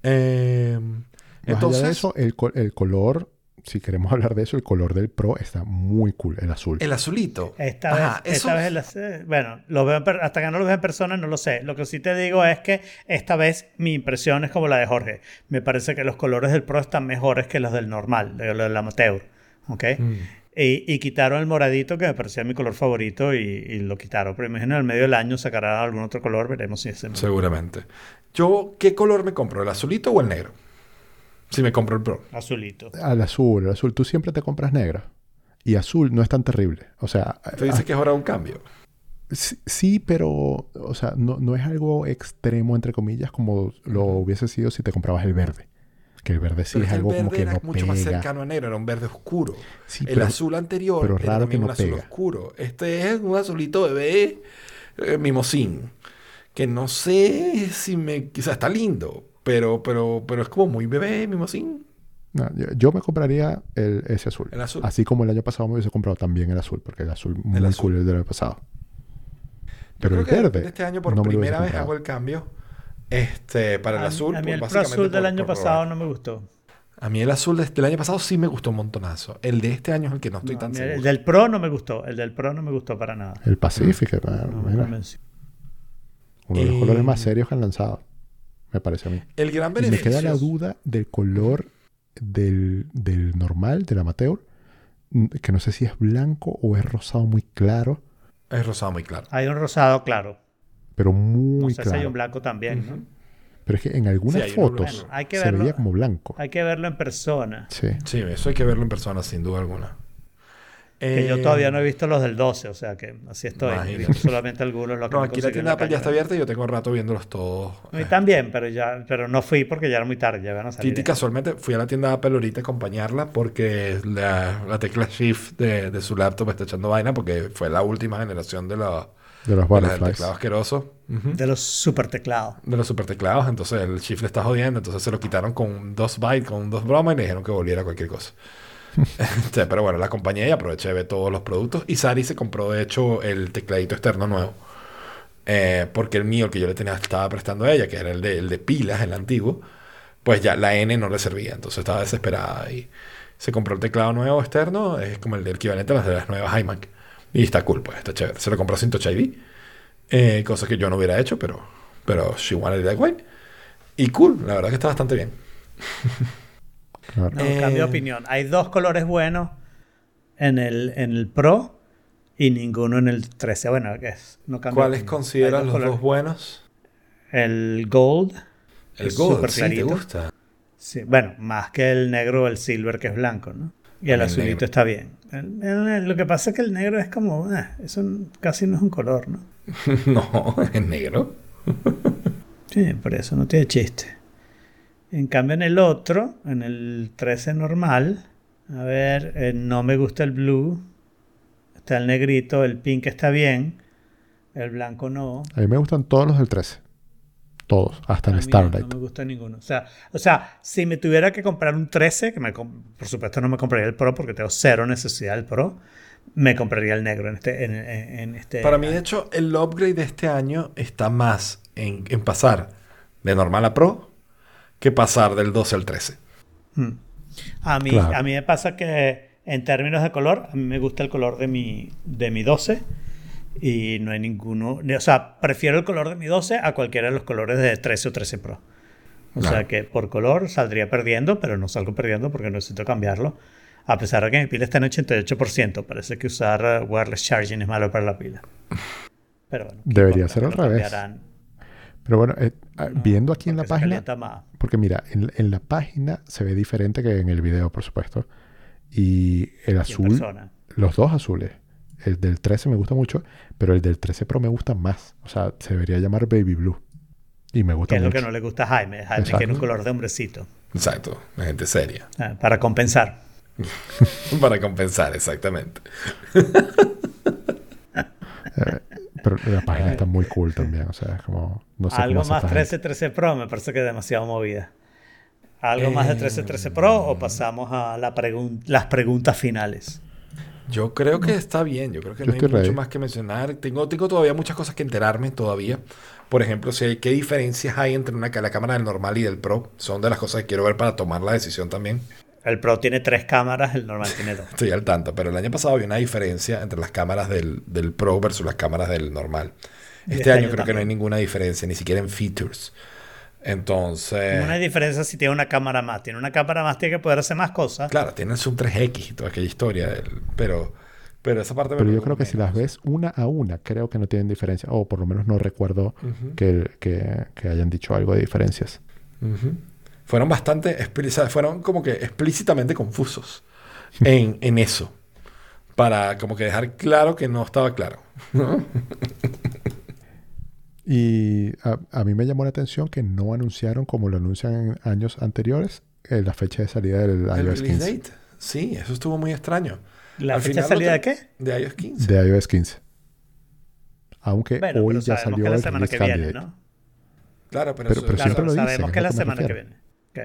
B: Eh,
D: Más
B: entonces,
D: allá de eso, el, el color, si queremos hablar de eso, el color del Pro está muy cool, el azul.
B: el azulito.
C: Esta
B: Ajá,
C: vez, esta vez eh, bueno, lo veo hasta que no lo veo en persona no lo sé. Lo que sí te digo es que esta vez mi impresión es como la de Jorge. Me parece que los colores del Pro están mejores que los del normal, de los del amateur. ¿Ok?
B: Mm.
C: Y, y quitaron el moradito que me parecía mi color favorito y, y lo quitaron. Pero imagino en el medio del año sacarán algún otro color, veremos si es el
B: Seguramente. Yo, ¿qué color me compro? ¿El azulito o el negro? Si me compro el Pro.
C: azulito.
D: Al azul, el azul. Tú siempre te compras negra. Y azul no es tan terrible. O sea,
B: Tú dices que es hora de un cambio.
D: Sí, sí, pero, o sea, no, no es algo extremo, entre comillas, como lo hubiese sido si te comprabas el verde. Que el verde sí
B: Pero
D: es algo como
B: verde
D: que
B: era
D: no
B: mucho más
D: pega.
B: cercano a negro, era un verde oscuro.
D: Sí,
B: el
D: pero-
B: azul anterior
D: pero
B: era
D: raro
B: también
D: que
B: un
D: no
B: azul
D: pega.
B: oscuro. Este es un azulito bebé eh, mimosín. Que no sé si me... Quizás está lindo, pero, pero, pero es como muy bebé mimosín.
D: No, yo, yo me compraría el, ese azul.
B: El azul.
D: Así como el año pasado me hubiese comprado también el azul, porque el azul muy
B: azul.
D: cool el del año pasado.
B: Yo
D: Pero
B: creo
D: el
B: que
D: verde.
B: Este año por
D: no
B: primera vez hago el cambio este, para el
C: a,
B: azul.
C: a mí el
B: básicamente
C: azul del
B: por-
C: año
B: por
C: pasado no me gustó.
B: A mí el azul de- del año pasado sí me gustó un montonazo. El de este año es el que no estoy
C: No,
B: tan seguro.
C: el del Pro no me gustó. El del Pro no me gustó para nada.
D: El Pacific,
C: No me
D: mira. Uno de los
B: Eh,
D: colores más serios que han lanzado. Me parece a mí.
B: El gran
D: Y me
B: beneficio.
D: queda la duda del color del, del normal, del amateur, que no sé si es blanco o es rosado muy claro,
B: Es rosado muy claro.
C: Hay un rosado claro.
D: pero
C: No
D: muy
C: sé si hay
D: claro.
C: un blanco también. ¿no?
D: Pero es que en algunas
B: Sí,
D: fotos
C: blanco. Hay que
D: se
C: verlo.
D: veía como blanco.
C: Hay que verlo en persona.
D: Sí.
B: Sí, eso hay que verlo en persona sin duda alguna.
C: Que yo
B: Eh,
C: todavía no he visto los del 12, o sea que así estoy.
B: Imagínate.
C: solamente algunos. Lo que
B: No, aquí la tienda Apple ya está abierta y yo tengo rato viéndolos todos.
C: A mí también, pero ya pero no fui porque ya era muy tarde, ya van a salir.
B: Titi casualmente fui a la tienda Apple ahorita a acompañarla porque la, la tecla Shift de, de su laptop está echando vaina porque fue la última generación de, la,
D: De los
B: de la del
D: butterflies.
B: teclado asqueroso. Ujú.
C: De los super teclados.
B: De los super teclados, entonces el Shift le está jodiendo, entonces se lo quitaron con dos bytes, con dos bromas y le dijeron que volviera cualquier cosa. Este, pero bueno, la acompañé y aproveché de ver todos los productos. Y Sari se compró, de hecho, el tecladito externo nuevo. Eh, porque el mío, el que yo le tenía, estaba prestando a ella, que era el de, el de pilas, el antiguo, pues ya la N no le servía. Entonces estaba desesperada y se compró el teclado nuevo externo, es como el del equivalente a las de las nuevas iMac. Y está cool, pues está chévere. Se lo compró sin Touch ID, eh, cosa que yo no hubiera hecho, pero, pero she wanted it that way. Y cool, la verdad que está bastante bien.
D: Claro.
C: No,
B: Eh,
C: cambio de opinión. Hay dos colores buenos en el, en el Pro y ninguno en el 13. Bueno, ¿qué es? No cambio
B: ¿Cuáles consideras los
C: colores.
B: dos buenos?
C: El Gold.
B: El Gold, sí, te gusta.
C: Sí, bueno, más que el negro o el silver que es blanco, ¿no? Y el
B: El
C: azulito
B: negro.
C: está bien. El- el- lo que pasa es que el negro es como, eh, eso casi no es un color, ¿no?
B: no, es negro.
C: Sí, por eso no tiene chiste. En cambio, en el otro, en el 13 normal, a ver, eh, no me gusta el blue. Está el negrito, el pink está bien. El blanco no.
D: A mí me gustan todos los del 13. Todos, hasta
C: A
D: el
C: mí
D: Starlight.
C: No me gusta ninguno. O sea, o sea, si me tuviera que comprar un 13, que me por supuesto no me compraría el Pro porque tengo cero necesidad del Pro, me compraría el negro en este. En, en- en este
B: Para mí, de hecho, el upgrade de este año está más en, en pasar de normal a Pro que pasar del 12 al 13.
C: Mm. A mí,
D: Claro.
C: a mí me pasa que en términos de color, a mí me gusta el color de mi, de mi 12 y no hay ninguno. O sea, prefiero el color de mi 12 a cualquiera de los colores de 13 o 13 Pro. O
B: Claro.
C: sea que por color saldría perdiendo, pero no salgo perdiendo porque necesito cambiarlo. A pesar de que mi pila está en 88%, parece que usar wireless charging es malo para la pila. Pero bueno, ¿qué
D: Debería ser al revés. Pero bueno, eh, viendo aquí en la página,
C: más.
D: porque mira, en, en la página se ve diferente que en el video, por supuesto. Y el azul, los dos azules. El del 13 me gusta mucho, pero el del 13 Pro me gusta más. O sea, se debería llamar Baby Blue. Y me gusta
C: Que es lo
D: mucho.
C: que no le gusta a Jaime. Jaime
D: Exacto.
C: quiere un color de hombrecito.
B: Exacto, la gente seria.
C: Ah, para compensar.
B: Para compensar, exactamente.
D: Pero la página está muy cool también. O sea, es como. No sé
C: Algo más
D: esta
C: 13,
D: gente.
C: 13 Pro me parece que es demasiado movida. ¿Algo más de 13, 13 Pro o pasamos a la pregun- las preguntas finales?
B: Yo creo que está bien, yo creo que
D: Yo
B: no hay mucho
D: ready.
B: más que mencionar. Tengo, tengo todavía muchas cosas que enterarme todavía. Por ejemplo, si hay, qué diferencias hay entre una, la cámara del normal y del Pro. Son de las cosas que quiero ver para tomar la decisión también.
C: El Pro tiene tres cámaras, el normal tiene dos.
B: Estoy al tanto, pero el año pasado había una diferencia entre las cámaras del, del Pro versus las cámaras del normal. Este,
C: este
B: año
C: año
B: creo que no hay ninguna diferencia, ni siquiera en features. Entonces,
C: No hay diferencia si tiene una cámara más. Tiene una cámara más, tiene que poder hacer más cosas.
B: claro, tiene Zoom 3X y toda aquella historia, del- pero, pero esa parte me
D: Pero yo creo que si las ves una a una, creo que no tienen diferencia. O por lo menos no recuerdo que, que- que hayan dicho algo de diferencias.
B: Ujú. Fueron bastante, expli- o sea, fueron como que explícitamente confusos en, en eso. Para como que dejar claro que no estaba claro. ¿no?
D: Y a, a mí me llamó la atención que no anunciaron, como lo anuncian en años anteriores, eh, la fecha de salida del
B: El
D: iOS
B: release
D: 15.
B: date. Sí, eso estuvo muy extraño.
C: ¿La
B: Al
C: fecha de salida de qué?
B: De iOS 15.
D: De iOS 15. Aunque
C: Bueno,
D: hoy
C: pero
D: ya
C: sabemos
D: salió
C: que la
D: el
C: semana que viene. ¿no?
B: Claro, pero,
D: Pero- pero
C: Claro,
D: siempre lo dicen,
C: sabemos que es la semana que viene. Ok.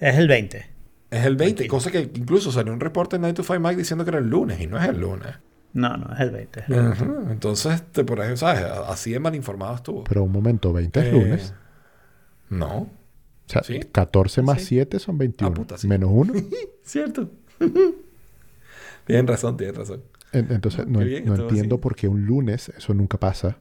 C: Es el 20.
B: es el 20,
C: Tranquilo.
B: cosa que incluso salió un reporte en Night to Five Mac diciendo que era el lunes y no es el lunes.
C: No, no, es el 20. es el 20.
B: Ujú. Entonces, te, por ejemplo, ¿sabes? Así de mal informado estuvo.
D: Pero un momento, 20 es
B: Eh,
D: lunes.
B: No,
D: O sea,
B: ¿sí?
D: 14 más
B: Sí.
D: 7 son 21.
B: Ah, puta, sí.
D: Menos 1.
B: cierto. tienen razón, tienen razón.
D: Entonces,
B: No,
D: no, entiendo
B: así.
D: por qué un lunes eso nunca pasa.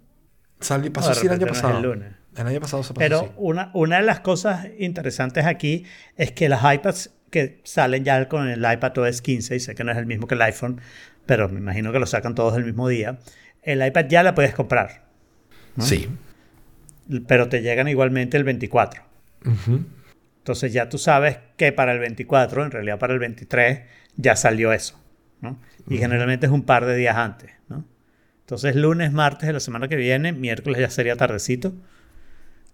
B: Salió, pasó así el año
C: repente no es
B: pasado.
C: el lunes.
B: El año pasado se pasó
C: Pero
B: así.
C: una, una de las cosas interesantes aquí es que las iPads que salen ya con el iPad OS 15, y sé que no es el mismo que el iPhone, pero me imagino que lo sacan todos el mismo día, el iPad ya la puedes comprar,
B: Sí.
C: pero te llegan igualmente el 24.
B: Ujú.
C: Entonces ya tú sabes que para el 24, en realidad para el 23, ya salió eso. ¿no? Y generalmente es un par de días antes, ¿no? Entonces, lunes, martes de la semana que viene, miércoles ya sería tardecito.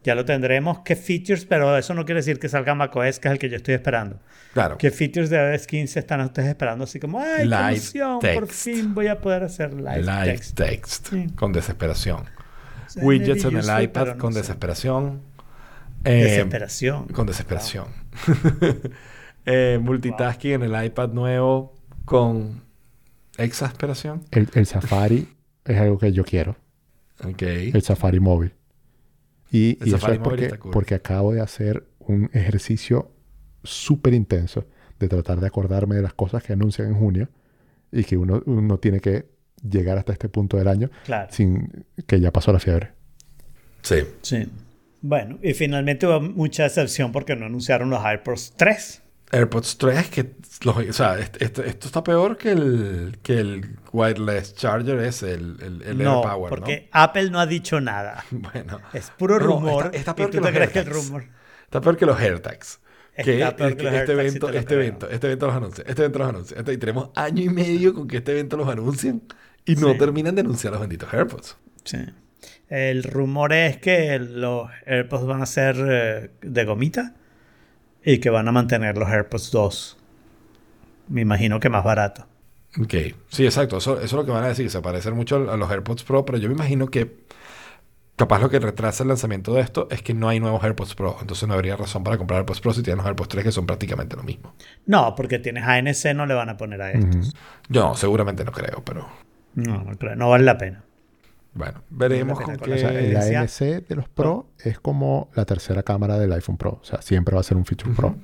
C: Ya lo tendremos. ¿Qué features? Pero eso no quiere decir que salga macOS, que es el que yo estoy esperando.
B: Claro.
C: ¿Qué features de iOS 15 están ustedes esperando? Así como, ¡ay, qué
B: Live
C: emoción! Por fin voy a poder hacer live,
B: Live
C: text.
B: text.
C: Sí.
B: Con desesperación.
C: Sí,
B: Widgets en el iPad
C: no
B: con
C: sé.
B: desesperación. Eh,
C: Desesperación.
B: Con desesperación. Eh, multitasking en el iPad nuevo con exasperación.
D: El, el Safari es algo que yo quiero.
B: Ok.
D: El Safari móvil. Y, y eso es porque,
B: cool.
D: porque acabo de hacer un ejercicio súper intenso de tratar de acordarme de las cosas que anuncian en junio y que uno, uno tiene que llegar hasta este punto del año
C: Claro.
D: sin que ya pasó la fiebre.
B: Sí.
C: Sí. Bueno, y finalmente hubo mucha decepción porque no anunciaron los AirPods 3.
B: AirPods 3, que los- o sea, est- est- esto, está peor que el, que el wireless charger es el, el, el
C: no,
B: AirPower,
C: porque Apple no ha dicho nada.
B: ¿no? Bueno.
C: Es puro
B: No,
C: rumor.
B: está- está
C: y
B: peor
C: tú
B: que
C: te
B: los
C: crees que el
B: AirTags.
C: rumor.
B: Está peor que los AirTags. Que,
C: Está que
B: este evento, este evento, este evento los anuncia, este evento los anuncia. Este- y tenemos año y medio con que este evento los anuncien y no
C: Sí.
B: terminan de anunciar los benditos AirPods.
C: Sí. El rumor es que los AirPods van a ser eh, de gomita y que van a mantener los AirPods 2. Me imagino que más barato.
B: Ok, sí, exacto. Eso, eso es lo que van a decir. Se parecen mucho a los AirPods Pro, pero yo me imagino que capaz lo que retrasa el lanzamiento de esto es que no hay nuevos AirPods Pro. Entonces no habría razón para comprar AirPods Pro si tienes los AirPods 3 que son prácticamente lo mismo.
C: No, porque tienes ANC, no le van a poner a estos.
B: Yo seguramente no creo, pero
C: No, no creo. No vale la pena.
B: Bueno, veremos
C: la
B: con qué...
D: O sea, el
C: decía-
D: ANC de los Pro es como la tercera cámara del iPhone Pro. O sea, siempre va a ser un feature Pro.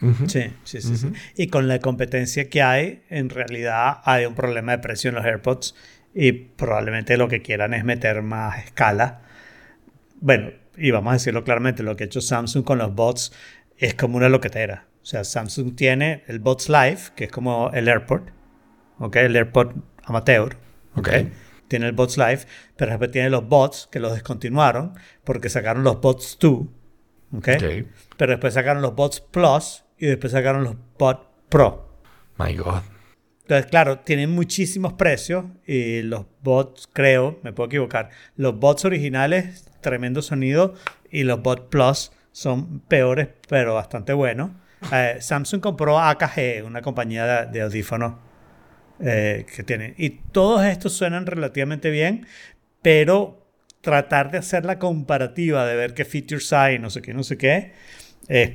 B: Ujú.
C: Sí, sí, sí, sí. Y con la competencia que hay, en realidad hay un problema de precio en los AirPods y probablemente lo que quieran es meter más escala. Bueno, y vamos a decirlo claramente, lo que ha hecho Samsung con los bots es como una loquetera. O sea, Samsung tiene el Bots Live, que es como el AirPod, ¿ok? El AirPod amateur, ¿ok?
B: Ok.
C: Tiene el Bots Live, pero después tiene los bots que los descontinuaron porque sacaron los Bots 2, ¿ok?
B: Ok.
C: Pero después sacaron los bots Plus y después sacaron los bots Pro.
B: My God.
C: Entonces, claro, tienen muchísimos precios y los bots, creo, me puedo equivocar, los bots originales, tremendo sonido, y los bots Plus son peores, pero bastante buenos. Eh, Samsung compró AKG, una compañía de, de audífonos eh, que tiene. Y todos estos suenan relativamente bien, pero tratar de hacer la comparativa, de ver qué features hay, no sé qué, no sé qué, es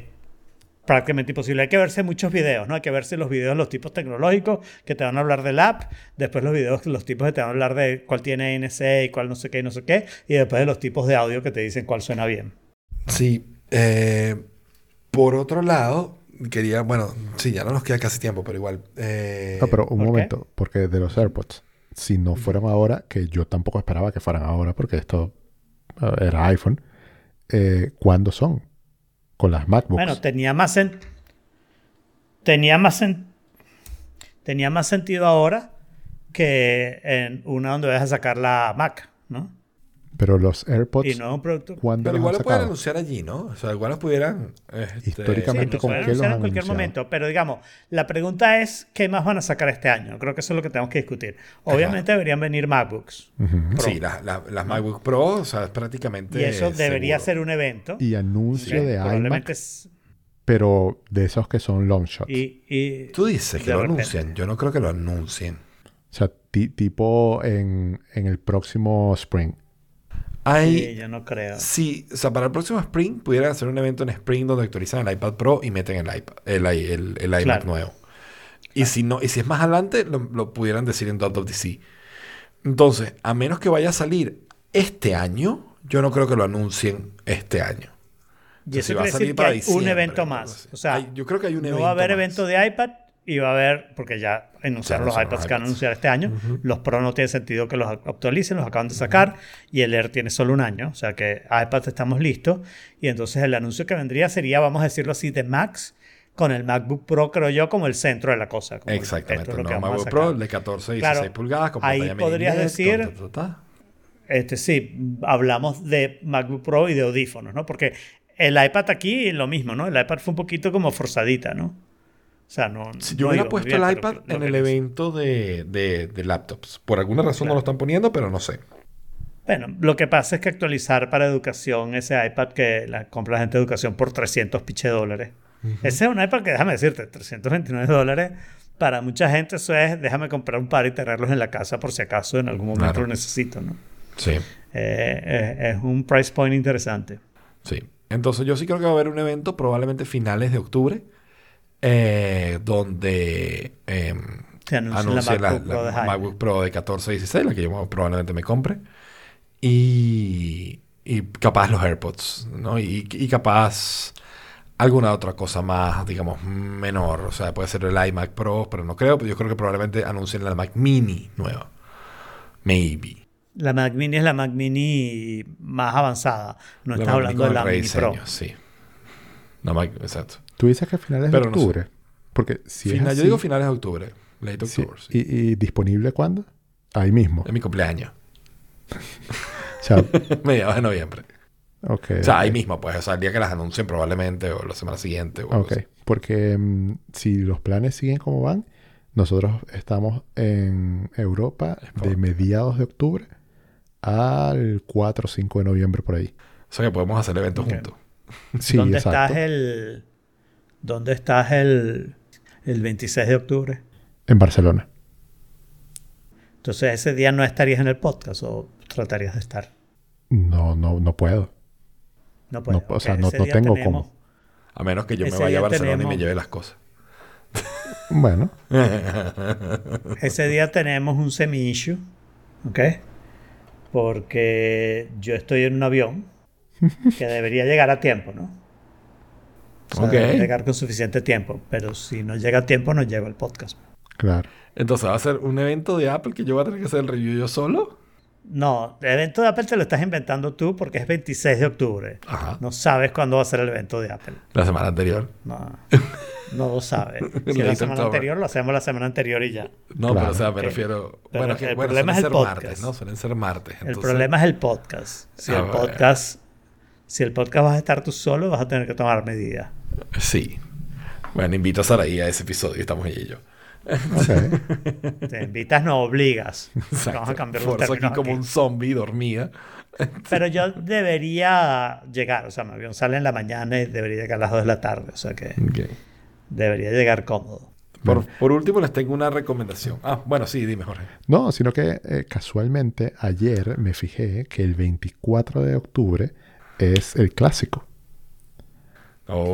C: prácticamente imposible. Hay que verse muchos videos, ¿no? Hay que verse los videos de los tipos tecnológicos que te van a hablar del app, después los videos de los tipos que te van a hablar de cuál tiene ANC y cuál no sé qué no sé qué, y después de los tipos de audio que te dicen cuál suena bien.
B: Sí. eh, por otro lado, quería... Bueno, sí, ya no nos queda casi tiempo, pero igual. eh,
D: No, pero un
C: ¿por qué?
D: momento, porque de los AirPods, si no fueran ahora, que yo tampoco esperaba que fueran ahora, porque esto eh, era iPhone, eh, ¿cuándo son? Con las MacBooks.
C: Bueno, tenía más sen- tenía más tenía más sentido ahora que en una donde vas a sacar la Mac, ¿no?
D: Pero los AirPods,
C: Y no un producto.
D: ¿cuándo
B: Pero igual lo pueden anunciar allí, ¿no? O sea, igual los pudieran... este,
D: Históricamente,
C: Sí,
D: ¿con
C: lo
D: qué
C: pueden
D: los han
C: en cualquier
D: anunciado?
C: momento, pero digamos, la pregunta es ¿qué más van a sacar este año? Creo que eso es lo que tenemos que discutir. Obviamente deberían venir MacBooks.
D: Ujú.
C: Pro.
B: Sí, las la, las MacBook Pro, o sea, es prácticamente
C: Y eso debería
B: seguro.
C: ser un evento.
D: Y anuncio de
C: Probablemente
D: iMac,
C: es-
D: pero de esos que son long shots.
C: y, y-
B: Tú dices que lo
C: repente.
B: anuncian. Yo no creo que lo anuncien.
D: O sea, ti- tipo en, en el próximo Spring.
B: Hay...
C: sí, yo no creo.
B: Sí, o sea, para el próximo Spring pudieran hacer un evento en Spring donde actualizan el iPad Pro y meten el iPad, el, el, el iMac
C: Claro.
B: nuevo. Y si no, y si es más adelante, lo, lo pudieran decir en WWDC. Entonces, a menos que vaya a salir este año, yo no creo que lo anuncien este año.
C: Y
B: sea, si
C: eso
B: va a salir
C: decir que
B: para
C: hay un evento más. O sea,
B: Hay- yo creo que hay un
C: no
B: evento
C: va a haber
B: más.
C: evento de iPad va a haber, porque ya anunciaron los iPads que van a
B: iPads.
C: anunciar este año. Los Pro no tiene sentido que los actualicen, los acaban de sacar. Y el Air tiene solo un año. O sea que iPad estamos listos. Y entonces el anuncio que vendría sería, vamos a decirlo así, de Max con el MacBook Pro, creo yo, como el centro de la cosa. como el-
B: Exactamente.
C: esto es lo
B: No, MacBook. Pro, el de 14 y
C: Claro,
B: 16 pulgadas, con
C: ahí podrías decir-
B: con ta, ta, ta.
C: Este, sí, hablamos de MacBook Pro y de audífonos, ¿no? Porque el iPad aquí lo mismo, ¿no? El iPad fue un poquito como forzadita, ¿no? O sea, no.
B: Si yo
C: no
B: hubiera puesto
C: bien,
B: el iPad en el evento de, de- de laptops. Por alguna razón no lo están poniendo, pero no sé.
C: Bueno, lo que pasa es que actualizar para educación ese iPad que la compra la gente de educación por 300 piche dólares. Ese es un iPad que, déjame decirte, 329 dólares. Para mucha gente eso es, déjame comprar un par y tenerlos en la casa por si acaso en algún momento
B: Claro.
C: lo necesito, ¿no?
B: Sí,
C: Eh, eh, es un price point interesante.
B: sí. Entonces yo sí creo que va a haber un evento probablemente finales de octubre eh, donde
C: Se anuncia la MacBook
B: la
C: Pro.
B: MacBook Pro de 14 y 16, la que yo probablemente me compre. Y, y capaz los AirPods, ¿no? Y, y capaz alguna otra cosa más, digamos, menor. O sea, puede ser el iMac Pro, pero no creo. Pero yo creo que probablemente anuncien la Mac Mini nueva. Maybe.
C: La Mac Mini es la Mac Mini más avanzada. No
B: La
C: estás
B: Mac
C: hablando de la Mini Pro.
B: Sí. La Mac, exacto.
D: Tú dices que finales
B: Pero
D: de
B: no sé.
D: octubre. Porque si es así,
B: yo digo finales de octubre. Late October. sí.
D: y, y disponible cuándo? Ahí mismo.
B: Es mi cumpleaños.
D: O sea,
B: Mediados de noviembre.
D: ok.
B: O sea, ahí mismo, pues. O sea, el día que las anuncien probablemente, o la semana siguiente. O
D: Ok,
B: así.
D: porque mm, si los planes siguen como van, nosotros estamos en Europa de mediados de octubre al 4 o 5 de noviembre por ahí.
B: O sea, que podemos hacer eventos juntos.
D: Sí,
C: ¿Dónde
D: exacto.
C: estás el. ¿Dónde estás el, el 26 de octubre?
D: En Barcelona.
C: Entonces ese día no estarías en el podcast o tratarías de estar.
D: No, no, no puedo.
C: No puedo.
D: No, o sea, no- no tengo
C: tenemos-
D: cómo.
B: A menos que yo me vaya a Barcelona y me lleve las cosas.
D: Bueno,
C: Ese día tenemos un semi-issue, ¿ok? Porque yo estoy en un avión que debería llegar a tiempo, ¿no? O sea,
B: Ok.
C: debería llegar con suficiente tiempo, pero si no llega a tiempo no llego al podcast.
D: claro.
B: Entonces, ¿va a ser un evento de Apple que yo voy a tener que hacer el review yo solo?
C: No, el evento de Apple te lo estás inventando tú porque es 26 de octubre.
B: Ajá.
C: No sabes cuándo va a ser el evento de Apple.
B: La semana anterior.
C: No, no lo sabes. Si es la semana
B: October.
C: anterior, lo hacemos la semana anterior y ya.
B: No,
D: Claro.
B: pero o sea, me refiero.
C: Pero
B: bueno,
C: el
B: bueno,
C: problema
B: suelen
C: es el
B: ser
C: podcast.
B: martes, ¿no? Suelen ser martes.
C: El problema es el podcast. Si
B: Ah,
C: el podcast, si el podcast vas a estar tú solo, vas a tener que tomar medidas.
B: Sí. Bueno, invito a Saraí a ese episodio. Estamos ella y yo.
C: Te invitas, no obligas.
B: Exacto.
C: Vamos a cambiar los
B: Forzo aquí como
C: aquí.
B: un zombie dormida.
C: Pero yo debería llegar. O sea, mi avión sale en la mañana y debería llegar a las 2 de la tarde. O sea que
B: Ok.
C: debería llegar cómodo.
B: Por, por último, les tengo una recomendación. Ah, bueno, sí, dime, Jorge.
D: No, sino que eh, casualmente ayer me fijé que el 24 de octubre es el clásico.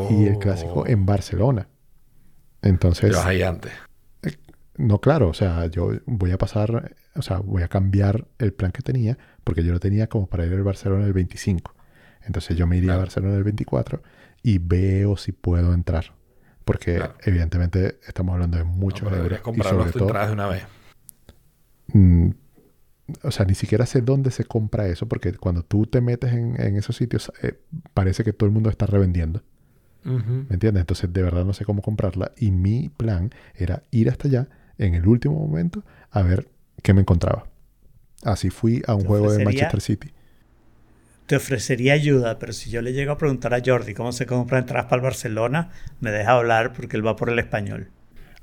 D: Y el clásico en Barcelona. Entonces,
B: ahí antes.
D: no, claro, o sea, yo voy a pasar, o sea, voy a cambiar el plan que tenía, porque yo lo tenía como para ir al Barcelona el 25. Entonces yo me iría
B: Claro.
D: a Barcelona el 24 y veo si puedo entrar. Porque
B: Claro.
D: evidentemente estamos hablando de
B: No,
D: muchos
B: pero
D: euros. Y sobre todo,
B: de una vez.
D: O sea, ni siquiera sé dónde se compra eso, porque cuando tú te metes en, en esos sitios, eh, parece que todo el mundo está revendiendo. ¿Me entiendes? Entonces, de verdad no sé cómo comprarla. Y mi plan era ir hasta allá en el último momento a ver qué me encontraba. Así fui a un
C: ¿Te
D: juego de? Manchester City.
C: Te ofrecería ayuda, pero si yo le llego a preguntar a Jordi cómo se compra entradas para el Barcelona, me deja hablar porque él va por el español.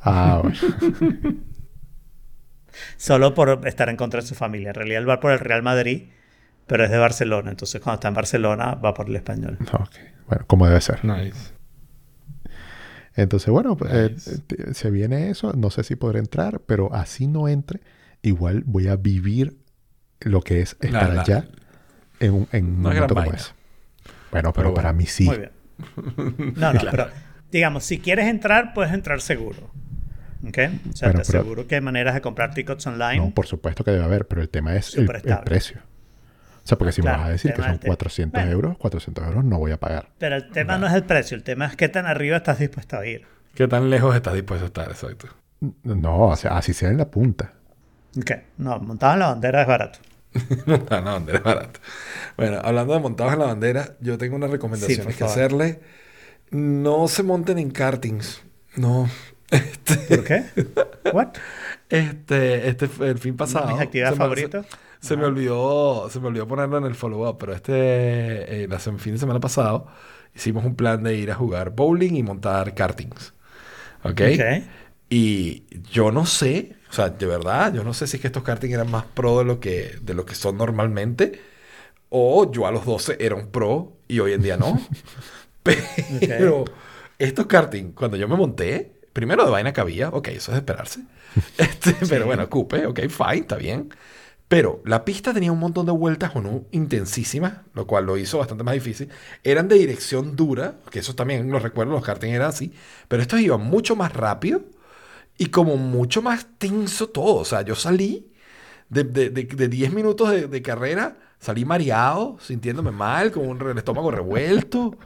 D: Ah, bueno.
C: Solo por estar en contra de su familia. En realidad él va por el Real Madrid, pero es de Barcelona. Entonces cuando está en Barcelona va por el español.
D: Ok. Bueno, como debe ser.
B: Nice.
D: Entonces, bueno, pues, eh, te- se viene eso. No sé si podré entrar, pero así no entre, igual voy a vivir lo que es estar
B: la-
D: allá en un, en un momento como ese. Bueno, pero,
B: Pero
D: para mí sí.
C: Muy bien. No, no,
B: Claro.
C: pero digamos, si quieres entrar, puedes entrar seguro. ¿Ok? O sea,
D: Bueno,
C: te
D: pero-
C: aseguro que hay maneras de comprar tickets online.
D: No, por supuesto que debe haber, pero el tema es el, precio. O sea, porque si
C: Claro,
D: me vas a decir que son
C: del te-
D: 400
C: Bueno.
D: euros, 400 euros no voy a pagar.
C: Pero el tema no es el precio, el tema es qué tan arriba estás dispuesto a ir.
B: ¿Qué tan lejos estás dispuesto a estar? Exacto.
D: No, o sea, así sea en la punta.
C: Ok, no, montado en la bandera es barato.
B: Montar en la bandera es barato. Bueno, hablando de montados en la bandera, yo tengo unas recomendaciones que
C: favor.
B: hacerle. No se monten en kartings. No.
C: ¿Por qué? ¿What?
B: Este, este fue el fin pasado.
C: Mis actividades
B: se me-
C: favoritas.
B: Se, se me olvidó, se me olvidó ponerlo en el follow-up, pero este, eh, la fin de semana pasado, hicimos un plan de ir a jugar bowling y montar kartings. ¿Ok? Y yo no sé, o sea, de verdad, yo no sé si es que estos karting eran más pro de lo que, de lo que son normalmente, o yo a los 12 era un pro y hoy en día no. Pero estos karting, cuando yo me monté, primero de vaina cabía, ok, eso es de esperarse. Este, Pero bueno, cupe, ok, fine, está bien. Pero la pista tenía un montón de vueltas o no intensísimas, lo cual lo hizo bastante más difícil. Eran de dirección dura, que eso también lo recuerdo, los karting eran así, pero estos iban mucho más rápido y como mucho más tenso todo. O sea, yo salí de, de, de, de 10 minutos de, de carrera, salí mareado, sintiéndome mal, con un, el estómago revuelto,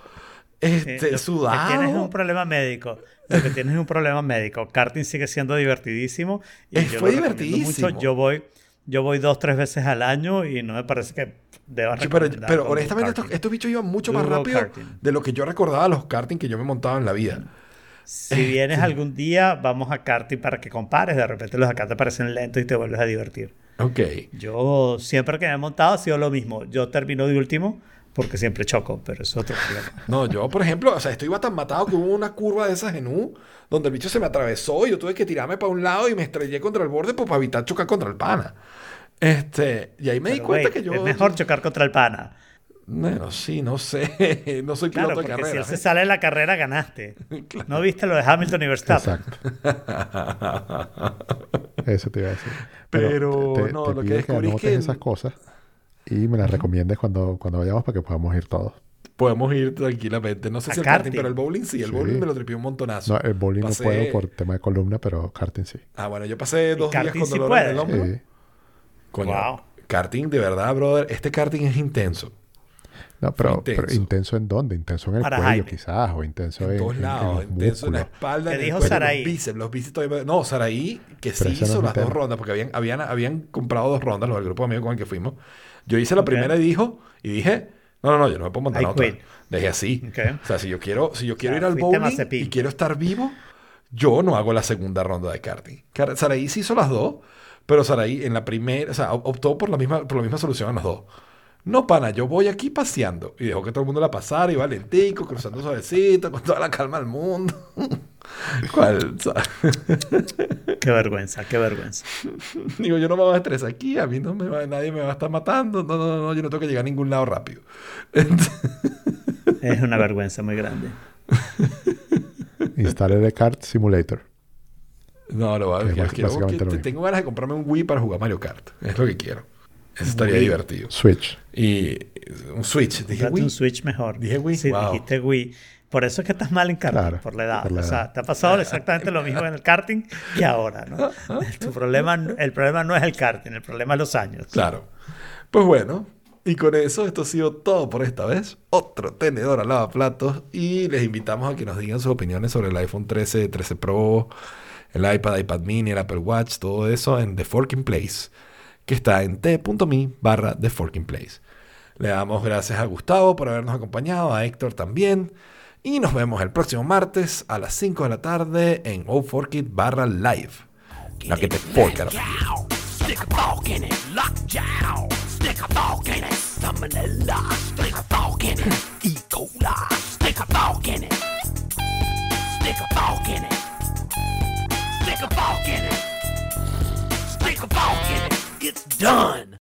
B: este,
C: Eh, que
B: sudado.
C: Tienes un problema médico. Lo que tienes es un problema médico. Karting sigue siendo divertidísimo. Y
B: Eh,
C: yo
B: fue divertidísimo.
C: Mucho. Yo voy, yo voy dos, tres veces al año y no me parece que debas
B: Sí, pero, pero honestamente estos, estos bichos iban mucho más rápido
C: karting.
B: de lo que yo recordaba los karting que yo me montaba en la vida.
C: Si vienes algún día, vamos a karting para que compares. De repente los acá te parecen lentos y te vuelves a divertir.
B: Ok.
C: Yo siempre que me he montado ha sido lo mismo. Yo termino de último porque siempre choco, pero es otro problema.
B: No, yo, por ejemplo, o sea, esto iba tan matado que hubo una curva de esas en U donde el bicho se me atravesó y yo tuve que tirarme para un lado y me estrellé contra el borde pues, para evitar chocar contra el pana. Este, y ahí me di
C: Pero,
B: cuenta
C: güey,
B: que yo.
C: Es mejor chocar contra el pana.
B: Bueno, sí, no sé. no soy
C: Claro,
B: piloto de
C: porque si
B: carrera.
C: él se sale de la carrera, ganaste. ¿No viste lo de Hamilton y Verstappen?
D: Exacto. Eso te iba a decir.
B: Pero,
D: te,
B: no,
D: te
B: lo que descubrí es
D: anotes
B: que-
D: esas cosas y me las recomiendes cuando, cuando vayamos para que podamos ir todos.
B: Podemos ir tranquilamente. No sé
C: A
B: si el karting,
C: karting.
B: pero el bowling sí. El
D: Sí.
B: bowling me lo tripió un montonazo.
D: No, el bowling
B: Pasé-
D: no puedo por tema de columna, pero karting sí.
B: Ah, bueno, yo pasé dos días con
C: sí
B: dolor en el hombro.
D: Sí.
B: Coño,
C: Wow.
B: karting, de verdad, brother. Este karting es intenso.
D: No, pero
B: Intenso.
D: pero intenso en dónde? Intenso en el
C: Para
D: cuello,
C: Jaime.
D: quizás, o intenso
B: En
D: en,
B: todos
D: en- en
B: lados,
D: los
B: intenso en la espalda,
C: Te
B: en
C: dijo Saraí.
B: los bíceps, los bíceps todavía... No, Saraí, que sí
D: Pero
B: hizo las dos rondas, porque habían, habían, habían comprado dos rondas, los del grupo de amigos con el que fuimos. Yo hice la primera y dijo, y dije, no, no, no, yo no me puedo montar
C: I
B: otra.
C: quit.
B: Dejé así. O sea, si yo quiero, si yo quiero
C: sea,
B: ir al bowling y quiero estar vivo, yo no hago la segunda ronda de karting. Saraí sí hizo las dos, pero Saraí en la primera, o sea, op- optó por la misma, por la misma solución en las dos. No, pana, yo voy aquí paseando. Y dejó que todo el mundo la pasara y valentico, cruzando suavecito, con toda la calma del mundo. ¿Cuál?
C: Qué vergüenza, qué vergüenza.
B: digo, yo no me voy a estresar aquí, a mí no me va- nadie me va a estar matando. No, no, no, yo no tengo que llegar a ningún lado rápido.
C: Es una vergüenza muy grande.
D: Instale el Kart Simulator.
B: No,
D: lo mismo.
B: tengo ganas de comprarme un Wii para jugar Mario Kart. Es lo que quiero. Eso estaría
C: Wii.
B: divertido.
D: Switch.
B: Y un Switch. Dije Wii.
C: un Switch mejor.
B: Dije Wii,
C: Sí,
B: wow.
C: dijiste Wii. Por eso es que estás mal en karting,
D: Claro,
C: por la edad.
D: por la
C: o sea, te ha pasado exactamente lo mismo en el karting que ahora, ¿no? Tu problema, el problema no es el karting, el problema es los años.
B: Claro. Pues bueno, y con eso esto ha sido todo por esta vez. Otro tenedor al lavaplatos y les invitamos a que nos digan sus opiniones sobre el iPhone 13, 13 Pro, el iPad, iPad mini, el Apple Watch, todo eso en The Forking Place, que está en t.me barra The Forking Place. Le damos gracias a Gustavo por habernos acompañado, a Héctor también. Y nos vemos el próximo martes a las 5 de la tarde en OForkit barra live. La que te
A: it's done.